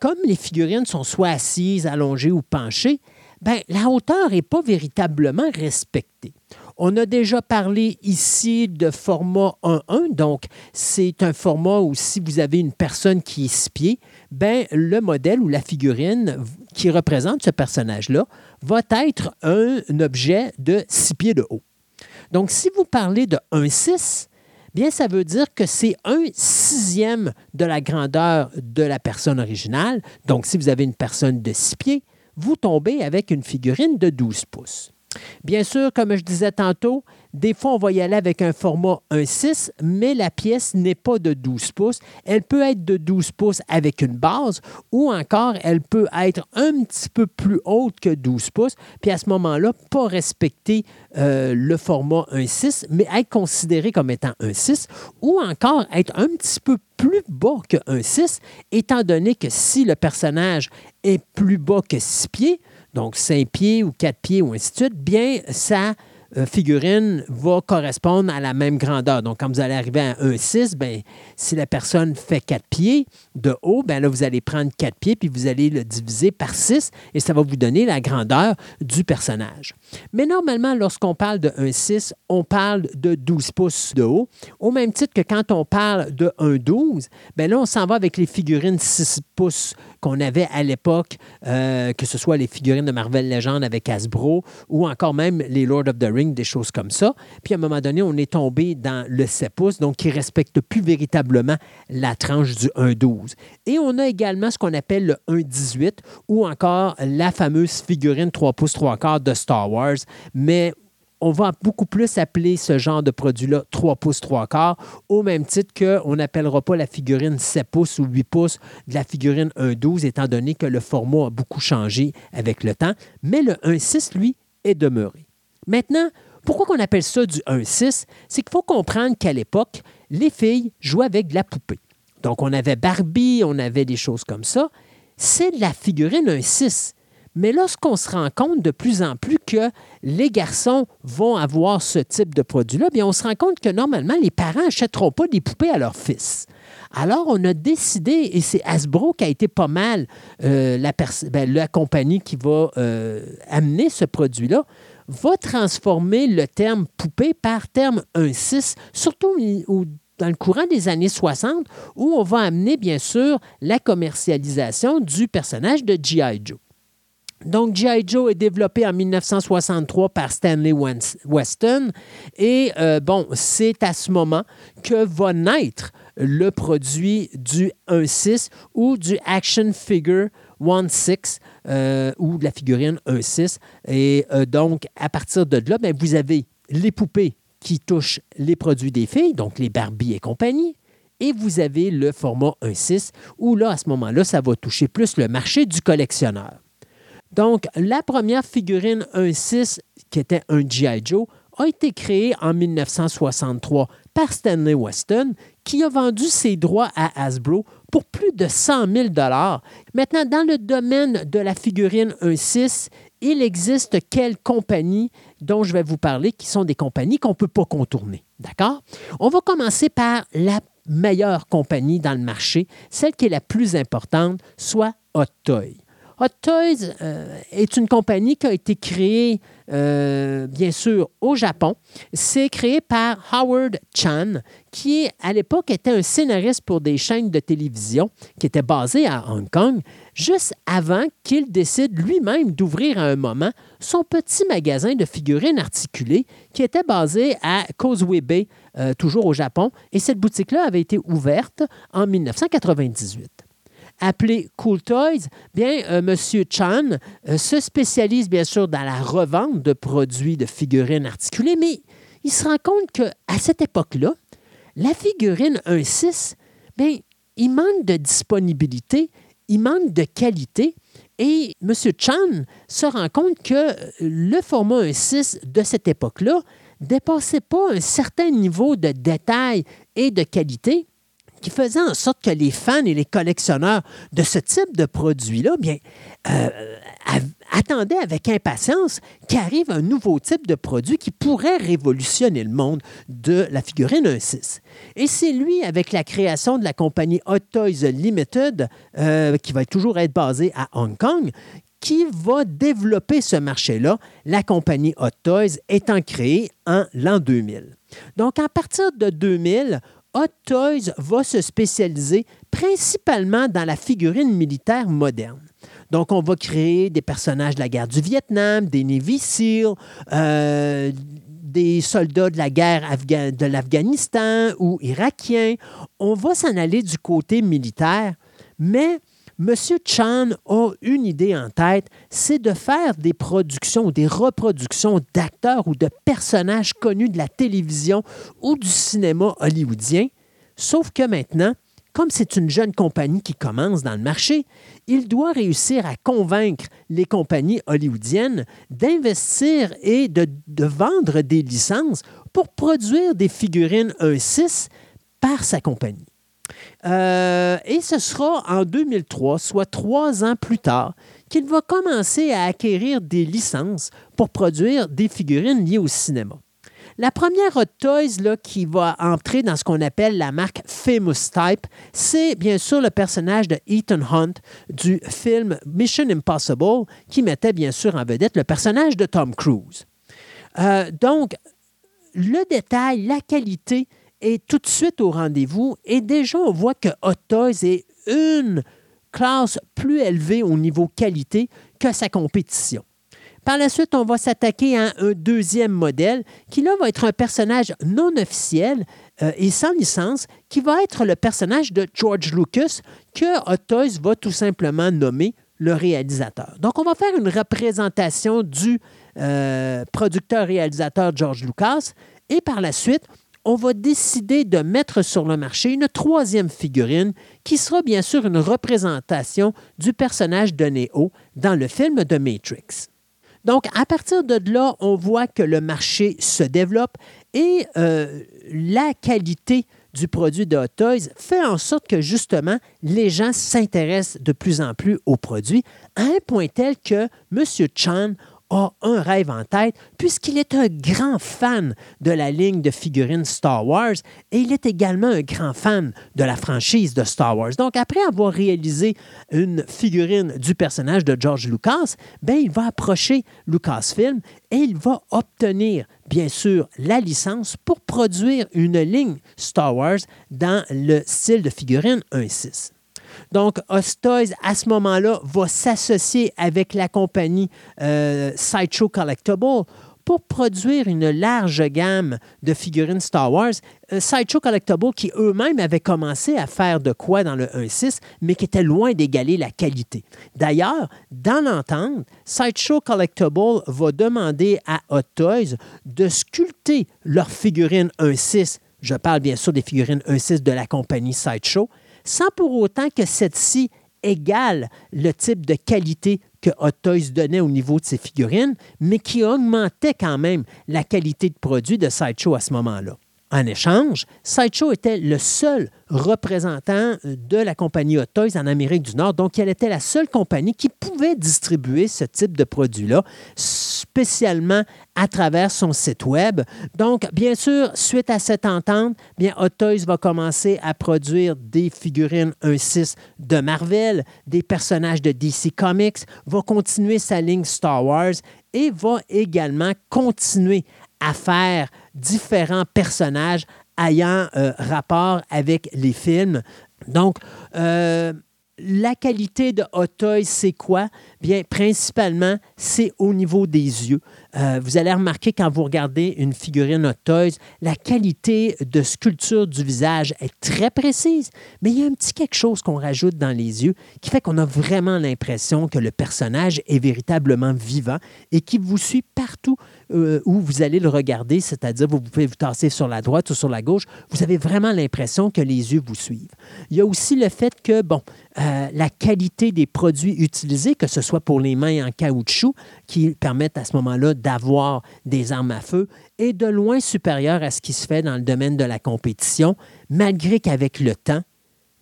Speaker 2: comme les figurines sont soit assises, allongées ou penchées, ben, la hauteur n'est pas véritablement respectée. On a déjà parlé ici de format 1-1, donc c'est un format où si vous avez une personne qui est six pieds, ben, le modèle ou la figurine qui représente ce personnage-là va être un objet de six pieds de haut. Donc, si vous parlez de 1,6, bien, ça veut dire que c'est un sixième de la grandeur de la personne originale. Donc, si vous avez une personne de 6 pieds, vous tombez avec une figurine de 12 pouces. Bien sûr, comme je disais tantôt, des fois, on va y aller avec un format 1.6, mais la pièce n'est pas de 12 pouces. Elle peut être de 12 pouces avec une base ou encore elle peut être un petit peu plus haute que 12 pouces. Puis à ce moment-là, pas respecter euh, le format 1.6, mais être considéré comme étant 1.6 ou encore être un petit peu plus bas que 1.6, étant donné que si le personnage est plus bas que 6 pieds, donc 5 pieds ou 4 pieds ou ainsi de suite, bien, ça figurine va correspondre à la même grandeur. Donc, quand vous allez arriver à 1,6, ben, si la personne fait 4 pieds de haut, ben là, vous allez prendre 4 pieds puis vous allez le diviser par 6 et ça va vous donner la grandeur du personnage. Mais normalement, lorsqu'on parle de 1,6, on parle de 12 pouces de haut, au même titre que quand on parle de 1,12, ben là, on s'en va avec les figurines 6 pouces qu'on avait à l'époque, euh, que ce soit les figurines de Marvel Legends avec Hasbro ou encore même les Lord of the Rings, des choses comme ça. Puis à un moment donné, on est tombé dans le 7 pouces, donc qui ne respecte plus véritablement la tranche du 1,12. Et on a également ce qu'on appelle le 1,18 ou encore la fameuse figurine 3 pouces 3 quarts de Star Wars, mais on va beaucoup plus appeler ce genre de produit-là 3 pouces 3 quarts, au même titre qu'on n'appellera pas la figurine 7 pouces ou 8 pouces de la figurine 1,12, étant donné que le format a beaucoup changé avec le temps, mais le 1,6, lui, est demeuré. Maintenant, pourquoi on appelle ça du 1,6? C'est qu'il faut comprendre qu'à l'époque, les filles jouaient avec de la poupée. Donc, on avait Barbie, on avait des choses comme ça. C'est de la figurine 1,6. Mais lorsqu'on se rend compte de plus en plus que les garçons vont avoir ce type de produit-là, bien, on se rend compte que normalement, les parents n'achèteront pas des poupées à leurs fils. Alors, on a décidé, et c'est Hasbro qui a été pas mal euh, la, ben, la, compagnie qui va euh, amener ce produit-là, va transformer le terme poupée par terme 1-6, surtout dans le courant des années 60, où on va amener, bien sûr, la commercialisation du personnage de G.I. Joe. Donc, G.I. Joe est développé en 1963 par Stanley Weston. Et euh, bon, c'est à ce moment que va naître le produit du 1.6 ou du Action Figure 1.6 euh, ou de la figurine 1.6. Et euh, donc, à partir de là, bien, vous avez les poupées qui touchent les produits des filles, donc les Barbie et compagnie. Et vous avez le format 1.6 où là, à ce moment-là, ça va toucher plus le marché du collectionneur. Donc, la première figurine 1.6, qui était un G.I. Joe, a été créée en 1963 par Stanley Weston, qui a vendu ses droits à Hasbro pour plus de 100 000 Maintenant, dans le domaine de la figurine 1.6, il existe quelques compagnies dont je vais vous parler qui sont des compagnies qu'on ne peut pas contourner. D'accord? On va commencer par la meilleures compagnies dans le marché, celle qui est la plus importante, soit Hot Toy. Hot Toys euh, est une compagnie qui a été créée, euh, bien sûr, au Japon. C'est créé par Howard Chan, qui, à l'époque, était un scénariste pour des chaînes de télévision qui étaient basées à Hong Kong, juste avant qu'il décide lui-même d'ouvrir à un moment son petit magasin de figurines articulées qui était basé à Causeway Bay, euh, toujours au Japon. Et cette boutique-là avait été ouverte en 1998 appelé Cool Toys, bien, euh, M. Chan euh, se spécialise bien sûr dans la revente de produits de figurines articulées, mais il se rend compte qu'à cette époque-là, la figurine 1.6, bien, il manque de disponibilité, il manque de qualité. Et M. Chan se rend compte que le format 1.6 de cette époque-là dépassait pas un certain niveau de détail et de qualité qui faisait en sorte que les fans et les collectionneurs de ce type de produit-là, bien, euh, attendaient avec impatience qu'arrive un nouveau type de produit qui pourrait révolutionner le monde de la figurine 1.6. Et c'est lui, avec la création de la compagnie Hot Toys Limited, euh, qui va toujours être basée à Hong Kong, qui va développer ce marché-là, la compagnie Hot Toys étant créée en l'an 2000. Donc, à partir de 2000, Hot Toys va se spécialiser principalement dans la figurine militaire moderne. Donc, on va créer des personnages de la guerre du Vietnam, des Navy euh, des soldats de la guerre de l'Afghanistan ou irakiens. On va s'en aller du côté militaire, mais M. Chan a une idée en tête, c'est de faire des productions, des reproductions d'acteurs ou de personnages connus de la télévision ou du cinéma hollywoodien. Sauf que maintenant, comme c'est une jeune compagnie qui commence dans le marché, il doit réussir à convaincre les compagnies hollywoodiennes d'investir et de, vendre des licences pour produire des figurines 1.6 par sa compagnie. Euh, et ce sera en 2003, soit trois ans plus tard, qu'il va commencer à acquérir des licences pour produire des figurines liées au cinéma. La première Hot Toys là, qui va entrer dans ce qu'on appelle la marque Famous Type, c'est bien sûr le personnage de Ethan Hunt du film Mission Impossible, qui mettait bien sûr en vedette le personnage de Tom Cruise. Euh, donc, le détail, la qualité, est tout de suite au rendez-vous et déjà on voit que Hot Toys est une classe plus élevée au niveau qualité que sa compétition. Par la suite, on va s'attaquer à un deuxième modèle qui là va être un personnage non officiel euh, et sans licence, qui va être le personnage de George Lucas que Hot Toys va tout simplement nommer le réalisateur. Donc, on va faire une représentation du euh, producteur-réalisateur George Lucas et par la suite, on va décider de mettre sur le marché une troisième figurine qui sera bien sûr une représentation du personnage de Neo dans le film de Matrix. Donc, à partir de là, on voit que le marché se développe et euh, la qualité du produit de Hot Toys fait en sorte que justement, les gens s'intéressent de plus en plus au produit, à un point tel que M. Chan a un rêve en tête puisqu'il est un grand fan de la ligne de figurines Star Wars et il est également un grand fan de la franchise de Star Wars. Donc, après avoir réalisé une figurine du personnage de George Lucas, ben, il va approcher Lucasfilm et il va obtenir, bien sûr, la licence pour produire une ligne Star Wars dans le style de figurine 1.6. Donc, Ostoys, à ce moment-là, va s'associer avec la compagnie euh, Sideshow Collectible pour produire une large gamme de figurines Star Wars. Euh, Sideshow Collectible qui eux-mêmes avaient commencé à faire de quoi dans le 1.6, mais qui était loin d'égaler la qualité. D'ailleurs, dans l'entente, Sideshow Collectible va demander à Hot Toys de sculpter leurs figurines 1.6. Je parle bien sûr des figurines 1.6 de la compagnie Sideshow sans pour autant que cette-ci égale le type de qualité que Hot Toys donnait au niveau de ses figurines, mais qui augmentait quand même la qualité de produit de Sideshow à ce moment-là. En échange, Sideshow était le seul représentant de la compagnie Hot Toys en Amérique du Nord. Donc, elle était la seule compagnie qui pouvait distribuer ce type de produit-là, spécialement à travers son site Web. Donc, bien sûr, suite à cette entente, bien, Hot Toys va commencer à produire des figurines 1-6 de Marvel, des personnages de DC Comics, va continuer sa ligne Star Wars et va également continuer à faire différents personnages ayant euh, rapport avec les films. Donc, euh, la qualité de Toys, c'est quoi? Bien, principalement, c'est au niveau des yeux. Euh, vous allez remarquer quand vous regardez une figurine Toys, la qualité de sculpture du visage est très précise, mais il y a un petit quelque chose qu'on rajoute dans les yeux qui fait qu'on a vraiment l'impression que le personnage est véritablement vivant et qui vous suit partout euh, où vous allez le regarder, c'est-à-dire vous pouvez vous tasser sur la droite ou sur la gauche, vous avez vraiment l'impression que les yeux vous suivent. Il y a aussi le fait que, bon, euh, la qualité des produits utilisés, que ce soit pour les mains en caoutchouc, qui permettent à ce moment-là d'avoir des armes à feu, est de loin supérieure à ce qui se fait dans le domaine de la compétition, malgré qu'avec le temps,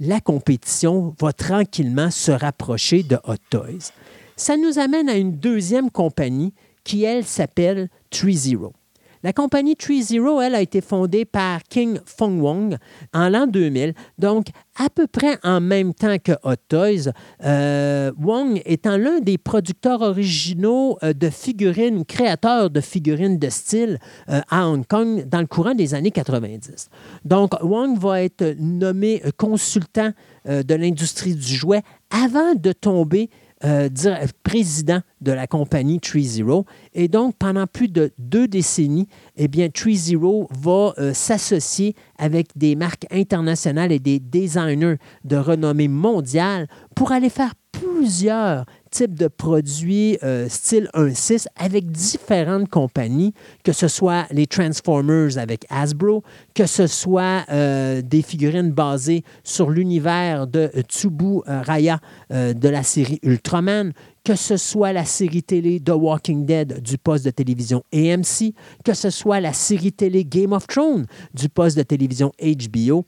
Speaker 2: la compétition va tranquillement se rapprocher de Hot Toys. Ça nous amène à une deuxième compagnie qui, elle, s'appelle Tree Zero. La compagnie Tree Zero, elle, a été fondée par King Fong Wong en l'an 2000, donc à peu près en même temps que Hot Toys. Euh, Wong étant l'un des producteurs originaux euh, de figurines, créateurs de figurines de style euh, à Hong Kong dans le courant des années 90. Donc, Wong va être nommé consultant de l'industrie du jouet avant de tomber euh, président de la compagnie Tree Zero. Et donc, pendant plus de deux décennies, eh bien, Tree Zero va euh, s'associer avec des marques internationales et des designers de renommée mondiale pour aller faire plusieurs types de produits euh, style 1.6 avec différentes compagnies, que ce soit les Transformers avec Hasbro, que ce soit euh, des figurines basées sur l'univers de Tsubu euh, Raya de la série Ultraman, que ce soit la série télé The Walking Dead du poste de télévision AMC, que ce soit la série télé Game of Thrones du poste de télévision HBO.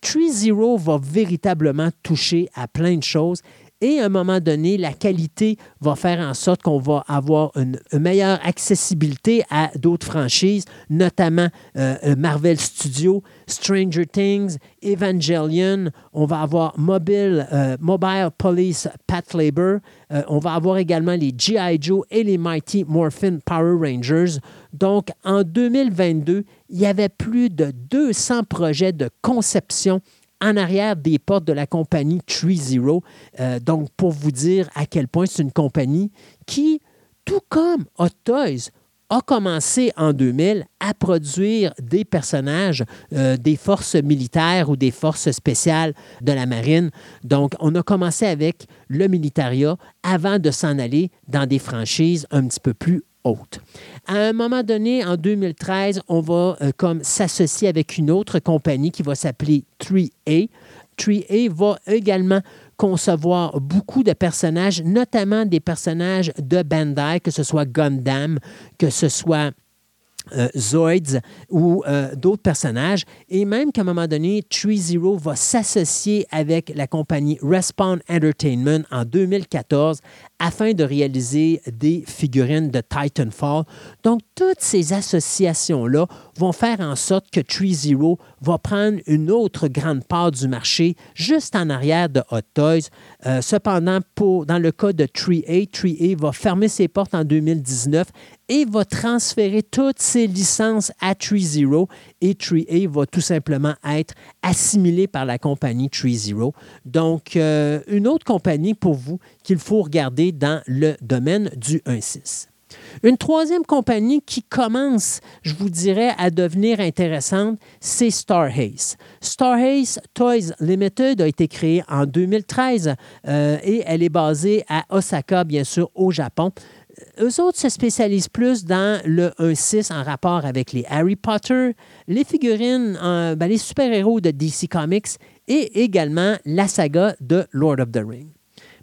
Speaker 2: Tree Zero va véritablement toucher à plein de choses et à un moment donné, la qualité va faire en sorte qu'on va avoir une, meilleure accessibilité à d'autres franchises, notamment euh, euh, Marvel Studios, Stranger Things, Evangelion. On va avoir Mobile, euh, Mobile Police Pat Labor. on va avoir également les G.I. Joe et les Mighty Morphin Power Rangers. Donc, en 2022, il y avait plus de 200 projets de conception en arrière des portes de la compagnie Tree Zero. Euh, donc, pour vous dire à quel point c'est une compagnie qui, tout comme Hot Toys, a commencé en 2000 à produire des personnages euh, des forces militaires ou des forces spéciales de la marine. Donc, on a commencé avec le militaria avant de s'en aller dans des franchises un petit peu plus À un moment donné, en 2013, on va euh, comme s'associer avec une autre compagnie qui va s'appeler 3A. 3A va également concevoir beaucoup de personnages, notamment des personnages de Bandai, que ce soit Gundam, que ce soit euh, Zoids ou euh, d'autres personnages. Et même qu'à un moment donné, Tree Zero va s'associer avec la compagnie Respawn Entertainment en 2014 afin de réaliser des figurines de Titanfall. Donc, toutes ces associations-là vont faire en sorte que Tree Zero va prendre une autre grande part du marché juste en arrière de Hot Toys. Euh, cependant, dans le cas de 3A, 3A va fermer ses portes en 2019 et va transférer toutes ses licences à Tree Zero et Tree A va tout simplement être assimilé par la compagnie Tree Zero. Donc, euh, une autre compagnie pour vous qu'il faut regarder dans le domaine du 1.6. Une troisième compagnie qui commence, je vous dirais, à devenir intéressante, c'est Star Starhaze Toys Limited a été créée en 2013 euh, et elle est basée à Osaka, bien sûr, au Japon eux autres se spécialisent plus dans le 1-6 en rapport avec les Harry Potter, les figurines, ben, les super-héros de DC Comics et également la saga de Lord of the Rings.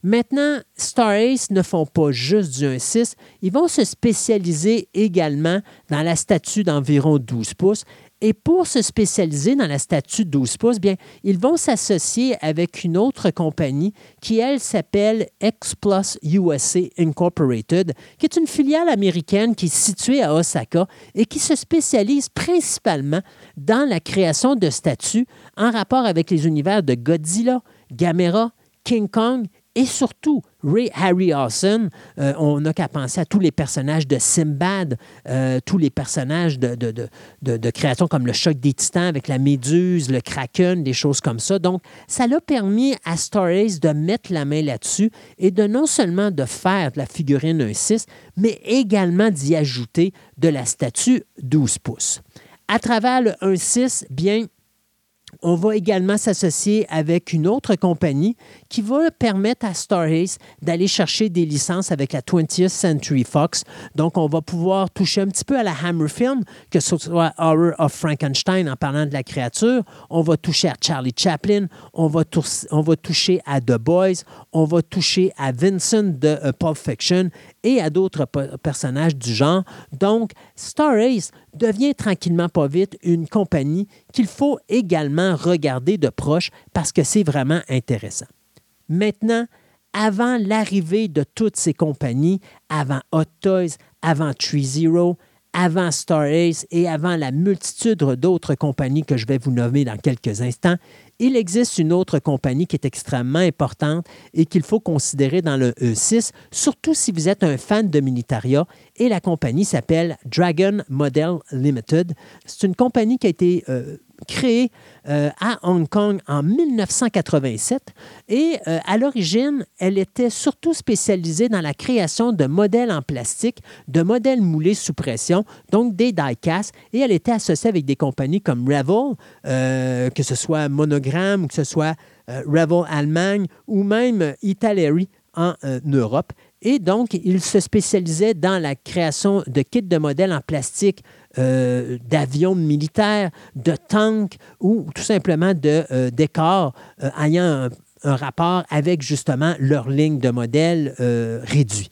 Speaker 2: Maintenant, Star Ace ne font pas juste du 1.6, ils vont se spécialiser également dans la statue d'environ 12 pouces. Et pour se spécialiser dans la statue 12 pouces, bien, ils vont s'associer avec une autre compagnie qui, elle, s'appelle X Plus USA Incorporated, qui est une filiale américaine qui est située à Osaka et qui se spécialise principalement dans la création de statues en rapport avec les univers de Godzilla, Gamera, King Kong et surtout, Ray Harryhausen, euh, on n'a qu'à penser à tous les personnages de Simbad, euh, tous les personnages de, de, créations comme le choc des titans avec la méduse, le kraken, des choses comme ça. Donc, ça l'a permis à Star Ace de mettre la main là-dessus et de non seulement de faire de la figurine 1.6, mais également d'y ajouter de la statue 12 pouces. À travers le 1.6, bien, on va également s'associer avec une autre compagnie qui va permettre à Star Ace d'aller chercher des licences avec la 20th Century Fox. Donc, on va pouvoir toucher un petit peu à la Hammer Film, que ce soit Horror of Frankenstein en parlant de la créature. On va toucher à Charlie Chaplin. On va, on va toucher à The Boys. On va toucher à Vincent de uh, Pulp Fiction et à d'autres personnages du genre. Donc, Star Ace devient tranquillement pas vite une compagnie qu'il faut également regarder de proche parce que c'est vraiment intéressant. Maintenant, avant l'arrivée de toutes ces compagnies, avant Hot Toys, avant Tree Zero, avant Star Ace et avant la multitude d'autres compagnies que je vais vous nommer dans quelques instants, il existe une autre compagnie qui est extrêmement importante et qu'il faut considérer dans le E6, surtout si vous êtes un fan de Militaria. Et la compagnie s'appelle Dragon Model Limited. C'est une compagnie qui a été euh, créée euh, à Hong Kong en 1987 et euh, à l'origine, elle était surtout spécialisée dans la création de modèles en plastique, de modèles moulés sous pression, donc des die-cast, et elle était associée avec des compagnies comme Revel, euh, que ce soit Monogram que ce soit Revel Allemagne ou même Italeri en Europe. Et donc, il se spécialisait dans la création de kits de modèles en plastique euh, d'avions militaires, de tanks ou tout simplement de euh, décors euh, ayant un, rapport avec justement leur ligne de modèles réduit.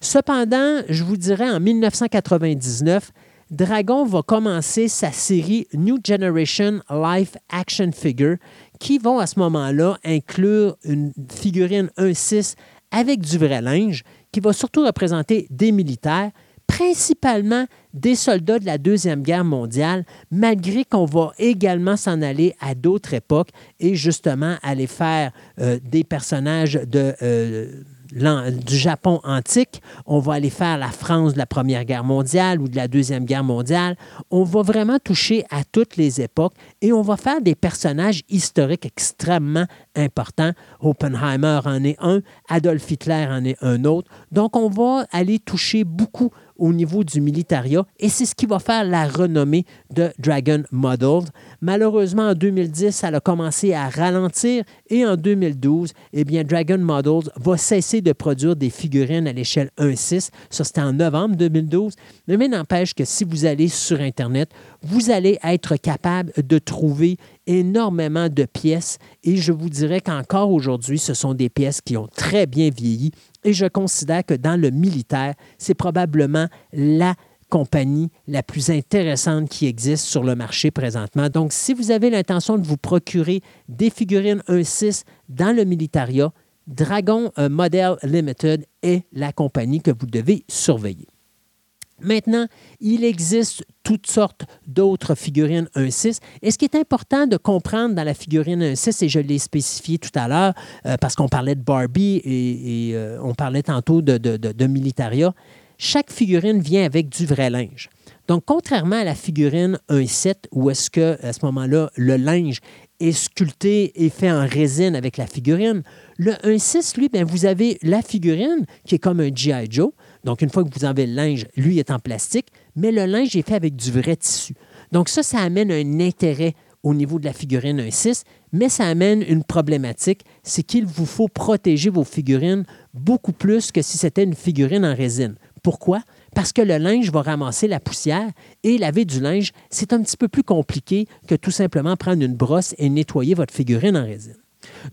Speaker 2: Cependant, je vous dirais en 1999, Dragon va commencer sa série New Generation Life Action Figure qui vont à ce moment-là inclure une figurine 1.6 avec du vrai linge qui va surtout représenter des militaires principalement des soldats de la Deuxième Guerre mondiale, malgré qu'on va également s'en aller à d'autres époques et justement aller faire euh, des personnages de... Euh, du Japon antique, on va aller faire la France de la Première Guerre mondiale ou de la Deuxième Guerre mondiale. On va vraiment toucher à toutes les époques et on va faire des personnages historiques extrêmement importants. Oppenheimer en est un, Adolf Hitler en est un autre. Donc, on va aller toucher beaucoup au niveau du militaria et c'est ce qui va faire la renommée de Dragon Models. Malheureusement, en 2010, ça a commencé à ralentir et en 2012, eh Dragon Models va cesser de produire des figurines à l'échelle 1.6. Ça, c'était en novembre 2012. Mais n'empêche que si vous allez sur Internet, vous allez être capable de trouver énormément de pièces et je vous dirais qu'encore aujourd'hui, ce sont des pièces qui ont très bien vieilli et je considère que dans le militaire, c'est probablement la compagnie la plus intéressante qui existe sur le marché présentement. Donc, si vous avez l'intention de vous procurer des figurines 1.6 dans le militaria, Dragon euh, Model Limited est la compagnie que vous devez surveiller. Maintenant, il existe toutes sortes d'autres figurines 1.6. Et ce qui est important de comprendre dans la figurine 1.6, et je l'ai spécifié tout à l'heure, euh, parce qu'on parlait de Barbie et, euh, on parlait tantôt de, Militaria, chaque figurine vient avec du vrai linge. Donc, contrairement à la figurine 1.7, où est-ce que, à ce moment-là, le linge est sculpté et fait en résine avec la figurine, le 1.6, lui, bien, vous avez la figurine qui est comme un G.I. Joe, donc, une fois que vous avez le linge, lui est en plastique, mais le linge est fait avec du vrai tissu. Donc, ça, ça amène un intérêt au niveau de la figurine 1.6, mais ça amène une problématique, c'est qu'il vous faut protéger vos figurines beaucoup plus que si c'était une figurine en résine. Pourquoi? Parce que le linge va ramasser la poussière et laver du linge, c'est un petit peu plus compliqué que tout simplement prendre une brosse et nettoyer votre figurine en résine.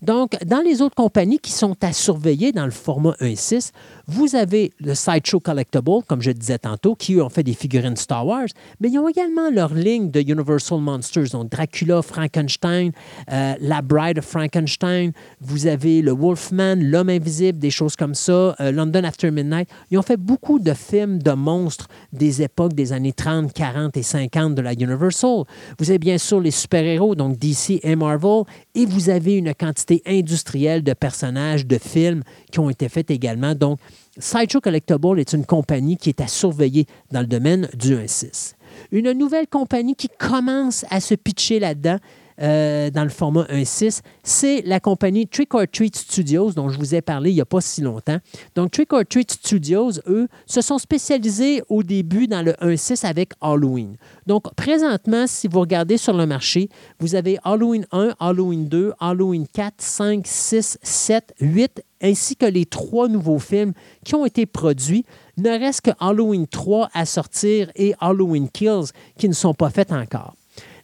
Speaker 2: Donc, dans les autres compagnies qui sont à surveiller dans le format 1.6, vous avez le Sideshow Collectible, comme je disais tantôt, qui eux ont fait des figurines Star Wars, mais ils ont également leur ligne de Universal Monsters, donc Dracula, Frankenstein, euh, La Bride of Frankenstein, vous avez le Wolfman, L'Homme Invisible, des choses comme ça, euh, London After Midnight. Ils ont fait beaucoup de films de monstres des époques des années 30, 40 et 50 de la Universal. Vous avez bien sûr les super-héros, donc DC et Marvel, et vous avez une quantité industrielle de personnages, de films qui ont été faits également. Donc, Sideshow Collectible est une compagnie qui est à surveiller dans le domaine du 1.6. Une nouvelle compagnie qui commence à se pitcher là-dedans, euh, dans le format 1.6, c'est la compagnie Trick or Treat Studios, dont je vous ai parlé il n'y a pas si longtemps. Donc, Trick or Treat Studios, eux, se sont spécialisés au début dans le 1.6 avec Halloween. Donc, présentement, si vous regardez sur le marché, vous avez Halloween 1, Halloween 2, Halloween 4, 5, 6, 7, 8, ainsi que les trois nouveaux films qui ont été produits. Ne reste que Halloween 3 à sortir et Halloween Kills qui ne sont pas faits encore.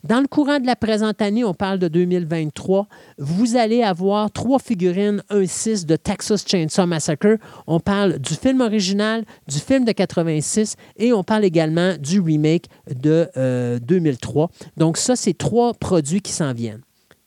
Speaker 2: Dans le courant de la présente année, on parle de 2023, vous allez avoir trois figurines 1-6 de Texas Chainsaw Massacre. On parle du film original, du film de 86 et on parle également du remake de 2003. Euh, Donc ça, c'est trois produits qui s'en viennent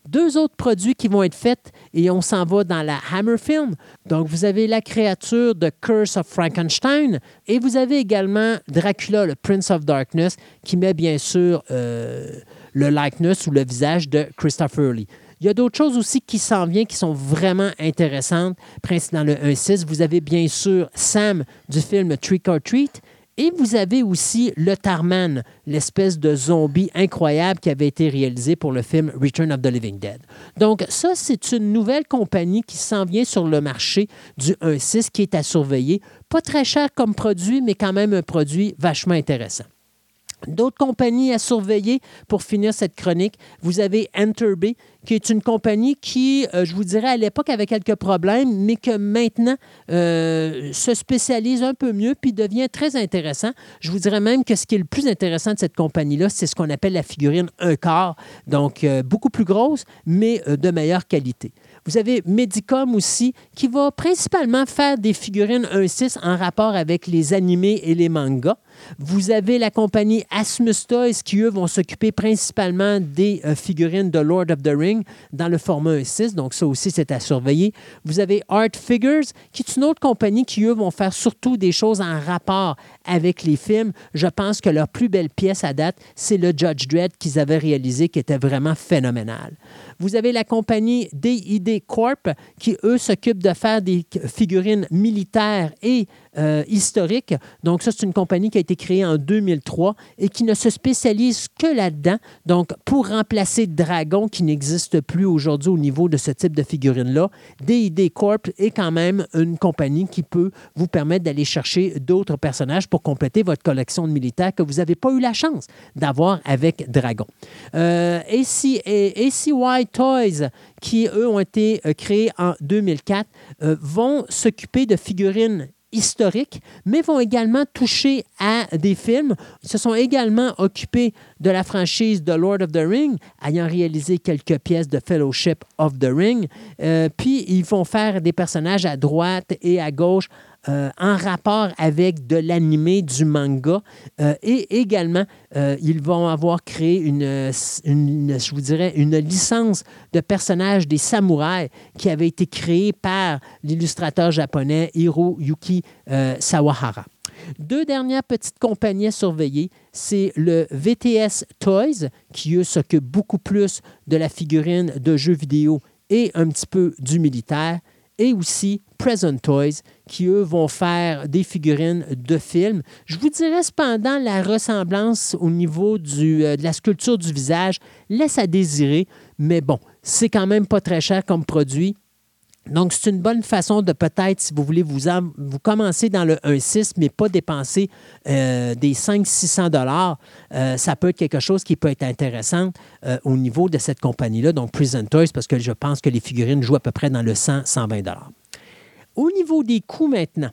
Speaker 2: deux autres produits qui vont être faits et on s'en va dans la Hammer Film. Donc, vous avez la créature de Curse of Frankenstein et vous avez également Dracula, le Prince of Darkness, qui met bien sûr euh, le likeness ou le visage de Christopher Lee. Il y a d'autres choses aussi qui s'en viennent qui sont vraiment intéressantes. Dans le 1.6, vous avez bien sûr Sam du film Trick or Treat. Et vous avez aussi le Tarman, l'espèce de zombie incroyable qui avait été réalisé pour le film Return of the Living Dead. Donc ça, c'est une nouvelle compagnie qui s'en vient sur le marché du 1.6 qui est à surveiller. Pas très cher comme produit, mais quand même un produit vachement intéressant. D'autres compagnies à surveiller pour finir cette chronique. Vous avez Enterby, qui est une compagnie qui, euh, je vous dirais, à l'époque avait quelques problèmes, mais que maintenant euh, se spécialise un peu mieux puis devient très intéressant. Je vous dirais même que ce qui est le plus intéressant de cette compagnie-là, c'est ce qu'on appelle la figurine un quart, donc euh, beaucoup plus grosse, mais de meilleure qualité. Vous avez Medicom aussi, qui va principalement faire des figurines 1.6 en rapport avec les animés et les mangas. Vous avez la compagnie Asmus Toys qui, eux, vont s'occuper principalement des euh, figurines de Lord of the Ring dans le format 1.6. Donc, ça aussi, c'est à surveiller. Vous avez Art Figures, qui est une autre compagnie qui, eux, vont faire surtout des choses en rapport avec les films. Je pense que leur plus belle pièce à date, c'est le Judge Dredd qu'ils avaient réalisé, qui était vraiment phénoménal. Vous avez la compagnie DID Corp, qui, eux, s'occupent de faire des figurines militaires et euh, historique. Donc, ça, c'est une compagnie qui a été créée en 2003 et qui ne se spécialise que là-dedans. Donc, pour remplacer Dragon, qui n'existe plus aujourd'hui au niveau de ce type de figurine-là, DID Corp est quand même une compagnie qui peut vous permettre d'aller chercher d'autres personnages pour compléter votre collection de militaires que vous n'avez pas eu la chance d'avoir avec Dragon. Euh, AC, ACY Toys, qui, eux, ont été euh, créés en 2004, euh, vont s'occuper de figurines historiques, mais vont également toucher à des films. Ils se sont également occupés de la franchise de Lord of the Ring, ayant réalisé quelques pièces de Fellowship of the Ring. Euh, puis, ils vont faire des personnages à droite et à gauche euh, en rapport avec de l'animé, du manga. Euh, et également, euh, ils vont avoir créé une, je vous dirais, une licence de personnages des samouraïs qui avait été créée par l'illustrateur japonais Hiroyuki Sawahara. Deux dernières petites compagnies à surveiller, c'est le VTS Toys, qui eux s'occupe beaucoup plus de la figurine de jeux vidéo et un petit peu du militaire, et aussi Present Toys, qui, eux, vont faire des figurines de films. Je vous dirais cependant, la ressemblance au niveau euh, de la sculpture du visage laisse à désirer, mais bon, c'est quand même pas très cher comme produit. Donc, c'est une bonne façon de peut-être, si vous voulez, vous, vous commencer dans le 1.6, mais pas dépenser euh, des 500-600 dollars. Euh, ça peut être quelque chose qui peut être intéressant au niveau de cette compagnie-là, donc Present Toys, parce que je pense que les figurines jouent à peu près dans le 100-120 dollars. Au niveau des coûts maintenant,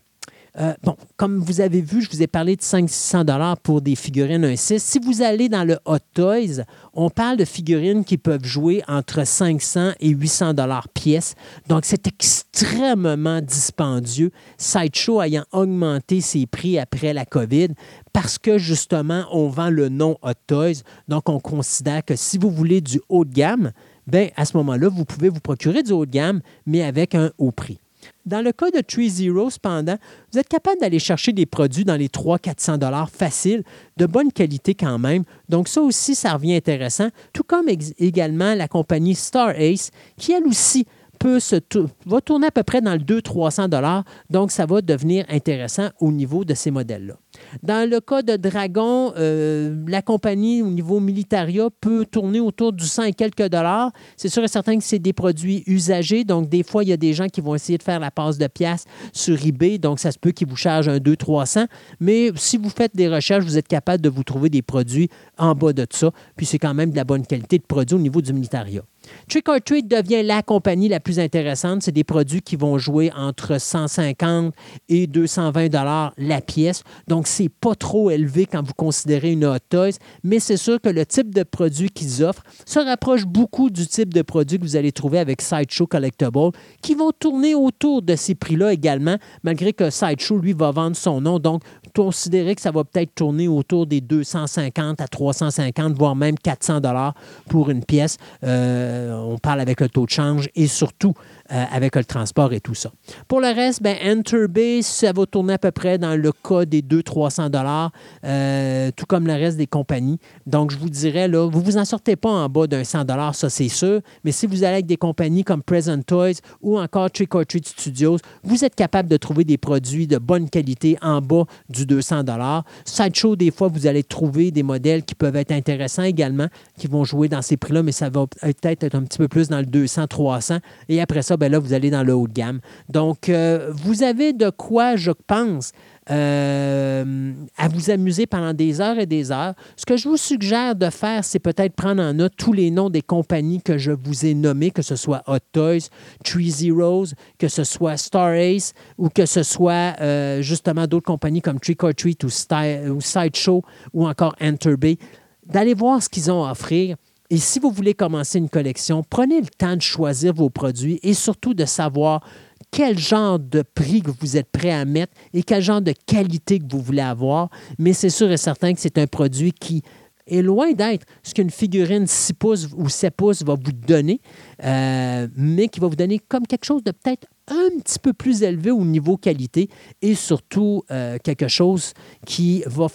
Speaker 2: euh, comme vous avez vu, je vous ai parlé de 500-600 dollars pour des figurines 1.6. Si vous allez dans le Hot Toys, on parle de figurines qui peuvent jouer entre 500 et 800 dollars pièce. Donc, c'est extrêmement dispendieux. Sideshow ayant augmenté ses prix après la COVID parce que justement, on vend le nom Hot Toys. Donc, on considère que si vous voulez du haut de gamme, ben à ce moment-là, vous pouvez vous procurer du haut de gamme, mais avec un haut prix. Dans le cas de Tree Zero, cependant, vous êtes capable d'aller chercher des produits dans les 300-400 dollars faciles, de bonne qualité quand même. Donc ça aussi, ça revient intéressant. Tout comme également la compagnie Star Ace, qui elle aussi peut se va tourner à peu près dans le 200-300 dollars. Donc ça va devenir intéressant au niveau de ces modèles-là. Dans le cas de Dragon, euh, la compagnie au niveau militaria peut tourner autour du 100 et quelques dollars. C'est sûr et certain que c'est des produits usagés. Donc, des fois, il y a des gens qui vont essayer de faire la passe de pièces sur eBay. Donc, ça se peut qu'ils vous chargent un 200-300. Mais si vous faites des recherches, vous êtes capable de vous trouver des produits en bas de ça. Puis, c'est quand même de la bonne qualité de produit au niveau du militaria. Trick or Treat devient la compagnie la plus intéressante. C'est des produits qui vont jouer entre 150 et 220 dollars la pièce. Donc, c'est pas trop élevé quand vous considérez une Hot Toys, mais c'est sûr que le type de produit qu'ils offrent se rapproche beaucoup du type de produit que vous allez trouver avec Sideshow Collectible, qui vont tourner autour de ces prix-là également, malgré que Sideshow, lui, va vendre son nom. Donc, considérez que ça va peut-être tourner autour des 250 à 350, voire même 400 dollars pour une pièce. Euh, on parle avec le taux de change et surtout euh, avec le transport et tout ça. Pour le reste, ben, Enterbase, ça va tourner à peu près dans le cas des 200-300 dollars, euh, tout comme le reste des compagnies. Donc, je vous dirais, là, vous ne vous en sortez pas en bas d'un 100 dollars, ça c'est sûr, mais si vous allez avec des compagnies comme Present Toys ou encore Trick or Treat Studios, vous êtes capable de trouver des produits de bonne qualité en bas du 200 dollars. Sideshow, des fois, vous allez trouver des modèles qui peuvent être intéressants également, qui vont jouer dans ces prix-là, mais ça va peut-être être un petit peu plus dans le 200-300. Et après ça, ben là, vous allez dans le haut de gamme. Donc, euh, vous avez de quoi, je pense, euh, à vous amuser pendant des heures et des heures. Ce que je vous suggère de faire, c'est peut-être prendre en note tous les noms des compagnies que je vous ai nommées, que ce soit Hot Toys, Tree Zeros, que ce soit Star Ace ou que ce soit euh, justement d'autres compagnies comme Trick or Treat ou, ou Sideshow ou encore Enter Bay. D'aller voir ce qu'ils ont à offrir et si vous voulez commencer une collection, prenez le temps de choisir vos produits et surtout de savoir quel genre de prix que vous êtes prêt à mettre et quel genre de qualité que vous voulez avoir. Mais c'est sûr et certain que c'est un produit qui est loin d'être ce qu'une figurine 6 pouces ou 7 pouces va vous donner, euh, mais qui va vous donner comme quelque chose de peut-être un petit peu plus élevé au niveau qualité et surtout euh, quelque chose qui va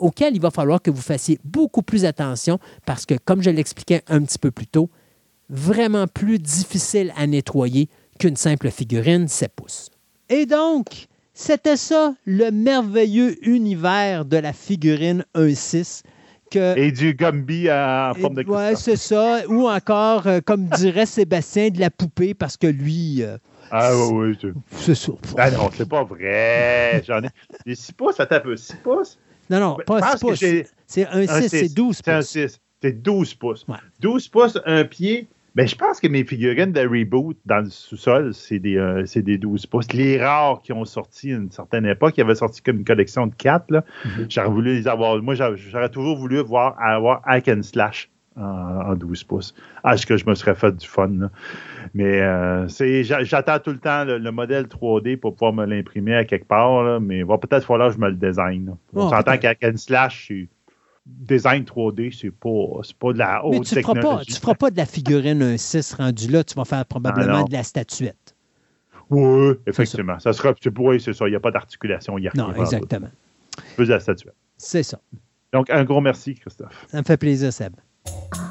Speaker 2: auquel il va falloir que vous fassiez beaucoup plus attention parce que, comme je l'expliquais un petit peu plus tôt, vraiment plus difficile à nettoyer qu'une simple figurine 7 pouces. Et donc, c'était ça le merveilleux univers de la figurine 1.6. Que,
Speaker 3: et du Gumby en forme de
Speaker 2: Oui, c'est ça. Ou encore, euh, comme dirait [laughs] Sébastien, de la poupée, parce que lui.
Speaker 3: Euh, ah oui, oui.
Speaker 2: C'est ça.
Speaker 3: Ah non, c'est pas vrai. J'en ai. Les 6 pouces, ça tape 6 pouces?
Speaker 2: Non, non, pas 6 pouces. C'est un 6, c'est 12 pouces. C'est un
Speaker 3: 6. C'est 12 pouces. 12 pouces, un pied. Mais je pense que mes figurines de reboot dans le sous-sol, c'est des, euh, des 12 pouces. Les rares qui ont sorti à une certaine époque, il y avait sorti comme une collection de 4. Là. Mm-hmm. J'aurais voulu les avoir. Moi, j'aurais toujours voulu voir, avoir Hack and Slash en, 12 pouces. Ah, est-ce que je me serais fait du fun. Là. Mais euh, j'attends tout le temps le, modèle 3D pour pouvoir me l'imprimer à quelque part, là, mais il va peut-être falloir que je me le design. On oh, s'entend qu'à Ken Slash, design 3D, c'est pas, pas de la haute mais tu
Speaker 2: technologie. Feras pas, tu feras pas de la figurine un 6 rendu là, tu vas faire probablement de la statuette.
Speaker 3: Oui, effectivement. Ça. sera, oui, c'est ça. Il n'y a pas d'articulation.
Speaker 2: Non, exactement.
Speaker 3: Plus de la statuette.
Speaker 2: C'est ça.
Speaker 3: Donc, un gros merci, Christophe.
Speaker 2: Ça me fait plaisir, Seb. Elle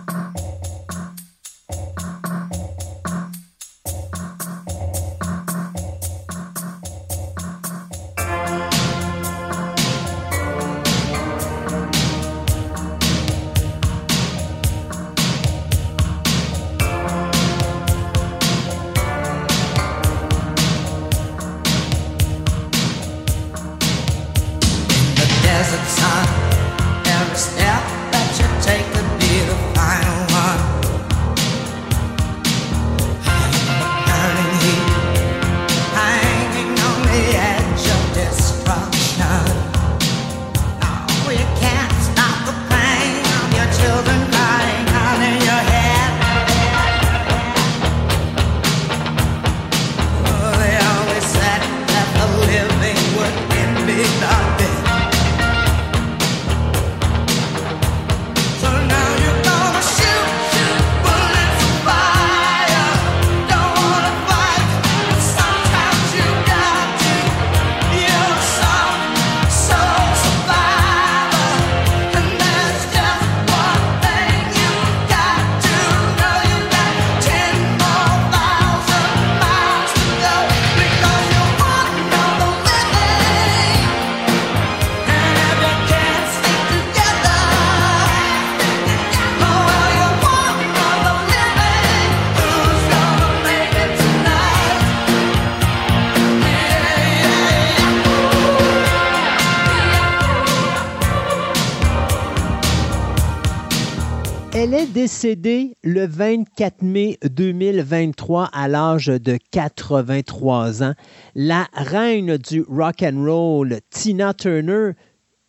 Speaker 2: est décédée le 24 mai 2023 à l'âge de 83 ans. La reine du rock and roll, Tina Turner,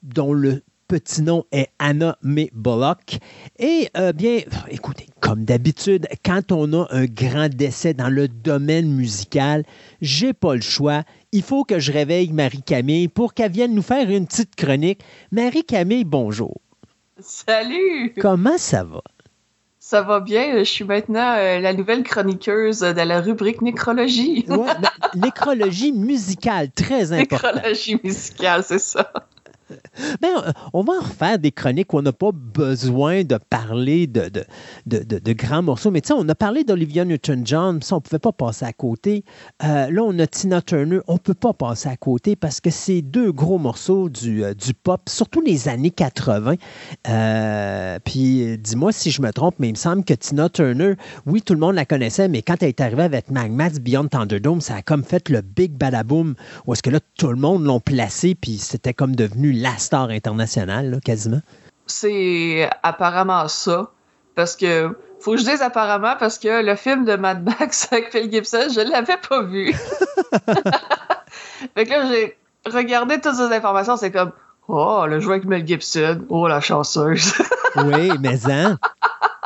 Speaker 2: dont le petit nom est Anna May Bullock. Et euh, bien, écoutez, comme d'habitude, quand on a un grand décès dans le domaine musical, j'ai pas le choix. Il faut que je réveille Marie-Camille pour qu'elle vienne nous faire une petite chronique. Marie-Camille, bonjour.
Speaker 5: Salut!
Speaker 2: Comment ça va?
Speaker 5: Ça va bien. Je suis maintenant euh, la nouvelle chroniqueuse de la rubrique nécrologie.
Speaker 2: ouais, ben, nécrologie musicale, très importante.
Speaker 5: Nécrologie musicale, c'est ça.
Speaker 2: Ben, euh, on va en refaire des chroniques où on n'a pas besoin de parler de, de, de, grands morceaux. Mais tu sais, on a parlé d'Olivia Newton-John, ça, on ne pouvait pas passer à côté. Euh, là, on a Tina Turner, on ne peut pas passer à côté parce que c'est deux gros morceaux du, euh, du pop, surtout les années 80. puis, dis-moi si je me trompe, mais il me semble que Tina Turner, oui, tout le monde la connaissait, mais quand elle est arrivée avec Magmats Beyond Thunderdome, ça a comme fait le big badaboom, où est-ce que là, tout le monde l'ont placé, puis c'était comme devenu la star internationale, quasiment.
Speaker 5: C'est apparemment ça. Parce que, faut que je dise apparemment, parce que le film de Mad Max [laughs] avec Phil Gibson, je l'avais pas vu. [laughs] fait que là, j'ai regardé toutes ces informations, c'est comme, oh, le joueur avec Mel Gibson, oh, la chanceuse.
Speaker 2: oui, mais hein? [laughs]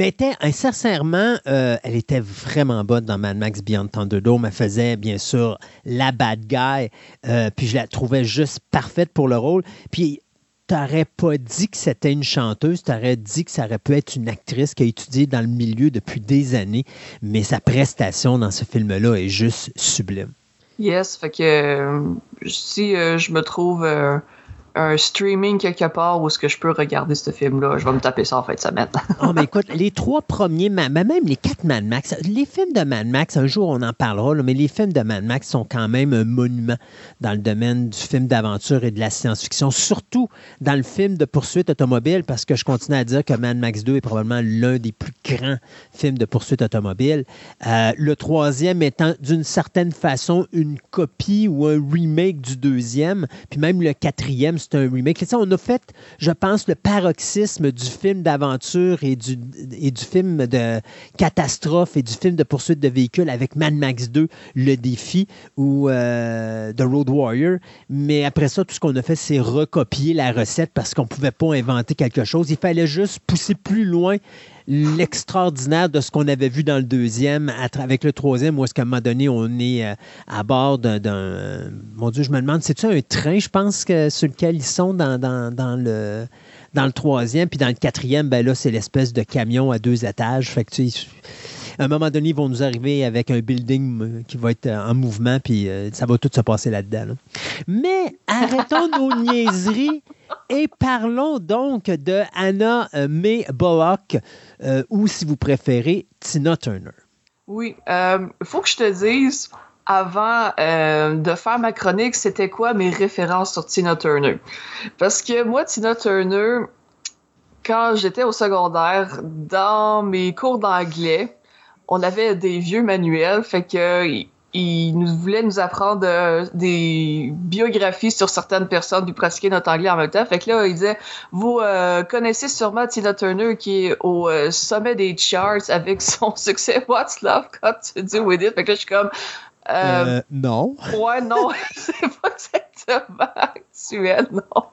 Speaker 2: Mais était, sincèrement, euh, elle était vraiment bonne dans Mad Max Beyond Thunderdome. Elle faisait, bien sûr, la bad guy. Euh, puis je la trouvais juste parfaite pour le rôle. Puis t'aurais pas dit que c'était une chanteuse, t'aurais dit que ça aurait pu être une actrice qui a étudié dans le milieu depuis des années, mais sa prestation dans ce film-là est juste sublime.
Speaker 5: Yes, fait que euh, si je me trouve un streaming quelque part où est-ce que je peux regarder ce film-là. Je vais me taper ça en fin de semaine.
Speaker 2: oh, [laughs] mais écoute, les trois premiers, même les quatre Mad Max, les films de Mad Max, un jour on en parlera, mais les films de Mad Max sont quand même un monument dans le domaine du film d'aventure et de la science-fiction, surtout dans le film de poursuite automobile, parce que je continue à dire que Mad Max 2 est probablement l'un des plus grands films de poursuite automobile. Euh, le troisième étant d'une certaine façon une copie ou un remake du deuxième, puis même le quatrième, c'est un remake. on a fait, je pense, le paroxysme du film d'aventure et du, film de catastrophe et du film de poursuite de véhicules avec Mad Max 2, Le Défi ou euh, The Road Warrior. Mais après ça, tout ce qu'on a fait, c'est recopier la recette parce qu'on ne pouvait pas inventer quelque chose. Il fallait juste pousser plus loin l'extraordinaire de ce qu'on avait vu dans le deuxième, avec le troisième, où est-ce qu'à un moment donné, on est euh, à bord d'un. Mon Dieu, je me demande, c'est-tu un train, je pense, que, sur lequel ils sont dans, le dans le troisième, puis dans le quatrième, ben là, c'est l'espèce de camion à deux étages. Fait que, à un moment donné, ils vont nous arriver avec un building euh, qui va être euh, en mouvement, puis ça va tout se passer là-dedans. Mais arrêtons nos [laughs] niaiseries et parlons donc de Anna May Bullock, euh, ou si vous préférez, Tina Turner.
Speaker 5: Oui, il euh, faut que je te dise, avant euh, de faire ma chronique, c'était quoi mes références sur Tina Turner? Parce que moi, Tina Turner, quand j'étais au secondaire, dans mes cours d'anglais, on avait des vieux manuels, fait que il nous voulait nous apprendre euh, des biographies sur certaines personnes puis pratiquer notre anglais en même temps. Fait que là, il disait vous euh, connaissez sûrement Tina Turner qui est au euh, sommet des charts avec [laughs] son succès What's Love Got to Do with It. Fait que là, je suis comme
Speaker 2: non.
Speaker 5: Ouais, non, [laughs] c'est pas exactement actuel, non.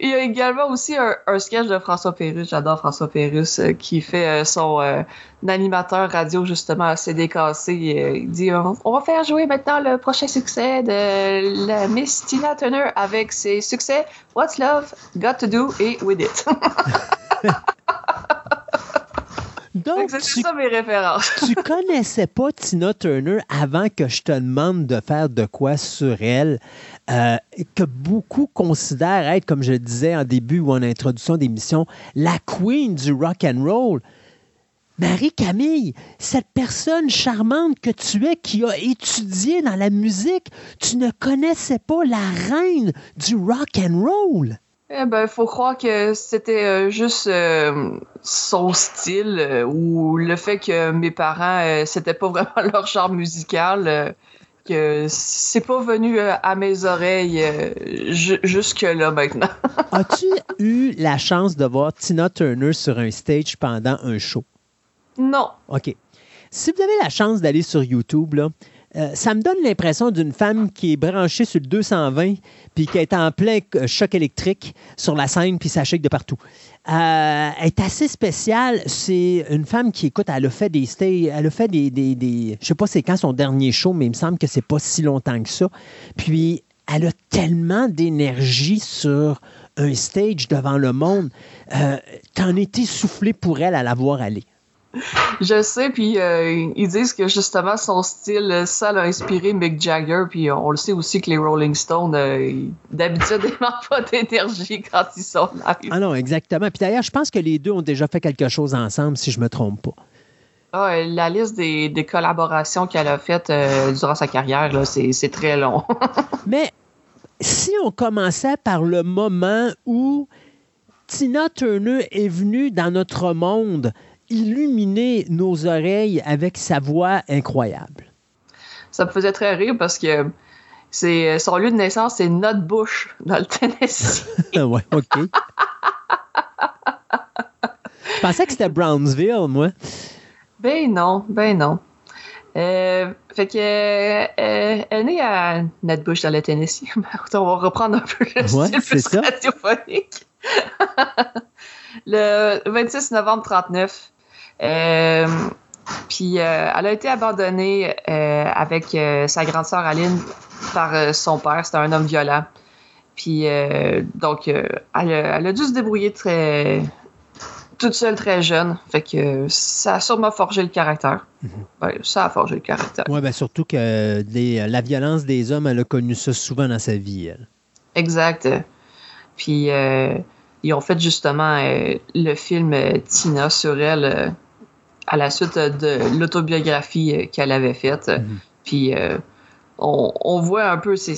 Speaker 5: Il y a également aussi un, sketch de François Pérus, j'adore François Pérus, euh, qui fait euh, son euh, animateur radio justement assez décassé. il dit on va faire jouer maintenant le prochain succès de la Miss Tina Turner avec ses succès What's Love Got to Do et With It. [laughs] [laughs] Donc, c'est ça mes références. [laughs]
Speaker 2: tu connaissais pas Tina Turner avant que je te demande de faire de quoi sur elle, euh, que beaucoup considèrent être, comme je le disais en début ou en introduction d'émission, la queen du rock and roll. Marie-Camille, cette personne charmante que tu es qui a étudié dans la musique, tu ne connaissais pas la reine du rock and roll.
Speaker 5: Eh ben, faut croire que c'était euh, juste euh, son style euh, ou le fait que mes parents, c'était pas [laughs] vraiment leur genre musical. que c'est pas venu à mes oreilles jusque-là maintenant. [laughs]
Speaker 2: As-tu eu la chance de voir Tina Turner sur un stage pendant un show?
Speaker 5: Non.
Speaker 2: OK. Si vous avez la chance d'aller sur YouTube, là, euh, ça me donne l'impression d'une femme qui est branchée sur le 220 puis qui est en plein choc électrique sur la scène puis ça shake de partout. Euh, elle est assez spéciale. C'est une femme qui, écoute, elle a fait des stays, elle a fait des, des, des je sais pas c'est quand son dernier show, mais il me semble que c'est pas si longtemps que ça. Puis elle a tellement d'énergie sur un stage devant le monde. Euh, T'en étais soufflé pour elle à la voir aller.
Speaker 5: Je sais, puis euh, ils disent que justement son style, ça l'a inspiré Mick Jagger, puis on le sait aussi que les Rolling Stones, euh, d'habitude, [laughs] ils n'ont pas d'énergie quand ils sont là.
Speaker 2: Ah non, exactement. Puis d'ailleurs, je pense que les deux ont déjà fait quelque chose ensemble, si je me trompe pas.
Speaker 5: Ah, la liste des, collaborations qu'elle a faites euh, durant sa carrière, c'est très long. [laughs]
Speaker 2: Mais si on commençait par le moment où Tina Turner est venue dans notre monde, illuminer nos oreilles avec sa voix incroyable.
Speaker 5: Ça me faisait très rire parce que c'est son lieu de naissance, c'est Notre Bush, dans le [laughs] Tennessee. [laughs]
Speaker 2: ouais, OK. Je pensais que c'était Brownsville, moi.
Speaker 5: Ben non, ben non. Euh, fait que euh, elle est née à Bush dans le Tennessee. [laughs] On va reprendre un peu le style plus radiophonique. le 26 novembre 39, euh, puis euh, elle a été abandonnée euh, avec sa grande sœur Aline par son père. C'était un homme violent. Puis donc, elle, a dû se débrouiller très toute seule très jeune. Fait que ça a sûrement forgé le caractère. Mhm. ça a forgé le caractère.
Speaker 2: Oui, ben surtout que la violence des hommes, elle a connu ça souvent dans sa vie, elle.
Speaker 5: Exact. Puis ils ont fait justement le film Tina sur elle à la suite de l'autobiographie euh, qu'elle avait faite. Mhm. Puis euh, on, voit un peu, il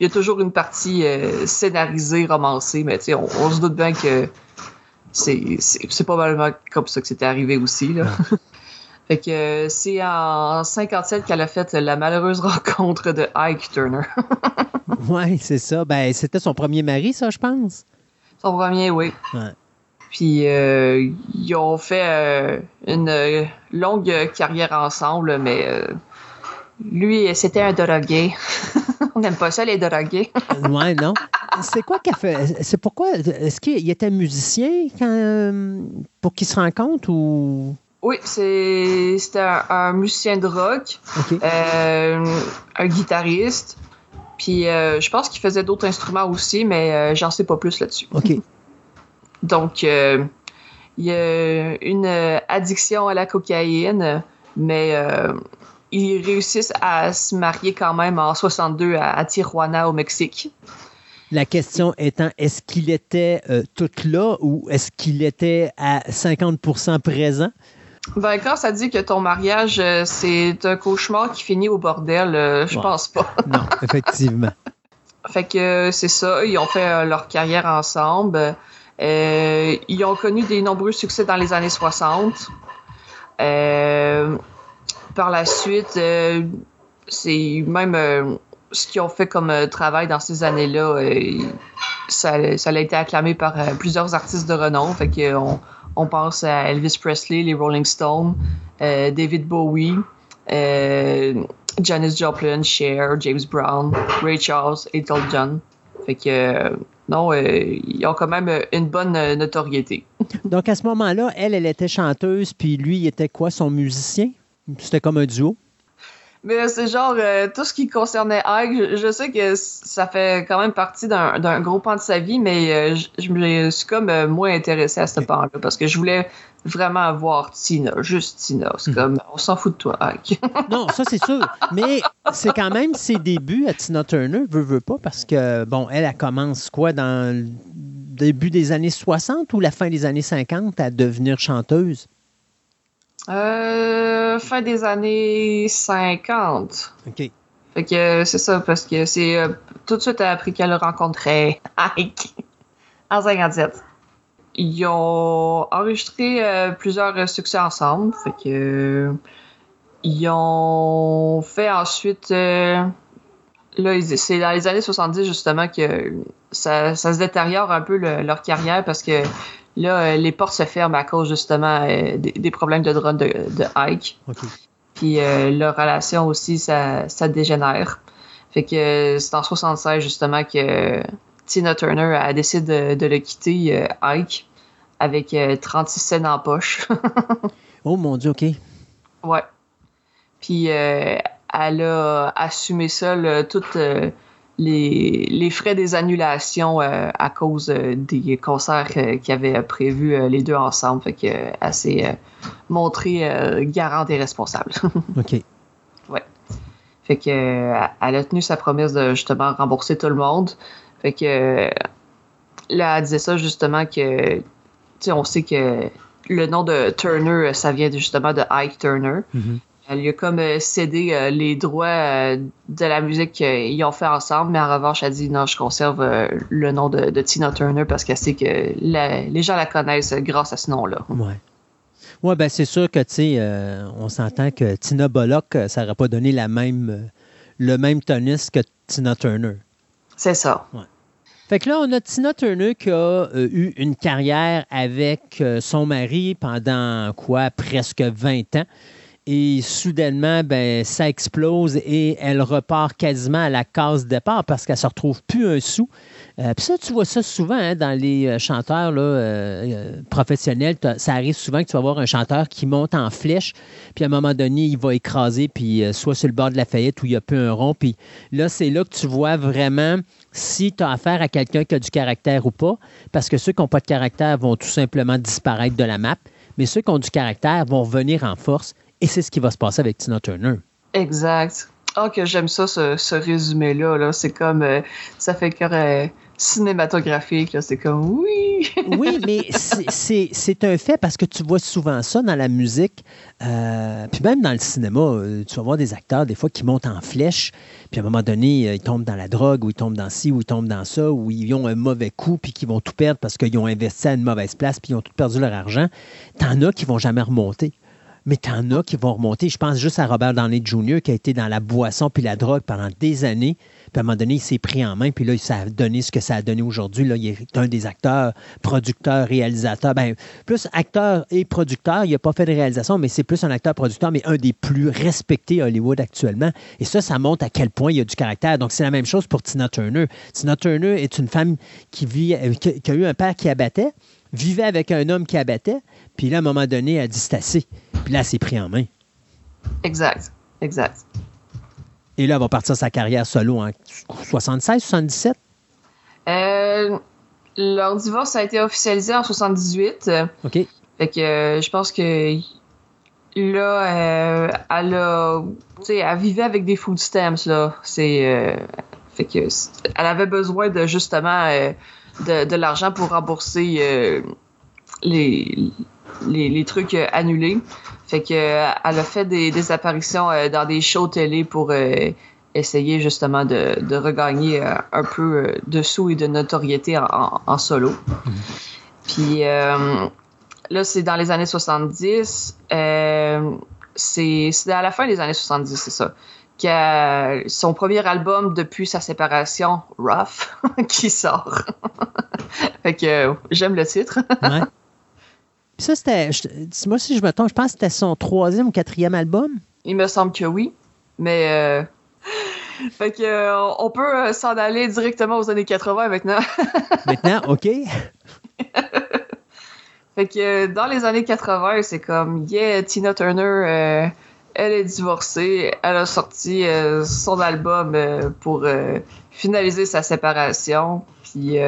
Speaker 5: y a toujours une partie euh, scénarisée, romancée, mais on, on se doute bien que c'est probablement comme ça que c'était arrivé aussi. Là. [laughs] fait que c'est en 57 qu'elle a fait la malheureuse [laughs] rencontre de Ike Turner. [laughs]
Speaker 2: oui, c'est ça. Ben, c'était son premier mari, ça, je pense?
Speaker 5: Son premier, oui. Ouais. Puis euh, ils ont fait euh, une euh, longue carrière ensemble, mais lui, c'était un drogué. [laughs] On n'aime pas ça, les drogués. [laughs]
Speaker 2: ouais, non. C'est quoi qu'il a fait? C'est pourquoi? Est-ce qu'il était musicien pour qu'il se rencontre ou?
Speaker 5: Oui, c'était un, musicien de rock, un guitariste, puis je pense qu'il faisait d'autres instruments aussi, mais j'en sais pas plus là-dessus.
Speaker 2: OK. [laughs]
Speaker 5: Donc, euh, il y a une addiction à la cocaïne, mais euh, ils réussissent à se marier quand même en 62 à, Tijuana, au Mexique.
Speaker 2: La question étant, est-ce qu'il était euh, tout là ou est-ce qu'il était à 50% présent?
Speaker 5: Ben, quand ça dit que ton mariage, c'est un cauchemar qui finit au bordel, je pense pas. [laughs]
Speaker 2: non, effectivement.
Speaker 5: fait que c'est ça, ils ont fait leur carrière ensemble. Euh, ils ont connu des nombreux succès dans les années 60. Euh, par la suite, euh, c'est même ce qu'ils ont fait comme travail dans ces années-là. ça, ça a été acclamé par plusieurs artistes de renom. Fait qu'on on pense à Elvis Presley, les Rolling Stones, David Bowie, Janis Joplin, Cher, James Brown, Ray Charles, Ethel John. Fait que non, euh, ils ont quand même une bonne euh, notoriété. [laughs]
Speaker 2: Donc à ce moment-là, elle, elle était chanteuse, puis lui, il était quoi, son musicien? C'était comme un duo?
Speaker 5: Mais c'est genre, euh, tout ce qui concernait Ike, je, sais que ça fait quand même partie d'un gros pan de sa vie, mais je, me suis comme moins intéressé à ce pan-là parce que je voulais vraiment voir Tina, juste Tina. C'est mhm. comme, on s'en fout de toi, Ike. [laughs]
Speaker 2: non, ça c'est sûr. Mais c'est quand même ses débuts à Tina Turner, veut, veut pas, parce que, bon, elle, elle commence quoi dans le début des années 60 ou la fin des années 50 à devenir chanteuse?
Speaker 5: Euh, fin des années 50.
Speaker 2: OK.
Speaker 5: Fait que c'est ça, parce que c'est euh, tout de suite après qu'elle a rencontré [laughs] Ike en 57 ils ont enregistré euh, plusieurs succès ensemble. Fait que ils ont fait ensuite. Euh, là, c'est dans les années 70 justement que ça, ça se détériore un peu leur carrière parce que là, les portes se ferment à cause justement des, problèmes de drogue de, de Ike. Puis leur relation aussi, ça, ça dégénère. Fait que c'est en 76 justement que Tina Turner a décidé de, le quitter, Ike, avec 36 scènes en poche. [laughs]
Speaker 2: oh mon Dieu, OK.
Speaker 5: Ouais. Puis euh, elle a assumé ça, toutes euh, les, frais des annulations euh, à cause des concerts qu'il avait prévus les deux ensemble. Fait qu'elle s'est montrée garante et responsable. [laughs]
Speaker 2: OK.
Speaker 5: Ouais. Fait que elle a tenu sa promesse de justement rembourser tout le monde. Fait que là, elle disait ça justement que, tu sais, on sait que le nom de Turner, ça vient justement de Ike Turner. Mm-hmm. Lui a comme euh, cédé euh, les droits euh, de la musique qu'ils ont fait ensemble, mais en revanche, elle dit non, je conserve le nom de, Tina Turner parce qu'elle sait que les gens la connaissent grâce à ce nom-là.
Speaker 2: Ouais. Ouais, ben c'est sûr que, tu sais, on s'entend que Tina Bullock, ça n'aurait pas donné la même, le même tonus que Tina Turner.
Speaker 5: C'est ça.
Speaker 2: Ouais. Fait que là, on a Tina Turner qui a eu une carrière avec son mari pendant quoi, presque 20 ans et soudainement, ben, ça explose et elle repart quasiment à la case départ parce qu'elle se retrouve plus un sou. Euh, puis ça, tu vois ça souvent hein, dans les euh, chanteurs là, euh, professionnels. Ça arrive souvent que tu vas voir un chanteur qui monte en flèche, puis à un moment donné, il va écraser, puis soit sur le bord de la faillite où il n'y a plus un rond. Puis là, c'est là que tu vois vraiment si tu as affaire à quelqu'un qui a du caractère ou pas, parce que ceux qui n'ont pas de caractère vont tout simplement disparaître de la map, mais ceux qui ont du caractère vont revenir en force et c'est ce qui va se passer avec Tina Turner.
Speaker 5: Exact. Oh, que j'aime ça, ce, résumé-là. -là, c'est comme. Euh, ça fait que euh, cinématographique. C'est comme oui. [laughs]
Speaker 2: oui, mais c'est un fait parce que tu vois souvent ça dans la musique. Euh, puis même dans le cinéma, tu vas voir des acteurs, des fois, qui montent en flèche. Puis à un moment donné, ils tombent dans la drogue, ou ils tombent dans ci, ou ils tombent dans ça, ou ils ont un mauvais coup, puis qui vont tout perdre parce qu'ils ont investi à une mauvaise place, puis ils ont tout perdu leur argent. T'en as qui vont jamais remonter mais t'en as qui vont remonter. Je pense juste à Robert Downey Jr. qui a été dans la boisson puis la drogue pendant des années. Puis à un moment donné, il s'est pris en main, puis là, ça a donné ce que ça a donné aujourd'hui. Là, il est un des acteurs, producteurs, réalisateurs. Ben, plus acteur et producteur. Il n'a pas fait de réalisation, mais c'est plus un acteur-producteur, mais un des plus respectés à Hollywood actuellement. Et ça, ça montre à quel point il y a du caractère. Donc, c'est la même chose pour Tina Turner. Tina Turner est une femme qui vit, euh, qui a eu un père qui abattait, vivait avec un homme qui abattait, puis là, à un moment donné, elle a dit c'est assez. Puis là, s'est pris en main.
Speaker 5: Exact. Exact.
Speaker 2: Et là, elle va partir sa carrière solo en 76, 77?
Speaker 5: Euh, leur divorce a été officialisé en 78.
Speaker 2: OK.
Speaker 5: Fait que euh, je pense que là, euh, elle a. Tu sais, elle vivait avec des food stamps, là. C'est. fait que. Elle avait besoin de justement de, de l'argent pour rembourser les, les, trucs euh, annulés. Fait que euh, elle a fait des, apparitions euh, dans des shows télé pour essayer justement de, regagner un peu de sous et de notoriété en, solo. Puis là, c'est dans les années 70. c'est à la fin des années 70, c'est ça. Son premier album depuis sa séparation, Rough, [laughs] qui sort. [laughs] fait que j'aime le titre.
Speaker 2: ouais ça, c'était. Moi, si je me trompe, je pense que c'était son troisième ou quatrième album.
Speaker 5: Il me semble que oui. Mais. Euh, [laughs] fait que euh, on peut euh, s'en aller directement aux années 80 maintenant. [laughs]
Speaker 2: maintenant, OK. [laughs]
Speaker 5: fait que dans les années 80, c'est comme Yeah, Tina Turner, elle est divorcée. Elle a sorti son album pour finaliser sa séparation. Puis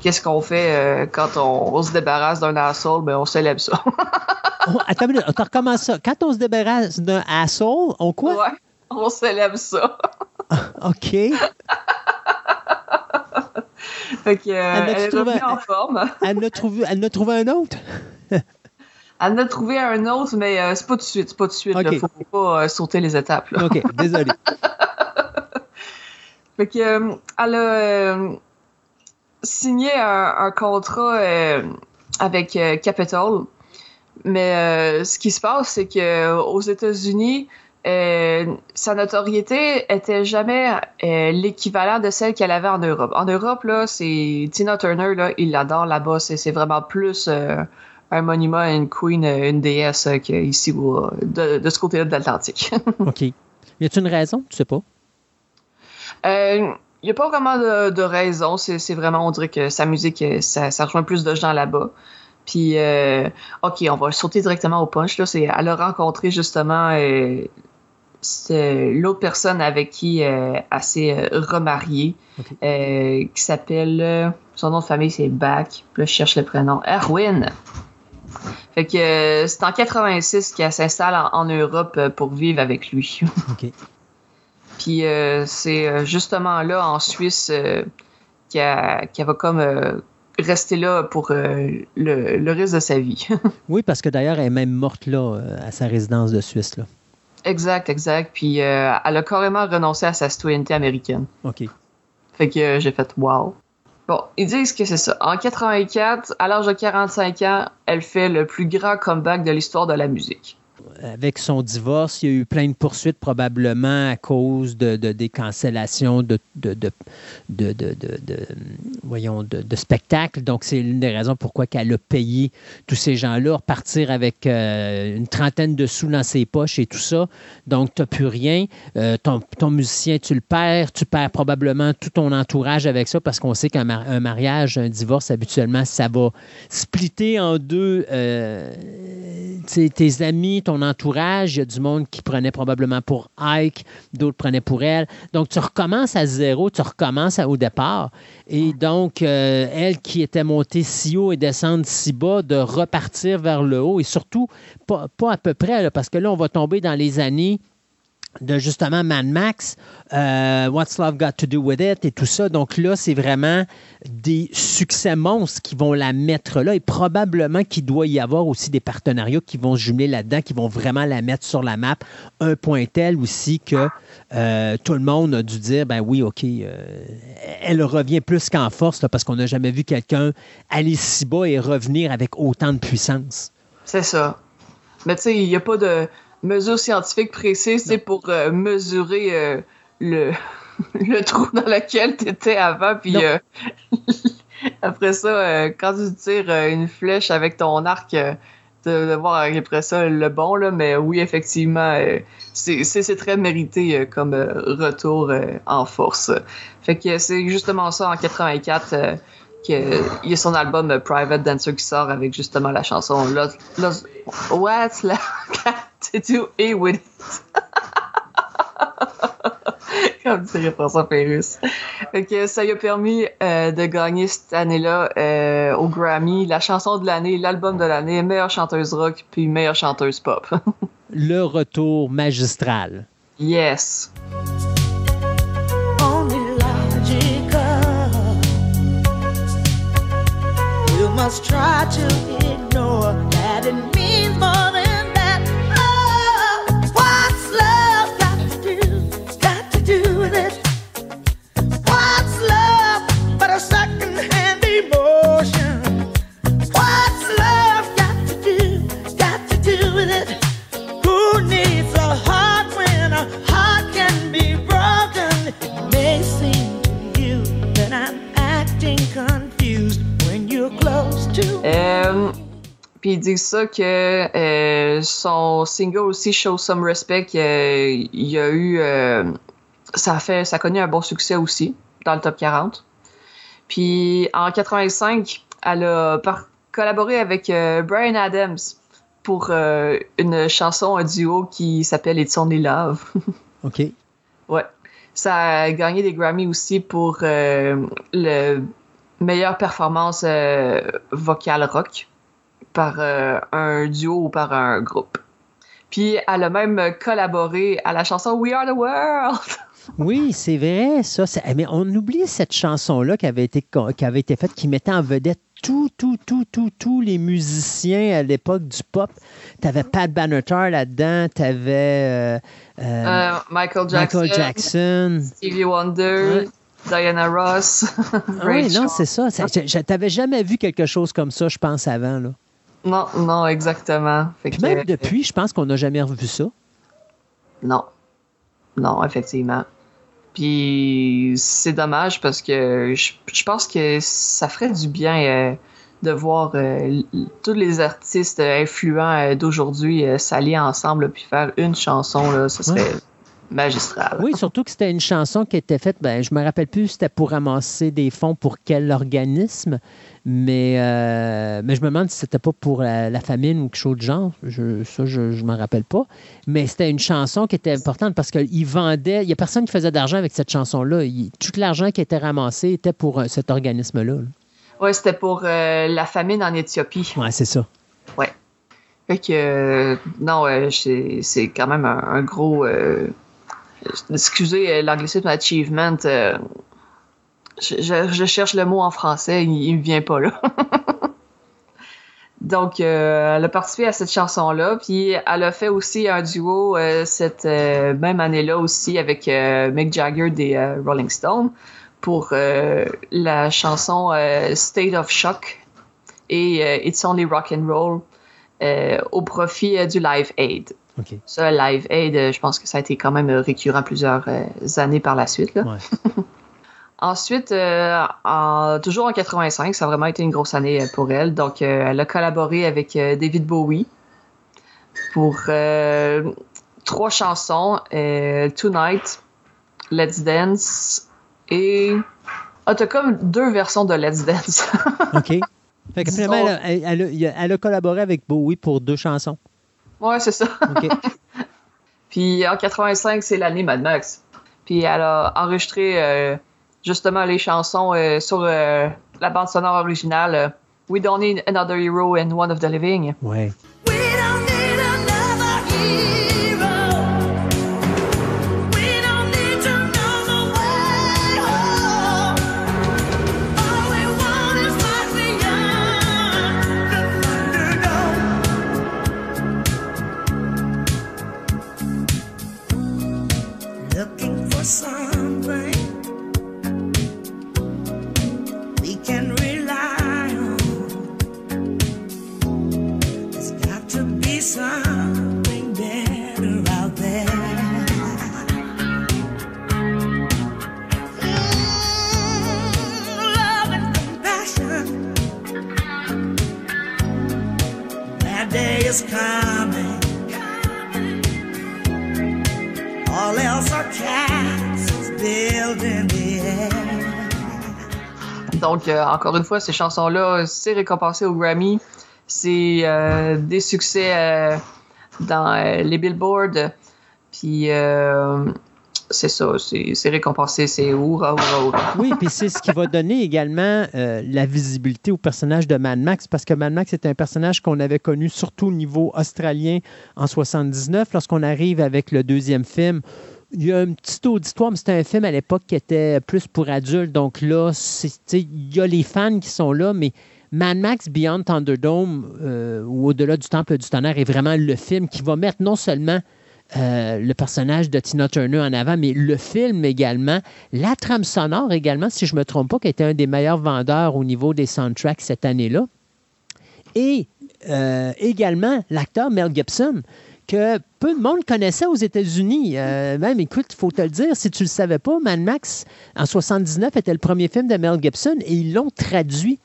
Speaker 5: qu'est-ce qu'on fait euh, quand on, se débarrasse d'un asshole? Ben, on célèbre ça.
Speaker 2: oh, attends on ça. Quand on se débarrasse d'un asshole, on quoi?
Speaker 5: Ouais, on célèbre ça.
Speaker 2: OK. [laughs]
Speaker 5: fait que, elle, elle est revenue en forme. [laughs]
Speaker 2: elle, a trouvé, elle a trouvé un autre?
Speaker 5: elle en a trouvé un autre, mais euh, c'est pas tout de suite. C'est pas tout de suite. Il faut pas euh, sauter les étapes. Là.
Speaker 2: OK, désolé. [laughs]
Speaker 5: fait que, elle a signé un, contrat euh, avec euh, Capital, Mais ce qui se passe, c'est que aux États-Unis, sa notoriété était jamais l'équivalent de celle qu'elle avait en Europe. En Europe, là, c'est Tina Turner, là, il l'adore là-bas. C'est vraiment plus un monument à une queen, une déesse qu'ici de, de ce côté-là de l'Atlantique. [laughs]
Speaker 2: OK. Y a-t-il une raison? Tu sais pas?
Speaker 5: Il n'y a pas vraiment de, raison. C'est vraiment, on dirait que sa musique, ça, ça rejoint plus de gens là-bas. Puis, OK, on va sauter directement au punch. Là. Elle a rencontré justement l'autre personne avec qui elle s'est remariée, qui s'appelle. son nom de famille, c'est Bach. Là, je cherche le prénom. Erwin. Fait que c'est en 86 qu'elle s'installe en, Europe pour vivre avec lui. [laughs]
Speaker 2: OK.
Speaker 5: Puis c'est justement là, en Suisse, qu'elle va comme rester là pour le, reste de sa vie. [laughs]
Speaker 2: oui, parce que d'ailleurs, elle est même morte là, à sa résidence de Suisse. Là.
Speaker 5: Exact, exact. Puis elle a carrément renoncé à sa citoyenneté américaine.
Speaker 2: OK.
Speaker 5: Fait que j'ai fait wow. Bon, ils disent que c'est ça. En 84, à l'âge de 45 ans, elle fait le plus grand comeback de l'histoire de la musique
Speaker 2: avec son divorce, il y a eu plein de poursuites probablement à cause de, des cancellations de, de, voyons, de, spectacles. Donc, c'est l'une des raisons pourquoi elle a payé tous ces gens-là, repartir avec euh, une trentaine de sous dans ses poches et tout ça. Donc, tu n'as plus rien. Euh, ton, ton, musicien, tu le perds. Tu perds probablement tout ton entourage avec ça parce qu'on sait qu'un mariage, un divorce, habituellement, ça va splitter en deux euh, tes amis, ton entourage. Il y a du monde qui prenait probablement pour Ike, d'autres prenaient pour elle. Donc, tu recommences à zéro, tu recommences au départ. Et donc, euh, elle qui était montée si haut et descendre si bas, de repartir vers le haut et surtout, pas, pas à peu près, parce que là, on va tomber dans les années de justement Mad Max, euh, What's Love Got to Do With It et tout ça. Donc là, c'est vraiment des succès monstres qui vont la mettre là et probablement qu'il doit y avoir aussi des partenariats qui vont se jumeler là-dedans, qui vont vraiment la mettre sur la map. Un point tel aussi que euh, tout le monde a dû dire, ben oui, OK, euh, elle revient plus qu'en force parce qu'on n'a jamais vu quelqu'un aller si bas et revenir avec autant de puissance.
Speaker 5: C'est ça. Mais tu sais, il n'y a pas de mesures scientifiques précises pour euh, mesurer euh, le, [laughs] le trou dans lequel tu étais avant. Puis euh, [laughs] après ça, quand tu tires une flèche avec ton arc, de, voir après ça le bon. Là, mais oui, effectivement, c'est très mérité comme retour en force. Fait que c'est justement ça en 84 qu'il y a son album Private Dancer qui sort avec justement la chanson What's Love to Do It. [laughs] Comme dirait François. Fait ça lui a permis euh, de gagner cette année-là euh, au Grammy la chanson de l'année, l'album de l'année, meilleure chanteuse rock puis meilleure chanteuse pop. [laughs]
Speaker 2: Le retour magistral.
Speaker 5: Yes. must try to ignore that it means more than Euh, puis ils disent ça que euh, son single aussi Show Some Respect, euh, il y a eu ça a fait ça a connu un bon succès aussi dans le top 40. Puis en 85, elle a collaboré avec Brian Adams pour une chanson un duo qui s'appelle It's Only Love. [laughs]
Speaker 2: OK.
Speaker 5: Ouais. Ça a gagné des Grammy aussi pour le meilleure performance euh, vocale rock par euh, un duo ou par un groupe. Puis elle a même collaboré à la chanson We Are the World. [laughs]
Speaker 2: Oui, c'est vrai, ça. Mais on oublie cette chanson-là qui avait été, qui avait été faite, qui mettait en vedette tout, tout, tout, tout, tous les musiciens à l'époque du pop. Tu avais Pat Benatar là-dedans, tu avais
Speaker 5: euh, Michael Jackson,
Speaker 2: Michael Jackson,
Speaker 5: Stevie Wonder, Diana Ross. [laughs]
Speaker 2: Ah oui, non, c'est ça. Je t'avais jamais vu quelque chose comme ça, je pense, avant. Là.
Speaker 5: Non, non, exactement.
Speaker 2: même depuis, je pense qu'on n'a jamais revu ça.
Speaker 5: Non. Non, effectivement. Puis c'est dommage parce que je, pense que ça ferait du bien euh, de voir euh, tous les artistes influents euh, d'aujourd'hui s'allier ensemble puis faire une chanson. Là, ce serait magistral.
Speaker 2: Oui, surtout que c'était une chanson qui était faite, ben, je me rappelle plus c'était pour ramasser des fonds pour quel organisme, mais, euh, mais je me demande si c'était pas pour la, famine ou quelque chose de genre. Je, ça, je ne m'en rappelle pas. Mais c'était une chanson qui était importante parce qu'il vendait, il n'y a personne qui faisait d'argent avec cette chanson-là. Tout l'argent qui était ramassé était pour euh, cet organisme-là.
Speaker 5: Oui, c'était pour euh, la famine en Éthiopie.
Speaker 2: Oui, c'est ça.
Speaker 5: Oui. Fait que, non, c'est quand même un, gros excusez euh, l'anglicisme achievement, euh, je, cherche le mot en français, il, ne me vient pas là. [laughs] Donc, euh, elle a participé à cette chanson-là, puis elle a fait aussi un duo cette même année-là aussi avec Mick Jagger des Rolling Stones pour la chanson State of Shock et It's Only Rock and Roll au profit du Live Aid. Ça, Live Aid, euh, je pense que ça a été quand même euh, récurrent plusieurs euh, années par la suite. [laughs] Ensuite, toujours en 85, ça a vraiment été une grosse année pour elle. Donc, elle a collaboré avec David Bowie pour trois chansons Tonight, Let's Dance et. Ah, t'as comme deux versions de Let's Dance. [laughs]
Speaker 2: OK. Fait que finalement, elle a collaboré avec Bowie pour deux chansons.
Speaker 5: Ouais, c'est ça. [laughs] Puis en 85, c'est l'année Mad Max. Puis elle a enregistré euh, justement les chansons euh, sur euh, la bande sonore originale We Don't Need Another Hero and One of the Living.
Speaker 2: Ouais.
Speaker 5: Donc, euh, encore une fois, ces chansons-là, c'est récompensé au Grammy. C'est euh, des succès euh, dans les billboards. Puis, c'est ça, c'est récompensé, c'est oura, oura, oura.
Speaker 2: Oui, puis c'est ce qui va donner également la visibilité au personnage de Mad Max, parce que Mad Max est un personnage qu'on avait connu surtout au niveau australien en 79. Lorsqu'on arrive avec le deuxième film, il y a un petit auditoire, mais c'était un film à l'époque qui était plus pour adultes. Donc là, il y a les fans qui sont là, mais Mad Max Beyond Thunderdome euh, ou Au-delà du Temple du Tonnerre est vraiment le film qui va mettre non seulement euh, le personnage de Tina Turner en avant, mais le film également, la trame sonore également, si je ne me trompe pas, qui été un des meilleurs vendeurs au niveau des soundtracks cette année-là. Et euh, également l'acteur Mel Gibson, que peu de monde connaissait aux États-Unis. Euh, même, écoute, il faut te le dire, si tu ne le savais pas, Mad Max, en 79, était le premier film de Mel Gibson et ils l'ont traduit.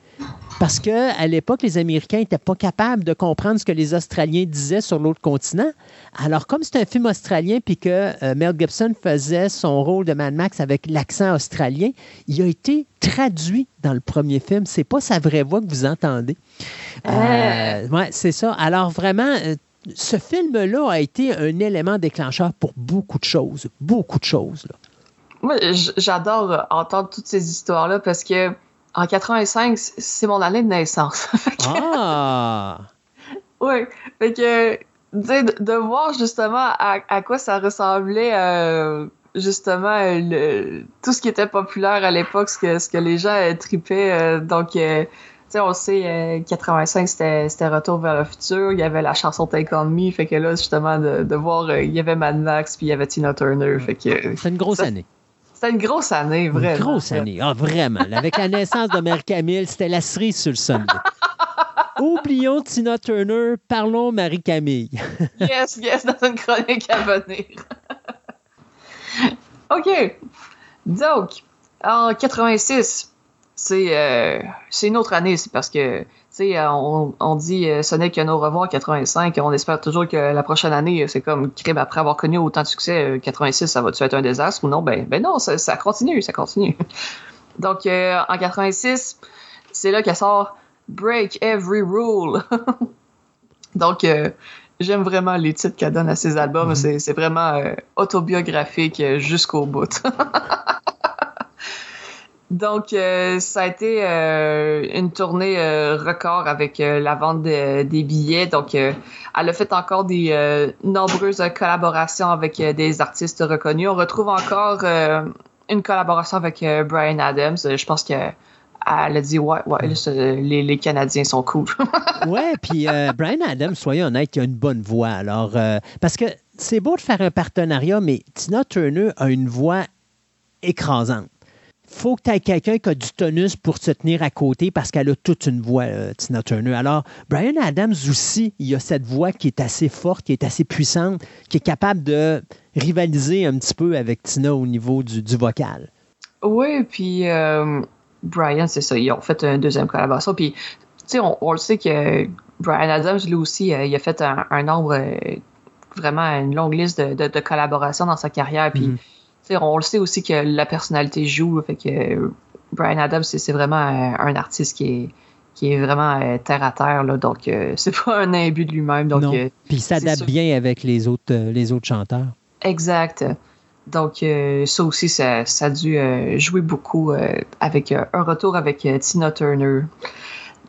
Speaker 2: Parce qu'à l'époque, les Américains n'étaient pas capables de comprendre ce que les Australiens disaient sur l'autre continent. Alors, comme c'est un film australien puis que euh, Mel Gibson faisait son rôle de Mad Max avec l'accent australien, il a été traduit dans le premier film. C'est pas sa vraie voix que vous entendez. Euh, ouais, c'est ça. Alors, vraiment, ce film-là a été un élément déclencheur pour beaucoup de choses. Beaucoup de choses.
Speaker 5: Moi, j'adore entendre toutes ces histoires-là parce que en 85, c'est mon année de naissance.
Speaker 2: ah! [laughs]
Speaker 5: Oui. Fait que, de, de, voir justement à, quoi ça ressemblait, euh, justement, tout ce qui était populaire à l'époque, ce que, ce que les gens tripaient. Euh, donc, euh, on sait, 85, euh, c'était Retour vers le futur. Il y avait la chanson Take On Me. Fait que là, justement, de, voir, euh, il y avait Mad Max, puis il y avait Tina Turner. Fait que.
Speaker 2: C'est une grosse année.
Speaker 5: C'était une grosse année, vraiment.
Speaker 2: Une grosse année. Ah, vraiment. Avec la naissance de Mère Camille, c'était la cerise sur le Sunday. Oublions Tina Turner, parlons Marie-Camille.
Speaker 5: yes, yes, dans une chronique à venir. OK. Donc, en 86, euh, c'est une autre année, c'est parce que sais, on, on, dit euh, ce n'est qu'un au revoir 85, on espère toujours que la prochaine année, c'est comme crime après avoir connu autant de succès, 86, euh, ça va-tu être un désastre ou non? Ben, ben non, ça, ça continue, ça continue. [laughs] Donc, euh, en 86, c'est là qu'elle sort Break Every Rule. [laughs] Donc, j'aime vraiment les titres qu'elle donne à ses albums. Mm-hmm. C'est vraiment autobiographique jusqu'au bout. [laughs] Donc, euh, ça a été euh, une tournée euh, record avec la vente des billets. Donc, elle a fait encore des nombreuses collaborations avec des artistes reconnus. On retrouve encore une collaboration avec Brian Adams. Je pense qu'elle a dit ouais, ouais les, les, Canadiens sont cool. [laughs]
Speaker 2: ouais, puis Brian Adams, soyons honnêtes, il a une bonne voix. Alors, parce que c'est beau de faire un partenariat, mais Tina Turner a une voix écrasante faut que tu aies quelqu'un qui a du tonus pour se tenir à côté parce qu'elle a toute une voix, euh, Tina Turner. Alors, Brian Adams aussi, il a cette voix qui est assez forte, qui est assez puissante, qui est capable de rivaliser un petit peu avec Tina au niveau du, vocal.
Speaker 5: Oui, puis euh, Brian, c'est ça, ils ont fait une deuxième collaboration. Puis, tu sais, on, le sait que Brian Adams, lui aussi, euh, il a fait un, nombre, vraiment une longue liste de, collaborations dans sa carrière. Puis, on le sait aussi que la personnalité joue. Fait que Brian Adams, c'est vraiment un, artiste qui est, qui est vraiment euh, terre à terre. Là, donc, euh, [laughs] c'est pas un imbut de lui-même. Donc,
Speaker 2: euh, Puis il s'adapte bien avec les autres, les autres chanteurs.
Speaker 5: Exact. Donc, ça aussi, ça, ça a dû jouer beaucoup avec un retour avec Tina Turner.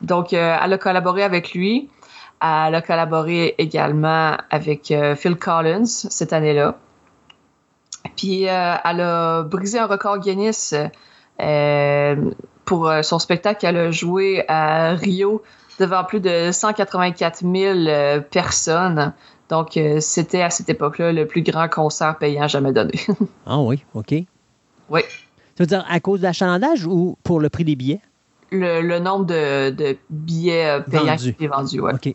Speaker 5: Donc, elle a collaboré avec lui. Elle a collaboré également avec Phil Collins cette année-là. Puis euh, elle a brisé un record Guinness euh, pour euh, son spectacle qu'elle a joué à Rio devant plus de 184 000 personnes. Donc, c'était à cette époque-là le plus grand concert payant jamais donné. [laughs]
Speaker 2: ah oui, OK.
Speaker 5: Oui.
Speaker 2: Tu veux dire à cause de l'achalandage ou pour le prix des billets?
Speaker 5: Le, nombre de, billets payants qui étaient vendus, oui. OK.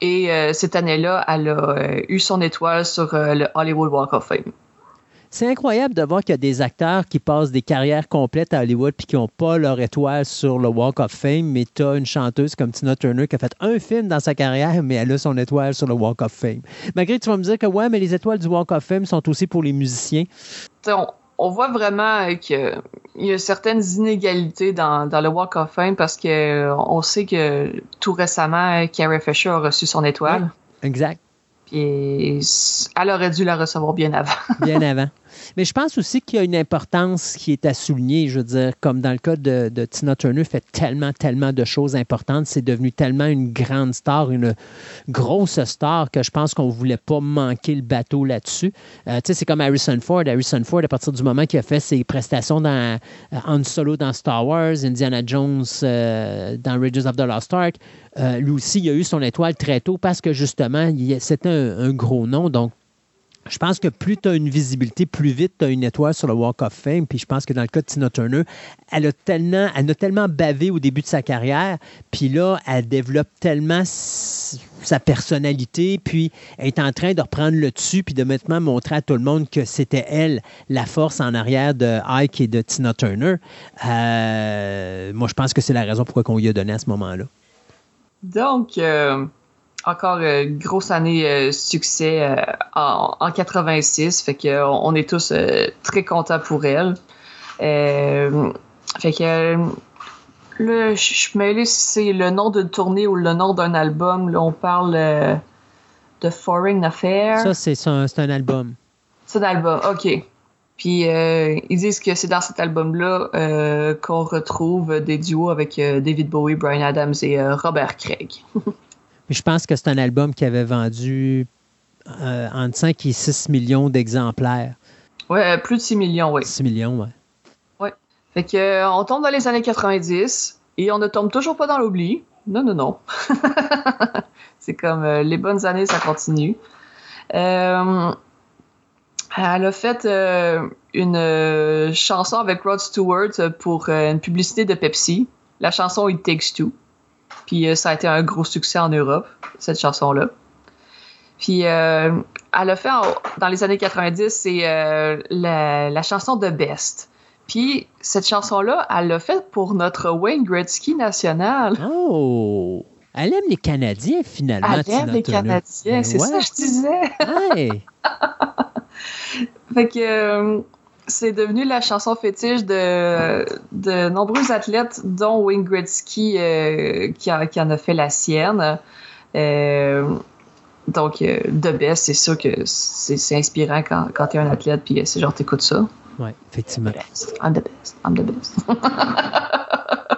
Speaker 5: Et cette année-là, elle a eu son étoile sur le Hollywood Walk of Fame.
Speaker 2: C'est incroyable de voir qu'il y a des acteurs qui passent des carrières complètes à Hollywood puis qui n'ont pas leur étoile sur le Walk of Fame, mais tu as une chanteuse comme Tina Turner qui a fait un film dans sa carrière, mais elle a son étoile sur le Walk of Fame. Malgré que tu vas me dire que ouais, mais les étoiles du Walk of Fame sont aussi pour les musiciens.
Speaker 5: On, voit vraiment qu'il y a certaines inégalités dans, le Walk of Fame parce qu'on sait que tout récemment, Carrie Fisher a reçu son étoile.
Speaker 2: exact.
Speaker 5: Puis elle aurait dû la recevoir bien avant.
Speaker 2: bien [laughs] avant. Mais je pense aussi qu'il y a une importance qui est à souligner. Je veux dire, comme dans le cas de, Tina Turner, fait tellement, tellement de choses importantes. C'est devenu tellement une grande star, une grosse star que je pense qu'on ne voulait pas manquer le bateau là-dessus. Euh, tu sais, c'est comme Harrison Ford. Harrison Ford, à partir du moment qu'il a fait ses prestations dans euh, Han Solo dans Star Wars, Indiana Jones euh, dans Raiders of the Lost Ark, lui aussi, il a eu son étoile très tôt parce que justement, c'était un, gros nom. Donc, je pense que plus tu as une visibilité, plus vite tu as une étoile sur le Walk of Fame. Puis je pense que dans le cas de Tina Turner, elle a tellement, elle a tellement bavé au début de sa carrière. Puis là, elle développe tellement sa personnalité. Puis elle est en train de reprendre le dessus. Puis de maintenant montrer à tout le monde que c'était elle la force en arrière de Ike et de Tina Turner. Euh, moi, je pense que c'est la raison pourquoi on lui a donné à ce moment-là.
Speaker 5: Donc. Euh, encore une euh, grosse année euh, succès euh, en, en, 86. Fait que on est tous très contents pour elle. fait que là, je mêlée si c'est le nom d'une tournée ou le nom d'un album. Là, on parle de Foreign Affair.
Speaker 2: Ça, c'est un, un, album.
Speaker 5: C'est un album, OK. Puis ils disent que c'est dans cet album-là qu'on retrouve des duos avec David Bowie, Brian Adams et Robert Craig. [laughs]
Speaker 2: je pense que c'est un album qui avait vendu euh, entre 5 et 6 millions d'exemplaires.
Speaker 5: Ouais, plus de 6 millions, oui.
Speaker 2: 6 millions, ouais.
Speaker 5: Ouais. Fait que, euh, on tombe dans les années 90 et on ne tombe toujours pas dans l'oubli. Non, non, non. [laughs] c'est comme euh, les bonnes années, ça continue. elle a fait une chanson avec Rod Stewart pour une publicité de Pepsi. La chanson It Takes Two. Puis ça a été un gros succès en Europe, cette chanson-là. Puis elle a fait dans les années 90, c'est la, la, chanson de Best. Puis cette chanson-là, elle l'a faite pour notre Wayne Gretzky national.
Speaker 2: Oh! Elle aime les Canadiens, finalement.
Speaker 5: Elle aime les Canadiens, c'est ça que je disais. [laughs] fait que euh, c'est devenu la chanson fétiche de, de nombreux athlètes, dont Wayne Gretzky, euh, qui, en a fait la sienne. Euh, donc, de best, c'est sûr que c'est inspirant quand, quand tu es un athlète, puis c'est genre, t'écoutes ça.
Speaker 2: Oui, effectivement.
Speaker 5: I'm the best. I'm the best. [laughs]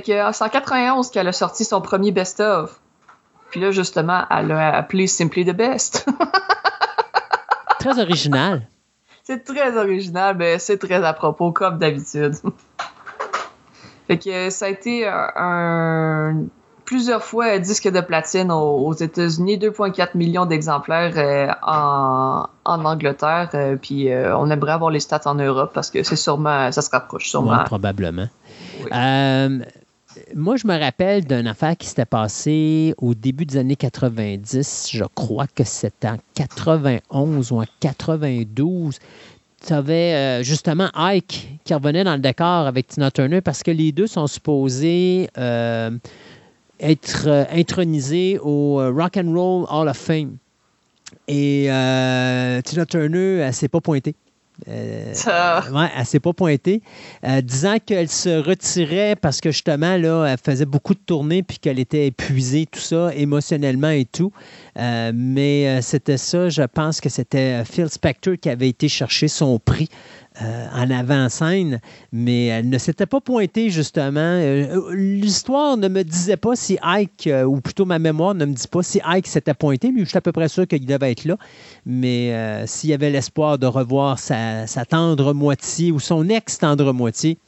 Speaker 5: que c'est en 91 qu'elle a sorti son premier best-of. Puis là, justement, elle l'a appelé Simply the Best. [laughs]
Speaker 2: très original.
Speaker 5: C'est très original, mais c'est très à propos, comme d'habitude. fait que ça a été un, plusieurs fois un disque de platine aux, États-Unis, 2,4 millions d'exemplaires euh, en, Angleterre, euh, puis euh, on aimerait avoir les stats en Europe parce que c'est sûrement, ça se rapproche sûrement.
Speaker 2: probablement moi, je me rappelle d'une affaire qui s'était passée au début des années 90. Je crois que c'était en 91 ou en 92. Tu avais euh, justement Ike qui revenait dans le décor avec Tina Turner parce que les deux sont supposés euh, être euh, intronisés au Rock and Roll Hall of Fame. Et Tina Turner, elle s'est pas pointée. Euh, ouais, elle s'est pas pointée, euh, disant qu'elle se retirait parce que justement, là, elle faisait beaucoup de tournées puis qu'elle était épuisée, tout ça, émotionnellement et tout. Euh, mais c'était ça, je pense que c'était Phil Spector qui avait été chercher son prix euh, en avant-scène, mais elle ne s'était pas pointée, justement. Euh, l'histoire ne me disait pas si Ike, euh, ou plutôt ma mémoire ne me dit pas si Ike s'était pointé, mais je suis à peu près sûr qu'il devait être là. Mais s'il y avait l'espoir de revoir sa, tendre moitié ou son ex-tendre moitié,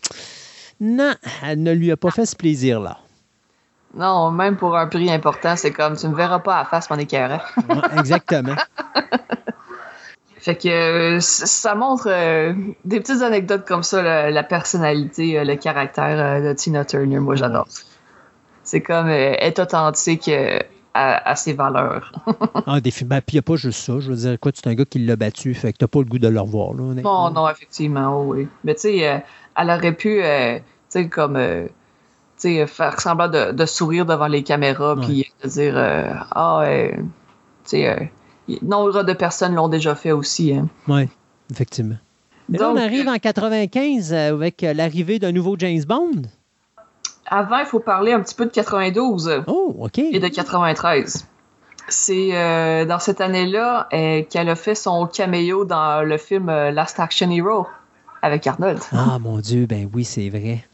Speaker 2: non, elle ne lui a pas fait ce plaisir-là.
Speaker 5: Non, même pour un prix important, c'est comme tu ne verras pas à face mon écœurant.
Speaker 2: exactement. [laughs]
Speaker 5: Fait que euh, ça montre euh, des petites anecdotes comme ça, la, personnalité, euh, le caractère de Tina Turner. Moi, j'adore. C'est comme être authentique à, ses valeurs. [laughs]
Speaker 2: ah, des films. Ben, puis il n'y a pas juste ça. Je veux dire, quoi, tu es un gars qui l'a battu, fait que t'as pas le goût de le revoir. Là,
Speaker 5: non, non, effectivement, oh, oui. Mais tu sais, elle aurait pu, tu sais, comme. sais, faire semblant de, sourire devant les caméras, puis de dire Ah, tu sais, nombre de personnes l'ont déjà fait aussi. Hein.
Speaker 2: Oui, effectivement. Mais là, on arrive en 95 euh, avec euh, l'arrivée d'un nouveau James Bond.
Speaker 5: Avant, il faut parler un petit peu de 92.
Speaker 2: Oh, OK.
Speaker 5: Et de 93. C'est euh, dans cette année-là qu'elle a fait son caméo dans le film Last Action Hero avec Arnold.
Speaker 2: Ah, mon Dieu, ben oui, c'est vrai.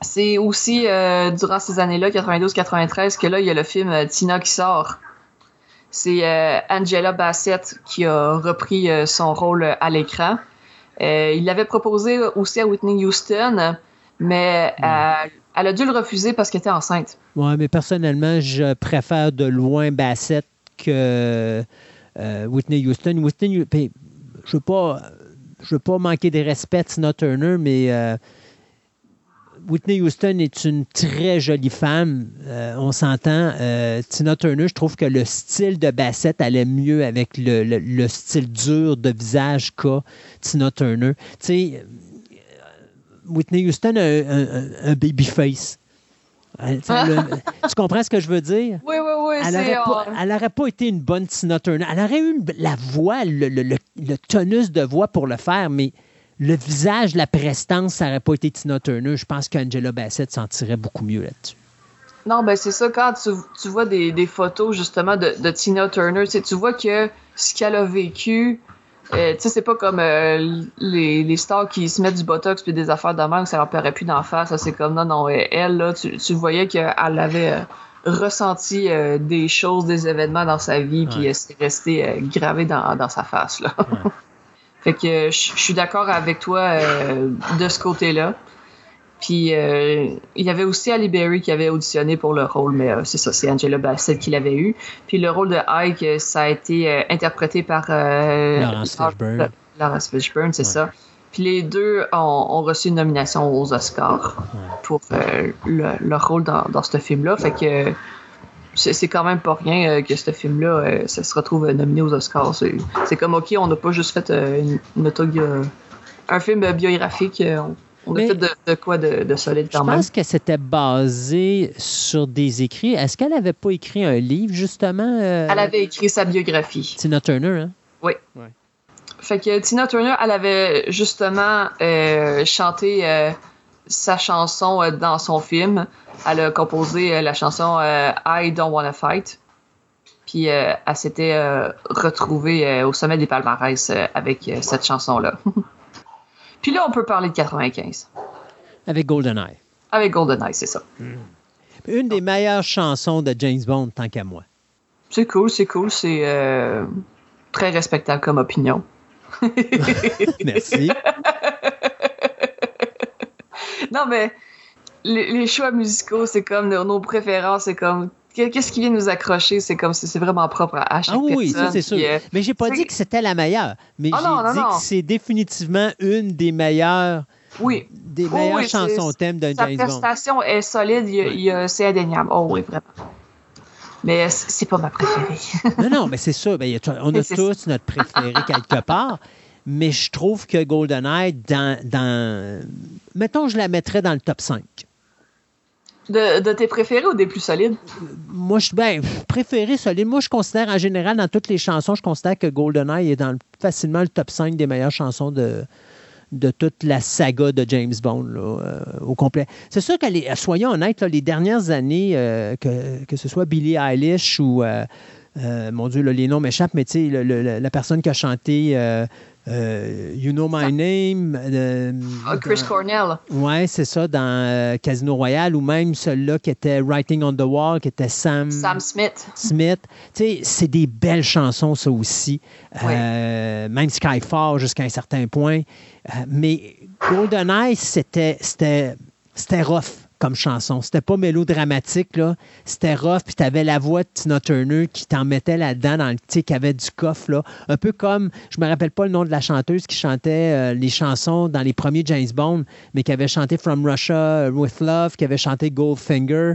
Speaker 5: C'est aussi durant ces années-là, 92-93, que là, il y a le film Tina qui sort c'est Angela Bassett qui a repris son rôle à l'écran. il l'avait proposé aussi à Whitney Houston, mais elle a dû le refuser parce qu'elle était enceinte.
Speaker 2: Oui, mais personnellement, je préfère de loin Bassett que Whitney Houston. Whitney, ben, je ne veux pas je veux pas manquer de respect à Tina Turner, mais euh, Whitney Houston est une très jolie femme. Euh, on s'entend. Euh, Tina Turner, je trouve que le style de Bassett allait mieux avec le, style dur de visage qu'a Tina Turner. Tu sais, Whitney Houston a un, un baby face. [laughs] tu comprends ce que je veux dire?
Speaker 5: Oui, oui, oui.
Speaker 2: Elle n'aurait pas, été une bonne Tina Turner. Elle aurait eu la voix, le, tonus de voix pour le faire, mais le visage, la prestance, ça n'aurait pas été Tina Turner. Je pense qu'Angela Bassett s'en tirait beaucoup mieux là-dessus.
Speaker 5: Non, ben c'est ça, quand tu, vois des, photos justement de, de Tina Turner, tu vois que ce qu'elle a vécu, euh, tu sais, c'est pas comme euh, les, les, stars qui se mettent du botox puis des affaires de que ça leur paraît plus d'en faire. Ça, c'est comme non, non. Elle, là, tu, tu voyais qu'elle avait euh, ressenti des choses, des événements dans sa vie, puis c'est resté gravé dans, dans, sa face, là. [laughs] fait que je suis d'accord avec toi de ce côté-là. Puis euh, il y avait aussi Ali Berry qui avait auditionné pour le rôle, mais euh, c'est ça, c'est Angela Bassett qui l'avait eu. Puis le rôle de Ike, euh, ça a été interprété par
Speaker 2: Laurence Fishburne.
Speaker 5: Laurence Fishburne, c'est ça. Puis les deux ont, reçu une nomination aux Oscars pour leur rôle dans, dans ce film-là. Fait que c'est quand même pas rien que ce film-là se retrouve nominé aux Oscars. C'est comme, OK, on n'a pas juste fait une, un film biographique. On a fait de, quoi de, solide quand
Speaker 2: même? Je pense que c'était basé sur des écrits. Est-ce qu'elle n'avait pas écrit un livre, justement?
Speaker 5: Euh? Elle avait écrit sa biographie.
Speaker 2: Tina Turner, hein?
Speaker 5: Oui. Fait que Tina Turner, elle avait justement euh, chanté euh, sa chanson dans son film. Elle a composé la chanson I Don't Wanna Fight. Puis elle s'était retrouvée au sommet des palmarès avec cette chanson-là. [laughs] Puis là, on peut parler de 95.
Speaker 2: Avec GoldenEye.
Speaker 5: Avec GoldenEye, c'est ça. Hmm.
Speaker 2: Une des meilleures chansons de James Bond, tant qu'à moi.
Speaker 5: C'est cool, c'est cool. C'est euh, très respectable comme opinion. [laughs]
Speaker 2: Merci. [laughs]
Speaker 5: non, mais les, choix musicaux, c'est comme nos, préférences, c'est comme qu'est-ce qui vient nous accrocher? C'est comme si c'est vraiment propre à chaque ah, oui,
Speaker 2: ça c'est sûr. Mais mais j'ai pas dit que c'était la meilleure. Mais ah, j'ai dit que c'est définitivement une des meilleures.
Speaker 5: Oui.
Speaker 2: Des meilleures chansons thèmes d'un James Bond.
Speaker 5: Sa prestation est solide, c'est indéniable. Oh oui, vraiment. Mais c'est pas ma préférée.
Speaker 2: non, non, mais c'est [laughs] ça. Ben, on a tous notre préféré quelque part. Mais je trouve que GoldenEye, dans, dans. Mettons, je la mettrais dans le top 5.
Speaker 5: De, tes préférés ou des plus solides?
Speaker 2: Moi, je ben, préféré solide. Moi, je considère en général, dans toutes les chansons, je considère que GoldenEye est dans facilement le top 5 des meilleures chansons de, de toute la saga de James Bond euh, au complet. C'est sûr que, les, soyons honnêtes, les dernières années, euh, que, que, ce soit Billie Eilish ou, euh, mon Dieu, les noms m'échappent, mais tu sais, la personne qui a chanté euh, you Know My Name.
Speaker 5: Euh, ah, Chris Cornell.
Speaker 2: Oui, c'est ça, dans euh, Casino Royale, ou même celui-là qui était Writing on the Wall, qui était Sam,
Speaker 5: Sam Smith.
Speaker 2: Smith. Tu sais, c'est des belles chansons, ça aussi. même Skyfall jusqu'à un certain point. mais GoldenEye, c'était rough comme chanson. C'était pas mélodramatique, là. C'était rough, puis t'avais la voix de Tina Turner qui t'en mettait là-dedans, dans le qui avait du coffre. Un peu comme, je me rappelle pas le nom de la chanteuse qui chantait euh, les chansons dans les premiers James Bond, mais qui avait chanté From Russia with Love, qui avait chanté Goldfinger.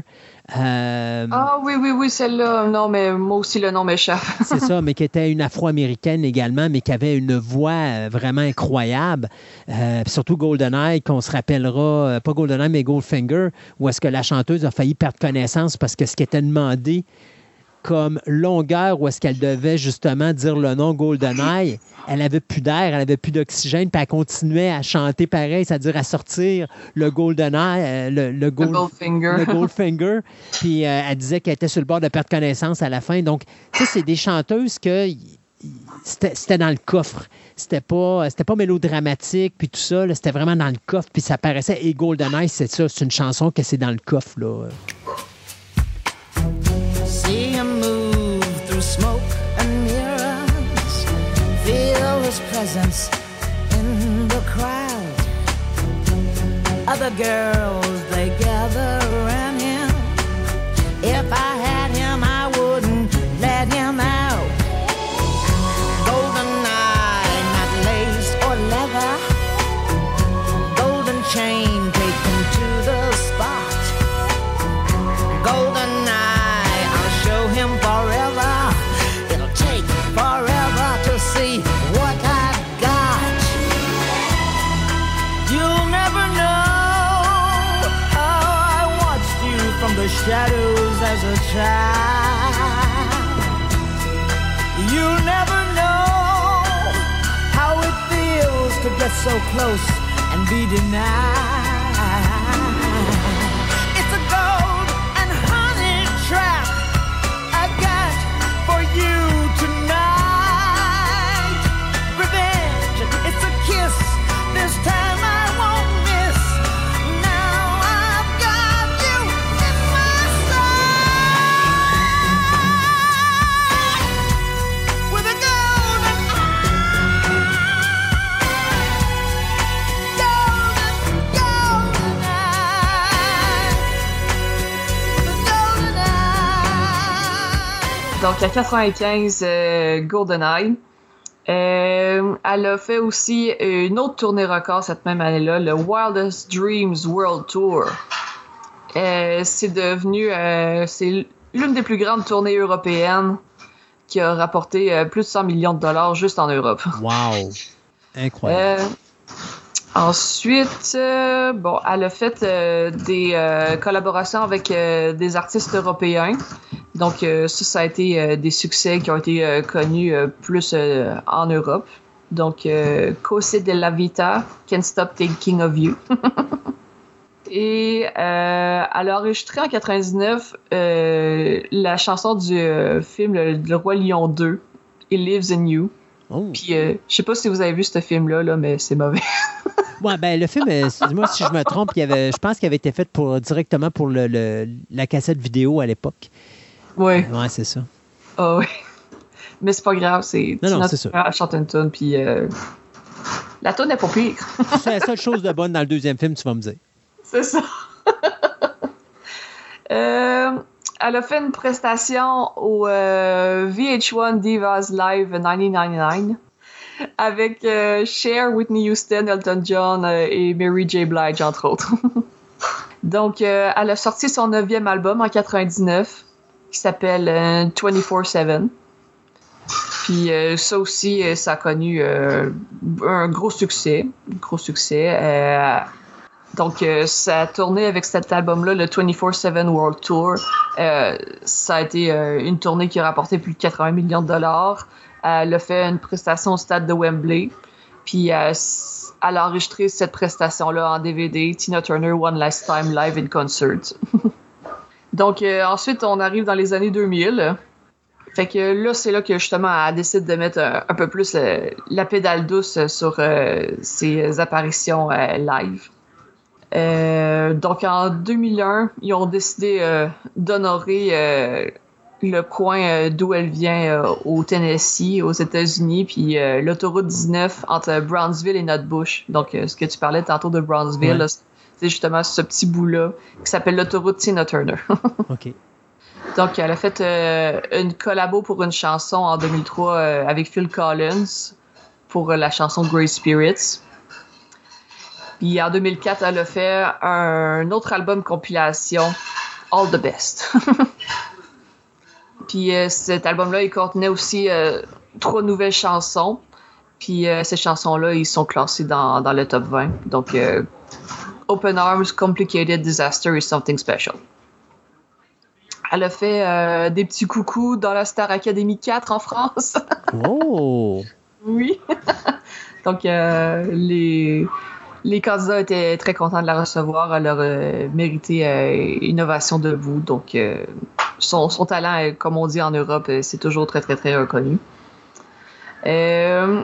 Speaker 5: Euh, ah oui, oui, oui, celle-là. Non, mais moi aussi, le nom m'échappe. [laughs]
Speaker 2: c'est ça, mais qui était une afro-américaine également, mais qui avait une voix euh, vraiment incroyable. Euh, surtout GoldenEye, qu'on se rappellera, pas GoldenEye, mais Goldfinger, où est-ce que la chanteuse a failli perdre connaissance parce que ce qui était demandé comme longueur où est-ce qu'elle devait justement dire le nom GoldenEye, elle avait plus d'air, elle avait plus d'oxygène, puis elle continuait à chanter pareil, c'est-à-dire à sortir le GoldenEye, euh, le, le,
Speaker 5: Goldfinger.
Speaker 2: Le Goldfinger. [laughs] puis euh, elle disait qu'elle était sur le bord de perdre connaissance à la fin. Donc, tu sais, c'est des chanteuses que c'était dans le coffre. C'était pas, c'était pas mélodramatique, puis tout ça. C'était vraiment dans le coffre, puis ça paraissait. Et GoldenEye, c'est ça. C'est une chanson que c'est dans le coffre, là.
Speaker 6: Presence in the crowd. Other girls, they gather around him. If I had so close and be denied.
Speaker 5: Donc, à 95, euh, GoldenEye. Euh, elle a fait aussi une autre tournée record cette même année-là, le Wildest Dreams World Tour. Euh, c'est devenu, euh, c'est l'une des plus grandes tournées européennes qui a rapporté euh, plus de 100 millions de dollars juste en Europe.
Speaker 2: Wow! Incroyable.
Speaker 5: Ensuite, euh, bon, elle a fait euh, des euh, collaborations avec des artistes européens. Donc, ça, ça a été des succès qui ont été connus plus en Europe. Donc, Cose de la Vita, Can't Stop Thinking of You. [laughs] Et elle a enregistré en 99 euh, la chanson du film Le, Le Roi Lion 2, It Lives in You.
Speaker 2: Oh.
Speaker 5: Puis, euh, je sais pas si vous avez vu ce film-là, là, mais c'est mauvais. [laughs]
Speaker 2: Ouais, ben, le film, euh, dis-moi si je me trompe, il y avait, je pense qu'il avait été fait pour, directement pour le, le- la cassette vidéo à l'époque.
Speaker 5: ouais.
Speaker 2: Ouais, c'est ça.
Speaker 5: Ah ouais. [laughs] Mais c'est pas grave, c'est
Speaker 2: Non, non, c'est ça.
Speaker 5: Elle chante une tune, puis euh, la tune est pas pire. [laughs]
Speaker 2: C'est la seule chose de bonne dans le deuxième film, tu vas me dire.
Speaker 5: c'est ça. Euh, elle a fait une prestation au euh, VH1 Divas Live 1999 avec euh, Cher, Whitney Houston, Elton John euh, et Mary J. Blige, entre autres. [laughs] Donc, elle a sorti son neuvième album en 99 qui s'appelle euh, 24-7. Puis ça aussi, ça a connu un gros succès. Gros succès. Donc, euh, ça a tourné avec cet album-là, le 24-7 World Tour. Euh, ça a été euh, une tournée qui a rapporté plus de 80 millions de dollars. Elle a fait une prestation au stade de Wembley. Puis, euh, elle a enregistré cette prestation-là en DVD, Tina Turner One Last Time Live in Concert. [laughs] Donc, ensuite, on arrive dans les années 2000. Fait que là, c'est là que justement, elle décide de mettre un, peu plus la pédale douce sur ses apparitions live. Euh, donc, en 2001, ils ont décidé euh, d'honorer euh, le coin euh, d'où elle vient euh, au Tennessee, aux États-Unis, puis euh, l'autoroute 19 entre Brownsville et Nutbush. Donc, euh, ce que tu parlais tantôt de Brownsville,
Speaker 2: Ouais.
Speaker 5: c'est justement ce petit bout-là qui s'appelle l'autoroute Tina Turner. [laughs]
Speaker 2: OK.
Speaker 5: Donc, elle a fait euh, une collabo pour une chanson en 2003 euh, avec Phil Collins pour la chanson Grey Spirits. Puis en 2004, elle a fait un autre album compilation, All the Best. [laughs] Puis euh, cet album-là, il contenait aussi euh, trois nouvelles chansons. Puis euh, ces chansons-là, ils sont classés dans, dans le top 20. Donc, Open Arms, Complicated Disaster is Something Special. Elle a fait des petits coucous dans la Star Academy 4 en France. [laughs]
Speaker 2: Oh!
Speaker 5: oui. [laughs] Donc, les, les candidats étaient très contents de la recevoir. Elle leur a mérité euh, innovation debout. Donc, euh, son, talent, euh, comme on dit en Europe, euh, c'est toujours très, très, très reconnu. Euh,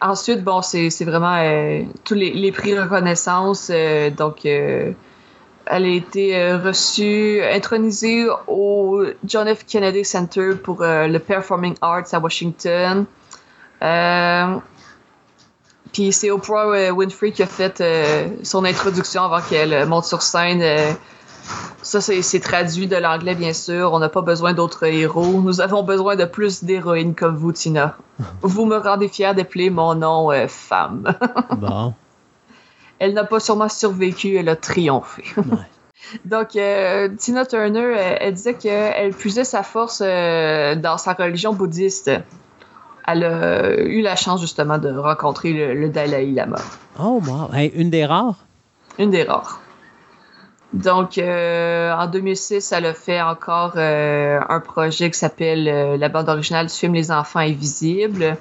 Speaker 5: ensuite, bon, c'est vraiment euh, tous les, prix reconnaissance. euh, donc, euh, elle a été euh, reçue, intronisée au John F. Kennedy Center pour euh, le Performing Arts à Washington. Puis c'est Oprah euh, Winfrey qui a fait euh, son introduction avant qu'elle euh, monte sur scène. Ça, c'est traduit de l'anglais, bien sûr. On n'a pas besoin d'autres héros. Nous avons besoin de plus d'héroïnes comme vous, Tina. Vous me rendez fière d'appeler mon nom euh, femme. [laughs]
Speaker 2: Bon.
Speaker 5: elle n'a pas sûrement survécu, elle a triomphé. [laughs] Donc, euh, Tina Turner, elle, elle disait qu'elle puisait sa force dans sa religion bouddhiste. Elle a eu la chance justement de rencontrer le, le Dalai Lama,
Speaker 2: Oh, wow. Hey, une des rares?
Speaker 5: une des rares. Donc, euh, en 2006, elle a fait encore euh, un projet qui s'appelle euh, la bande originale du film Les Enfants Invisibles.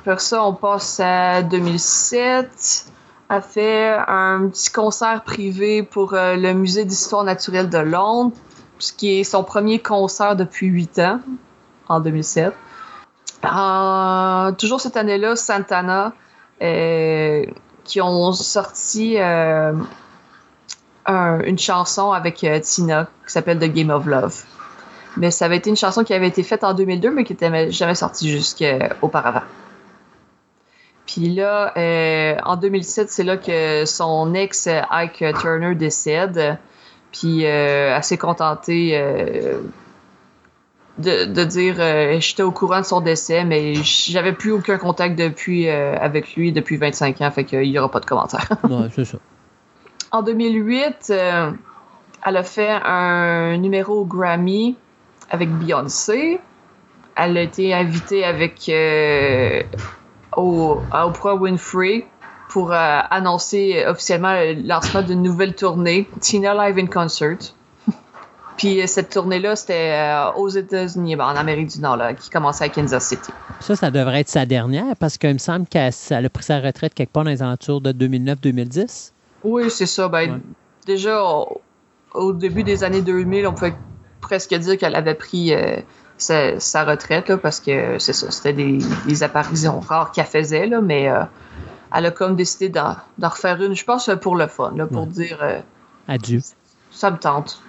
Speaker 5: Après ça, on passe à 2007. Elle fait un petit concert privé pour le Musée d'histoire naturelle de Londres, ce qui est son premier concert depuis huit ans, en 2007. Toujours cette année-là, Santana, euh, qui ont sorti euh, un- une chanson avec euh, Tina qui s'appelle The Game of Love. Mais ça avait été une chanson qui avait été faite en 2002, mais qui n'était jamais sortie jusqu'auparavant. Puis là, en 2007, c'est là que son ex, Ike Turner, décède. Puis contentée euh, de, de dire euh, j'étais au courant de son décès, mais j'avais plus aucun contact depuis euh, avec lui depuis 25 ans, fait qu'il n'y aura pas de commentaire. [laughs]
Speaker 2: Ouais, c'est ça.
Speaker 5: En 2008, euh, elle a fait un numéro au Grammy avec Beyoncé. Elle a été invitée avec au, à Oprah Winfrey pour annoncer officiellement le lancement d'une nouvelle tournée, Tina Live in Concert. Puis euh, cette tournée-là, c'était euh, aux États-Unis, ben, en Amérique du Nord, là, qui commençait à Kansas City.
Speaker 2: Ça, ça devrait être sa dernière parce qu'il me semble qu'elle elle a pris sa retraite quelque part dans les alentours de 2009-2010.
Speaker 5: Oui, c'est ça. Ben,
Speaker 2: Ouais.
Speaker 5: Déjà, au, au début des années 2000, on pouvait presque dire qu'elle avait pris euh, sa, sa retraite, là, parce que c'est ça, c'était des, des apparitions rares qu'elle faisait, là, mais euh, elle a comme décidé d'en refaire une, je pense, pour le fun, là, pour
Speaker 2: Ouais.
Speaker 5: dire
Speaker 2: Adieu.
Speaker 5: ça me tente.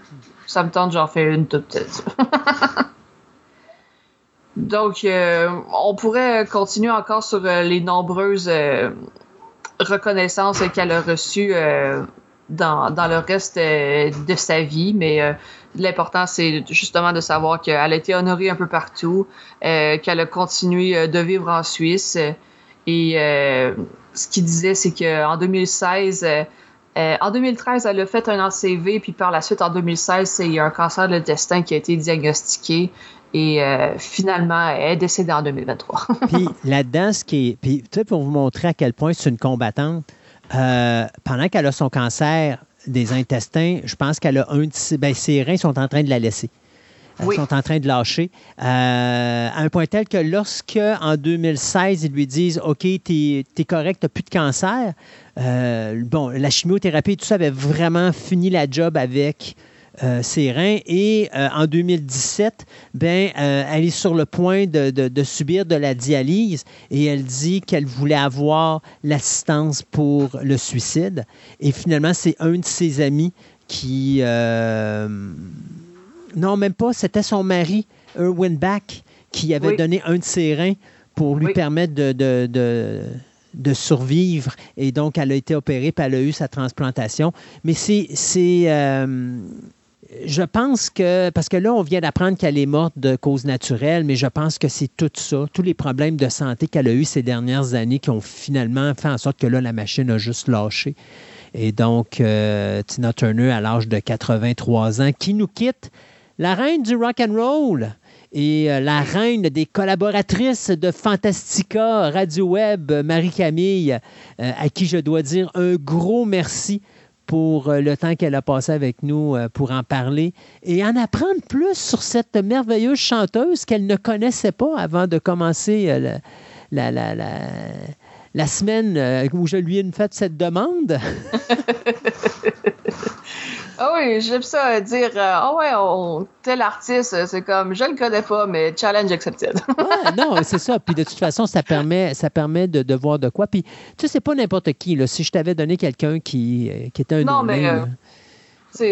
Speaker 5: Ça me tente, j'en fais une toute petite. [laughs] Donc, euh, on pourrait continuer encore sur euh, les nombreuses euh, reconnaissances qu'elle a reçues dans, dans le reste de sa vie, mais l'important, c'est justement de savoir qu'elle a été honorée un peu partout, qu'elle a continué de vivre en Suisse. et ce qu'il disait, c'est qu'en 2016, euh, en 2013, elle a fait un ACV, puis par la suite, en 2016, c'est- il y a un cancer de l'intestin qui a été diagnostiqué. Et euh, finalement, elle est décédée en 2023. [laughs]
Speaker 2: Puis là-dedans, ce qui est. Puis, tu sais, pour vous montrer à quel point c'est une combattante, euh, pendant qu'elle a son cancer des intestins, je pense qu'elle a un. Ben, ses reins sont en train de la laisser.
Speaker 5: Oui.
Speaker 2: sont en train de lâcher. euh, à un point tel que lorsque, en 2016, ils lui disent OK, t'es es correct, t'as plus de cancer, euh, bon, la chimiothérapie et tout ça avait vraiment fini la job avec euh, ses reins. Et euh, en 2017, ben, euh, elle est sur le point de, de- de subir de la dialyse et elle dit qu'elle voulait avoir l'assistance pour le suicide. Et finalement, c'est un de ses amis qui... non, même pas, c'était son mari, Erwin Bach, qui avait
Speaker 5: Oui.
Speaker 2: donné un de ses reins pour lui
Speaker 5: Oui.
Speaker 2: permettre de, de- de- de survivre. Et donc, elle a été opérée, puis elle a eu sa transplantation. Mais c'est... c'est, euh, je pense que, parce que là, on vient d'apprendre qu'elle est morte de cause naturelle, mais je pense que c'est tout ça, tous les problèmes de santé qu'elle a eu ces dernières années qui ont finalement fait en sorte que là, la machine a juste lâché. Et donc, euh, Tina Turner, à l'âge de 83 ans, qui nous quitte, la reine du rock and roll et euh, la reine des collaboratrices de Fantastica Radio Web, Marie-Camille, euh, à qui je dois dire un gros merci pour euh, le temps qu'elle a passé avec nous pour en parler et en apprendre plus sur cette merveilleuse chanteuse qu'elle ne connaissait pas avant de commencer la, la, la- la semaine euh, où je lui ai fait cette demande.
Speaker 5: Ah oui, j'aime ça dire euh, Ah ouais, on, tel artiste, c'est comme je le connais pas, mais challenge accepted. [laughs]
Speaker 2: Ouais, non, c'est ça. Puis de toute façon, ça permet, ça permet de, de voir de quoi. Puis tu sais, c'est pas n'importe qui. Là. Si je t'avais donné quelqu'un qui, euh, qui était un
Speaker 5: Non, mais, euh,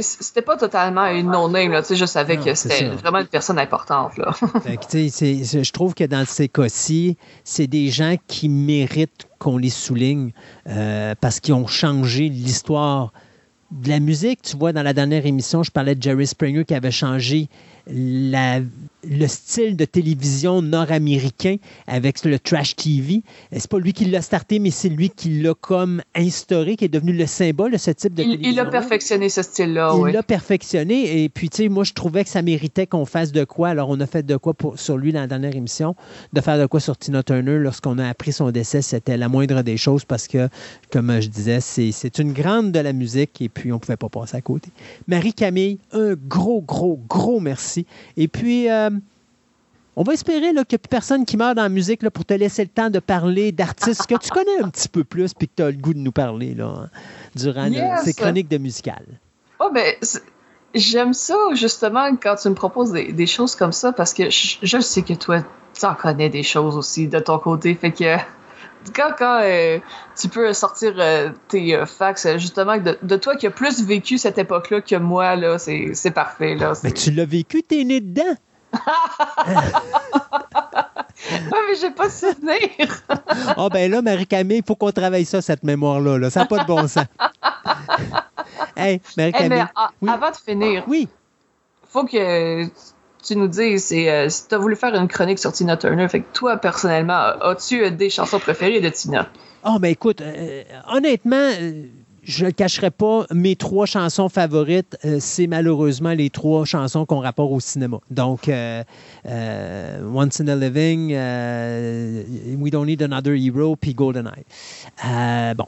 Speaker 5: c'était pas totalement une no-name. là. Tu sais, Je savais
Speaker 2: Non,
Speaker 5: que c'était vraiment une personne importante. Là.
Speaker 2: Fait que, tu sais, je trouve que dans ces cas-ci, c'est des gens qui méritent qu'on les souligne euh, parce qu'ils ont changé l'histoire de la musique. Tu vois, dans la dernière émission, je parlais de Jerry Springer qui avait changé la- le style de télévision nord-américain avec le trash TV. Et C'est pas lui qui l'a starté, mais c'est lui qui l'a comme instauré, qui est devenu le symbole de ce type de
Speaker 5: Il,
Speaker 2: télévision.
Speaker 5: il a perfectionné ce style-là.
Speaker 2: Il
Speaker 5: oui.
Speaker 2: l'a perfectionné et puis, tu sais, moi, je trouvais que ça méritait qu'on fasse de quoi. Alors, on a fait de quoi pour, sur lui dans la dernière émission, de faire de quoi sur Tina Turner lorsqu'on a appris son décès. C'était la moindre des choses parce que, comme je disais, c'est une grande de la musique et puis on ne pouvait pas passer à côté. Marie-Camille, un gros, gros, gros merci. Et puis, euh, on va espérer là, qu'il n'y a plus personne qui meurt dans la musique là, pour te laisser le temps de parler d'artistes que tu connais un petit peu plus puis que tu as le goût de nous parler là, hein, durant
Speaker 5: Yes.
Speaker 2: ces chroniques de musicales.
Speaker 5: Oh, ben, j'aime ça, justement, quand tu me proposes des, des choses comme ça, parce que je, je sais que toi, tu en connais des choses aussi de ton côté. Fait que quand, quand euh, tu peux sortir euh, tes euh, facts, euh, justement, de, de toi qui a plus vécu cette époque-là que moi, là, c'est c'est parfait. Là,
Speaker 2: Mais tu l'as vécu, t'es né dedans. [laughs]
Speaker 5: Ah, mais j'ai pas de souvenir.
Speaker 2: Ah ben là, Marie-Camille, il faut qu'on travaille ça, cette mémoire-là. là. Ça n'a pas de bon sens. [laughs] hey, Marie-Camille.
Speaker 5: mais a-
Speaker 2: Oui.
Speaker 5: avant de finir,
Speaker 2: Oui,
Speaker 5: faut que tu nous dises c'est, euh, si tu as voulu faire une chronique sur Tina Turner. Fait que toi, personnellement, as-tu euh, des chansons préférées de Tina?
Speaker 2: Ah, ben écoute, euh, honnêtement, je ne cacherai pas, mes trois chansons favorites, euh, c'est malheureusement les trois chansons qu'on rapporte au cinéma. Donc, euh, euh, Once in a Living, We Don't Need Another Hero, puis GoldenEye. Bon,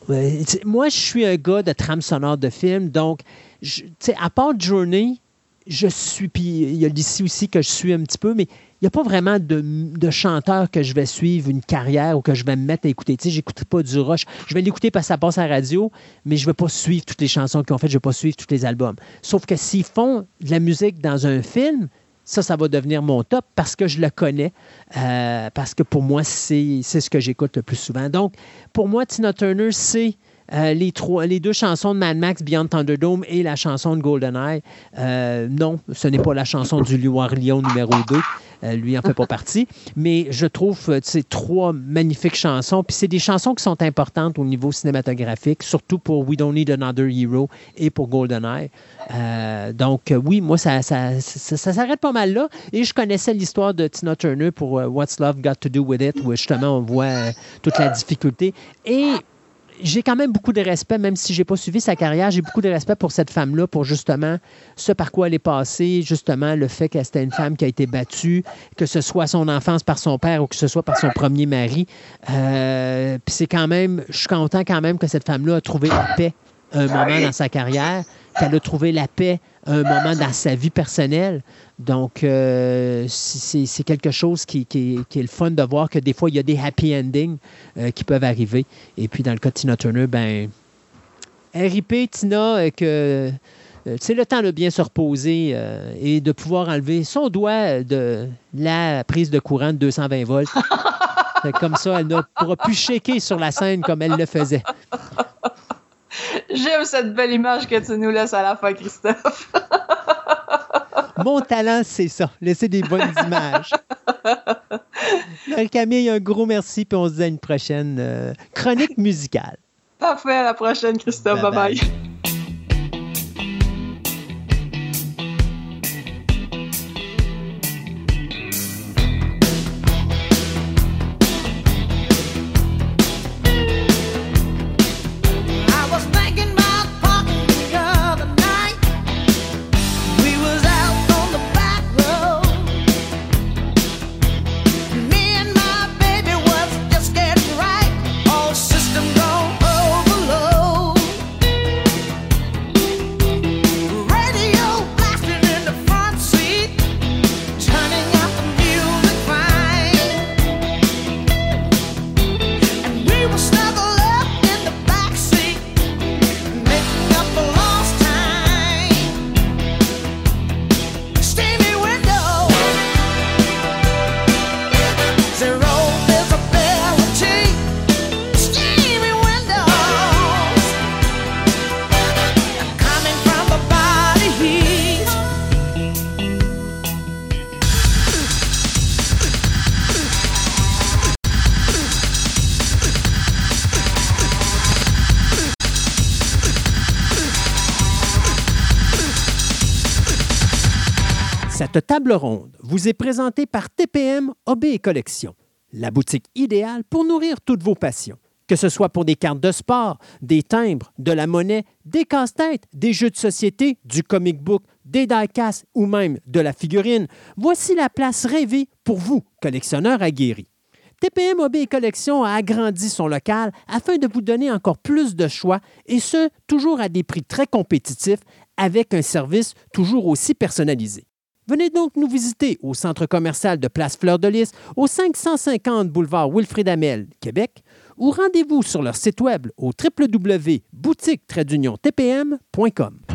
Speaker 2: moi, je suis un gars de trame sonore de film, donc, tu sais, à part Journey, je suis, puis il y a d'ici aussi que je suis un petit peu, mais n'y a pas vraiment de, chanteur que je vais suivre une carrière ou que je vais me mettre à écouter. Tu sais, j'écoute pas du rush. Je vais l'écouter parce que ça passe à la radio, mais je vais pas suivre toutes les chansons qu'ils ont faites, je vais pas suivre tous les albums. Sauf que s'ils font de la musique dans un film, ça, ça va devenir mon top parce que je le connais, euh, parce que pour moi, c'est ce que j'écoute le plus souvent. Donc, pour moi, Tina Turner, c'est euh, les, trois, les deux chansons de Mad Max, Beyond Thunderdome et la chanson de GoldenEye. Euh, non, ce n'est pas la chanson du Roi Lion numéro 2. Euh, lui en fait pas partie. Mais je trouve ces trois magnifiques chansons. Puis c'est des chansons qui sont importantes au niveau cinématographique, surtout pour We Don't Need Another Hero et pour GoldenEye. Donc, oui, moi, ça, ça, s'arrête pas mal là. Et je connaissais l'histoire de Tina Turner pour What's Love Got to Do with It, où justement on voit toute la difficulté. Et j'ai quand même beaucoup de respect, même si j'ai pas suivi sa carrière, j'ai beaucoup de respect pour cette femme-là, pour justement ce par quoi elle est passée, justement le fait qu'elle c'était une femme qui a été battue, que ce soit son enfance par son père ou que ce soit par son premier mari. Euh, Puis c'est quand même, je suis content quand même que cette femme-là a trouvé la paix un moment dans sa carrière, qu'elle a trouvé la paix un moment dans sa vie personnelle. Donc, euh, c'est quelque chose qui, qui- qui est le fun de voir que des fois, il y a des happy endings euh, qui peuvent arriver. Et puis, dans le cas de Tina Turner, ben, RIP, Tina, euh, que c'est le temps de bien se reposer euh, et de pouvoir enlever son doigt de la prise de courant de 220 volts. [laughs] Comme ça, elle ne pourra plus shaker sur la scène comme elle le faisait.
Speaker 5: J'aime cette belle image que tu nous laisses à la fin, Christophe. [laughs]
Speaker 2: Mon talent, c'est ça. Laisser des bonnes [laughs] images. Marie-Camille, un gros merci, puis on se dit à une prochaine euh, chronique musicale.
Speaker 5: Parfait, à la prochaine, Christophe. Bye bye.
Speaker 2: Table ronde vous est présentée par TPM OB Collection, la boutique idéale pour nourrir toutes vos passions. Que ce soit pour des cartes de sport, des timbres, de la monnaie, des casse-têtes, des jeux de société, du comic book, des die-casts ou même de la figurine, voici la place rêvée pour vous, collectionneurs aguerris. TPM OB Collection a agrandi son local afin de vous donner encore plus de choix et ce, toujours à des prix très compétitifs avec un service toujours aussi personnalisé. Venez donc nous visiter au centre commercial de Place Fleur de Lys au 550 boulevard Wilfrid Amel, Québec, ou rendez-vous sur leur site web au www.boutique-tpm.com.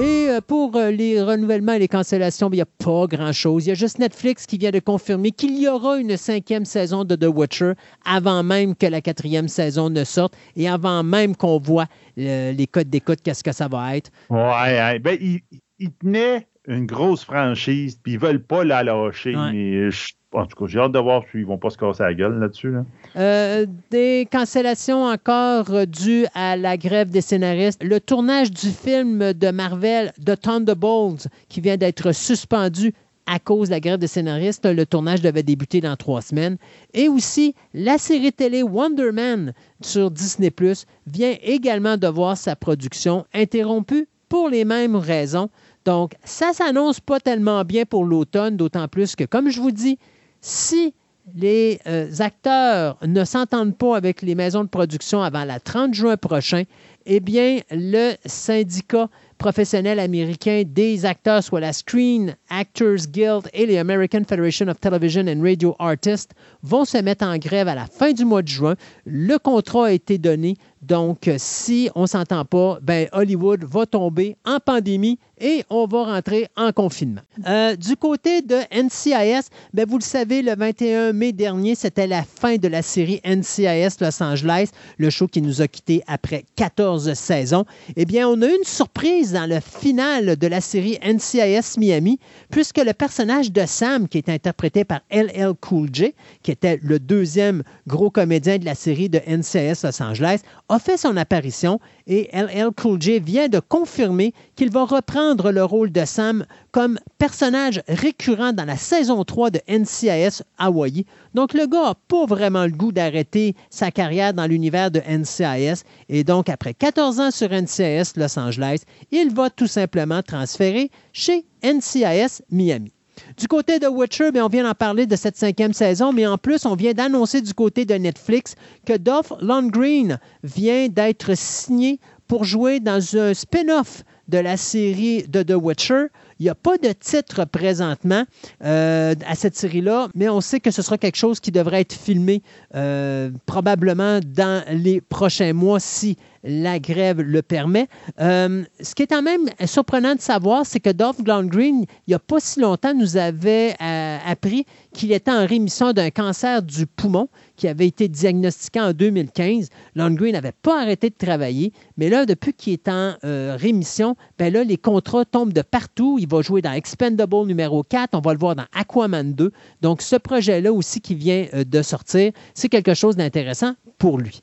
Speaker 2: Et euh, pour euh, les renouvellements et les cancellations, il n'y a pas grand-chose. Il y a juste Netflix qui vient de confirmer qu'il y aura une cinquième saison de The Watcher avant même que la quatrième saison ne sorte et avant même qu'on voit les codes d'écoute, qu'est-ce que ça va être.
Speaker 3: Ouais, ouais. Ben, il, il tenait une grosse franchise, puis ils veulent pas la lâcher.
Speaker 2: Ouais.
Speaker 3: Mais je- en tout cas, j'ai hâte de voir s'ils vont pas se casser la gueule là-dessus. Là.
Speaker 2: Euh, des cancellations encore dues à la grève des scénaristes. Le tournage du film de Marvel, The Thunderbolts, qui vient d'être suspendu à cause de la grève des scénaristes. Le tournage devait débuter dans trois semaines. Et aussi, la série télé Wonder Man sur Disney Plus vient également de voir sa production interrompue pour les mêmes raisons. Donc, ça s'annonce pas tellement bien pour l'automne, d'autant plus que, comme je vous dis, si les euh, acteurs ne s'entendent pas avec les maisons de production avant la 30 juin prochain, eh bien, le syndicat professionnel américain des acteurs, soit la Screen Actors Guild et les American Federation of Television and Radio Artists, vont se mettre en grève à la fin du mois de juin. Le contrat a été donné. Donc, si on ne s'entend pas, ben, Hollywood va tomber en pandémie et on va rentrer en confinement. Euh, du côté de NCIS, ben, vous le savez, le 21 mai dernier, c'était la fin de la série NCIS Los Angeles, le show qui nous a quittés après 14 saisons. Eh bien, on a eu une surprise dans le final de la série NCIS Miami, puisque le personnage de Sam, qui est interprété par LL Cool J, qui était le deuxième gros comédien de la série de NCIS Los Angeles, a fait son apparition et LL Cool J vient de confirmer qu'il va reprendre le rôle de Sam comme personnage récurrent dans la saison 3 de NCIS Hawaii. Donc le gars n'a pas vraiment le goût d'arrêter sa carrière dans l'univers de NCIS et donc après 14 ans sur NCIS Los Angeles, il va tout simplement transférer chez NCIS Miami. Du côté de Witcher, on vient d'en parler de cette cinquième saison, mais en plus, on vient d'annoncer du côté de Netflix que Dolph Lundgren vient d'être signé pour jouer dans un spin-off de la série de The Witcher. Il n'y a pas de titre présentement euh, à cette série-là, mais on sait que ce sera quelque chose qui devrait être filmé euh, probablement dans les prochains mois si la grève le permet. Euh, ce qui est quand même surprenant de savoir, c'est que Dolph Lundgren, il n'y a pas si longtemps, nous avait euh, appris qu'il était en rémission d'un cancer du poumon qui avait été diagnostiqué en 2015. Lundgren n'avait pas arrêté de travailler, mais là, depuis qu'il est en euh, rémission, ben là, les contrats tombent de partout. Il va jouer dans Expendable numéro 4, on va le voir dans Aquaman 2. Donc, ce projet-là aussi qui vient de sortir, c'est quelque chose d'intéressant pour lui.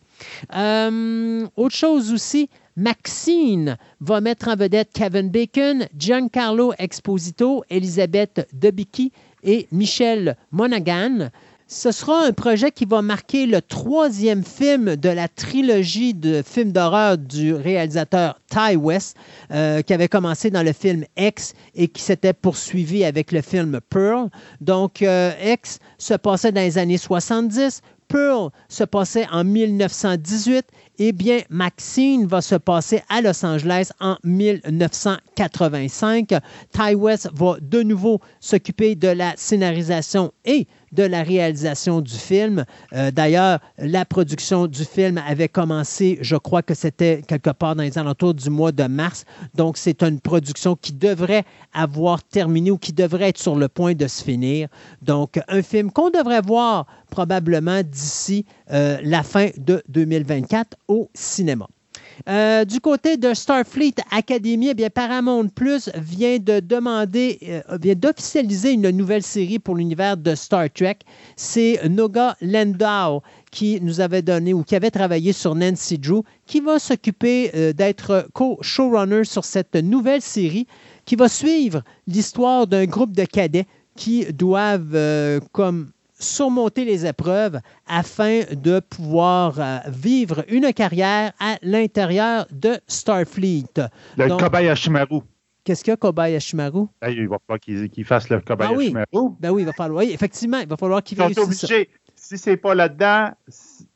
Speaker 2: Euh, autre chose aussi, Maxine va mettre en vedette Kevin Bacon, Giancarlo Exposito, Elisabeth Debicki et Michel Monaghan. Ce sera un projet qui va marquer le troisième film de la trilogie de films d'horreur du réalisateur Ty West, euh, qui avait commencé dans le film X et qui s'était poursuivi avec le film Pearl. Donc, euh, X se passait dans les années 70, Pearl se passait en 1918, eh bien, Maxine va se passer à Los Angeles en 1985. Ty West va de nouveau s'occuper de la scénarisation et de la réalisation du film. Euh, D'ailleurs, la production du film avait commencé, je crois que c'était quelque part dans les alentours du mois de mars. Donc, c'est une production qui devrait avoir terminé ou qui devrait être sur le point de se finir. Donc, un film qu'on devrait voir probablement d'ici euh, la fin de 2024 au cinéma. Euh, du côté de Starfleet Academy, eh bien, Paramount Plus vient de demander, euh, vient d'officialiser une nouvelle série pour l'univers de Star Trek. C'est Noga Landau qui nous avait donné ou qui avait travaillé sur Nancy Drew, qui va s'occuper euh, d'être co-showrunner sur cette nouvelle série qui va suivre l'histoire d'un groupe de cadets qui doivent comme surmonter les épreuves afin de pouvoir euh, vivre une carrière à l'intérieur de Starfleet.
Speaker 3: Le
Speaker 2: Donc-
Speaker 3: Kobayashimaru.
Speaker 2: Qu'est-ce qu'il y a, Kobayashimaru?
Speaker 3: Ah, il va falloir qu'il qu'il fasse le
Speaker 2: Ah oui. Ben oui, il va falloir. Oui, effectivement, il va falloir qu'il
Speaker 3: sont
Speaker 2: réussisse ça.
Speaker 3: obligés. Si c'est pas là-dedans,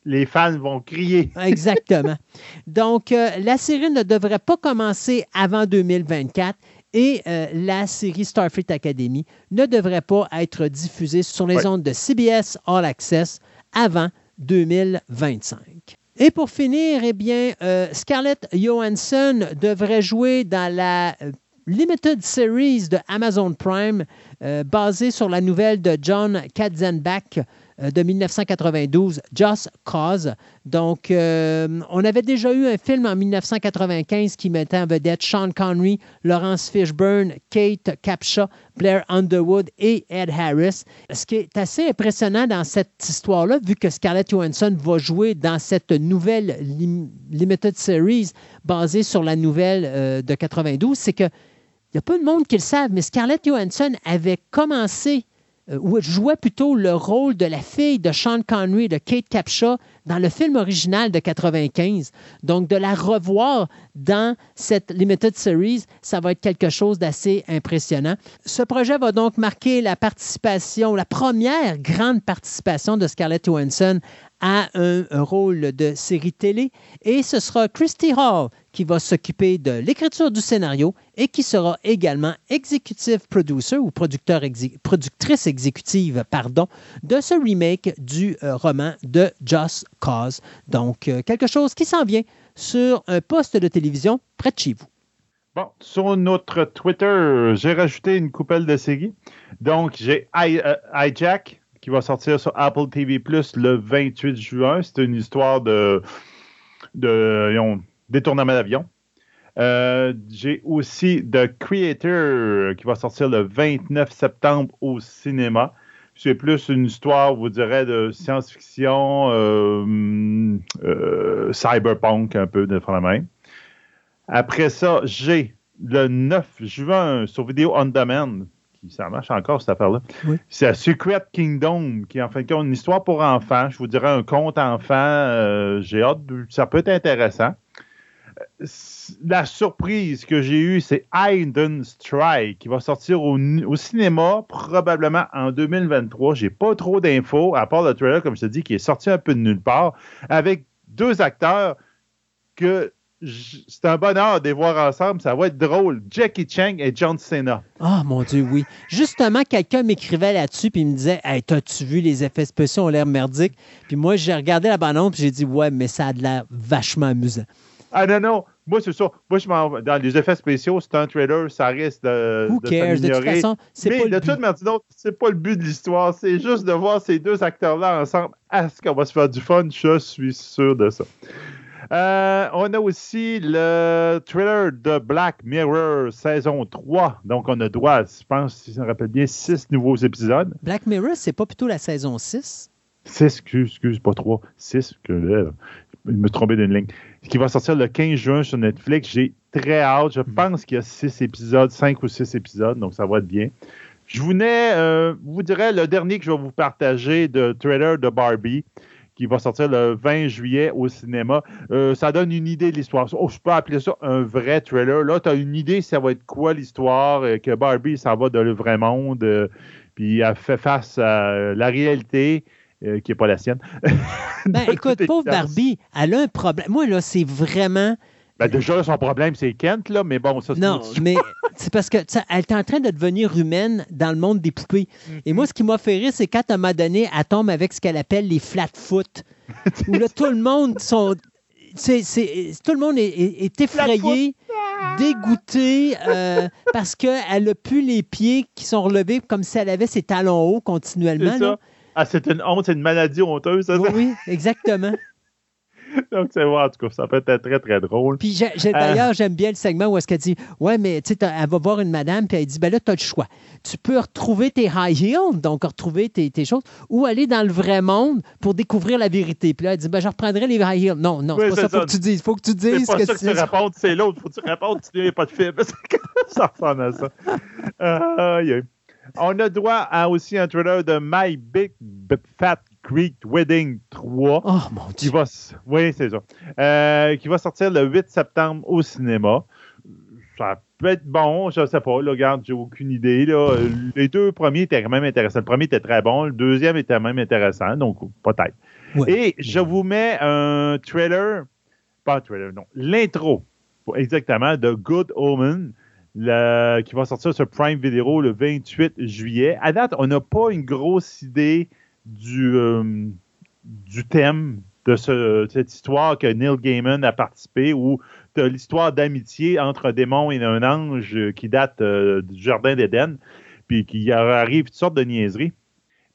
Speaker 3: les fans vont crier. [laughs]
Speaker 2: Exactement. Donc, euh, la série ne devrait pas commencer avant 2024 et euh, la série Starfleet Academy ne devrait pas être diffusée sur les ondes de CBS All Access avant 2025. Et pour finir, eh bien, euh, Scarlett Johansson devrait jouer dans la euh, Limited Series de Amazon Prime euh, basée sur la nouvelle de John Katzenbach de 1992, Just Cause. Donc, euh, on avait déjà eu un film en 1995 qui mettait en vedette Sean Connery, Laurence Fishburne, Kate Capshaw, Blair Underwood et Ed Harris. Ce qui est assez impressionnant dans cette histoire-là, vu que Scarlett Johansson va jouer dans cette nouvelle lim- Limited Series basée sur la nouvelle euh, de 92, c'est que il y a peu de monde qui le savent, mais Scarlett Johansson avait commencé euh, ou jouait plutôt le rôle de la fille de Sean Connery, de Kate Capshaw, dans le film original de 95. Donc, de la revoir dans cette Limited Series, ça va être quelque chose d'assez impressionnant. Ce projet va donc marquer la participation, la première grande participation de Scarlett Johansson à un, rôle de série télé. Et ce sera Christy Hall qui va s'occuper de l'écriture du scénario et qui sera également executive producer ou producteur productrice exécutive pardon, de ce remake du euh, roman de Just Cause. Donc, euh, quelque chose qui s'en vient sur un poste de télévision près de chez vous.
Speaker 3: Bon, sur notre Twitter, j'ai rajouté une coupelle de séries. Donc, j'ai euh, Hijack qui va sortir sur Apple TV Plus le 28 juin. C'est une histoire de, détournement d'avion. Euh, j'ai aussi The Creator qui va sortir le 29 septembre au cinéma. C'est plus une histoire, vous direz, de science-fiction, euh, euh, cyberpunk, un peu de la main. Après ça, j'ai le 9 juin sur Vidéo On Demand, ça marche encore cette affaire-là.
Speaker 2: Oui.
Speaker 3: C'est Secret Kingdom, qui est en fin de compte une histoire pour enfants. Je vous dirais un conte enfant. euh, j'ai hâte, de- ça peut être intéressant. Euh, La surprise que j'ai eue, c'est Hidden Strike, qui va sortir au, au cinéma probablement en 2023. J'ai pas trop d'infos, à part le trailer, comme je te dis, qui est sorti un peu de nulle part, avec deux acteurs que c'est un bonheur de les voir ensemble. Ça va être drôle. Jackie Chang et John Cena.
Speaker 2: Ah, mon Dieu, oui. Justement, quelqu'un m'écrivait là-dessus puis il me disait Hey, t'as-tu vu les effets spéciaux ont l'air merdiques Puis moi, j'ai regardé la bande puis j'ai dit Ouais, mais ça a de l'air vachement amusant.
Speaker 3: Ah non, non. Moi, c'est ça. Moi, je m'en dans les effets spéciaux, c'est un trailer, ça risque de.
Speaker 2: Who
Speaker 3: de
Speaker 2: cares? De toute façon, c'est pas le
Speaker 3: de
Speaker 2: but.
Speaker 3: toute manière, c'est pas le but de l'histoire. C'est juste de voir ces deux acteurs-là ensemble. Est-ce qu'on va se faire du fun? Je suis sûr de ça. Euh, on a aussi le trailer de Black Mirror saison 3. Donc, on a droit, je pense, si je me rappelle bien, six nouveaux épisodes.
Speaker 2: Black Mirror, c'est pas plutôt la saison 6
Speaker 3: 6, excuse, excuse, pas 3. 6, que je me trompais d'une ligne. Qui va sortir le 15 juin sur Netflix. J'ai très hâte. Je pense qu'il y a 6 épisodes, 5 ou 6 épisodes, donc ça va être bien. Je vous n'ai, euh, vous dirais, le dernier que je vais vous partager de trailer de Barbie, qui va sortir le 20 juillet au cinéma. Euh, ça donne une idée de l'histoire. Oh, je peux appeler ça un vrai trailer. Là, tu as une idée, ça va être quoi l'histoire, euh, que Barbie, ça va dans le vrai monde, euh, puis elle fait face à la réalité. euh, qui n'est pas la sienne. [laughs]
Speaker 2: Ben, écoute, pauvre. Barbie, elle a un problème. Moi, là, c'est vraiment.
Speaker 3: Ben, déjà, son problème, c'est Kent, là, mais bon, ça, c'est
Speaker 2: Non, mais [laughs] c'est parce que elle est en train de devenir humaine dans le monde des poupées. Et moi, ce qui m'a fait rire, c'est quand à un moment donné, elle tombe avec ce qu'elle appelle les flat foot. où là, tout le monde sont. c'est- c'est- tout le monde est, est- est effrayé, dégoûté, euh, parce qu'elle n'a plus les pieds qui sont relevés comme si elle avait ses talons hauts continuellement.
Speaker 3: C'est ça. Ah, c'est une honte, c'est une maladie honteuse, ça?
Speaker 2: Oui, oui, exactement. [laughs]
Speaker 3: Donc, c'est voir, en tout cas, ça peut être très, très drôle.
Speaker 2: Puis j'ai- j'ai-
Speaker 3: Euh.
Speaker 2: d'ailleurs, j'aime bien le segment où est-ce qu'elle dit Ouais, mais tu sais, elle va voir une madame, puis elle dit Ben là, tu as le choix. Tu peux retrouver tes high heels, donc retrouver tes, tes choses, ou aller dans le vrai monde pour découvrir la vérité. Puis là, elle dit Ben, je reprendrai les high heels. Non, non,
Speaker 3: Oui,
Speaker 2: c'est pas
Speaker 3: c'est
Speaker 2: ça, faut que tu dises. faut que tu
Speaker 3: C'est
Speaker 2: dises
Speaker 3: pas
Speaker 2: que
Speaker 3: ça que
Speaker 2: tu
Speaker 3: tu réponds, c'est l'autre. Faut que tu réponds, tu n'as pas de film. [laughs] ça ressemble à ça. On a droit à aussi un trailer de My Big Fat Greek Wedding 3.
Speaker 2: Oh mon
Speaker 3: qui va, oui, c'est ça. Euh, qui va sortir le 8 septembre au cinéma. Ça peut être bon, je sais pas. Là, regarde, j'ai aucune idée. Là. Les deux premiers étaient quand même intéressants. Le premier était très bon, le deuxième était même intéressant, donc peut-être.
Speaker 2: Ouais.
Speaker 3: Et je vous mets un trailer, pas un trailer, non, l'intro, exactement, de Good Omen. le- qui va sortir sur Prime Video le 28 juillet. À date, on n'a pas une grosse idée du, euh, du thème de ce- cette histoire que Neil Gaiman a participé, où tu l'histoire d'amitié entre un démon et un ange qui date euh, du Jardin d'Éden, puis qui arrive toutes sortes de niaiseries.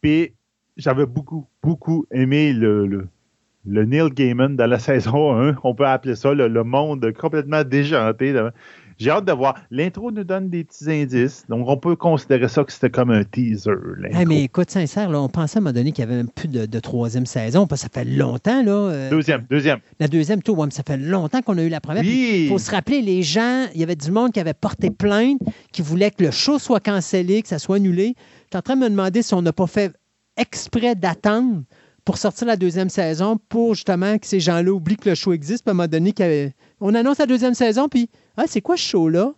Speaker 3: Puis j'avais beaucoup, beaucoup aimé le, Neil Gaiman de la [laughs] saison 1, on peut appeler ça le monde complètement déjanté. J'ai hâte de voir. L'intro nous donne des petits indices, donc on peut considérer ça que c'était comme un teaser. l'intro.
Speaker 2: Hey, mais écoute, sincère, là, on pensait à un moment donné qu'il n'y avait même plus de, de troisième saison, parce que ça fait longtemps, là. euh,
Speaker 3: Deuxième, deuxième.
Speaker 2: La deuxième, tout, ouais, mais ça fait longtemps qu'on a eu la première.
Speaker 3: Oui.
Speaker 2: Il faut se rappeler, les gens, il y avait du monde qui avait porté plainte, qui voulait que le show soit cancellé, que ça soit annulé. Je suis en train de me demander si on n'a pas fait exprès d'attendre pour sortir la deuxième saison pour justement que ces gens-là oublient que le show existe. Puis à un moment donné, on annonce la deuxième saison, puis ah, c'est quoi ce show-là?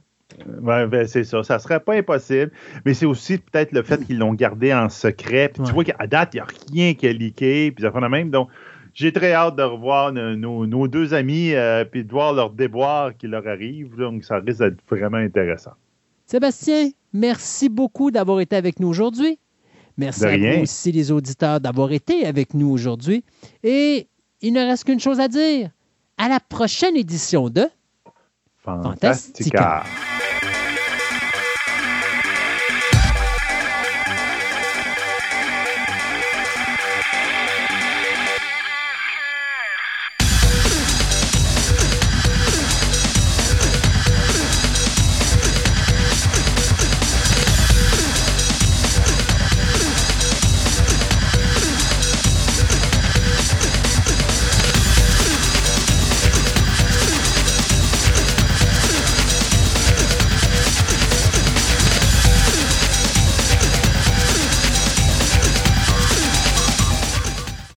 Speaker 3: Ouais, ben, c'est ça. Ça serait pas impossible. Mais c'est aussi peut-être le fait qu'ils l'ont gardé en secret. Puis
Speaker 2: Ouais.
Speaker 3: tu vois qu'à date, il n'y a rien qui a leaké. Puis ça fait la même. Donc, j'ai très hâte de revoir nos, nos- nos deux amis euh, puis de voir leur déboire qui leur arrive. Donc, ça risque d'être vraiment intéressant.
Speaker 2: Sébastien, merci beaucoup d'avoir été avec nous aujourd'hui. Merci à vous aussi, les auditeurs, d'avoir été avec nous aujourd'hui. Et il ne reste qu'une chose à dire. À la prochaine édition de
Speaker 3: Fantastica.
Speaker 2: Fantastica.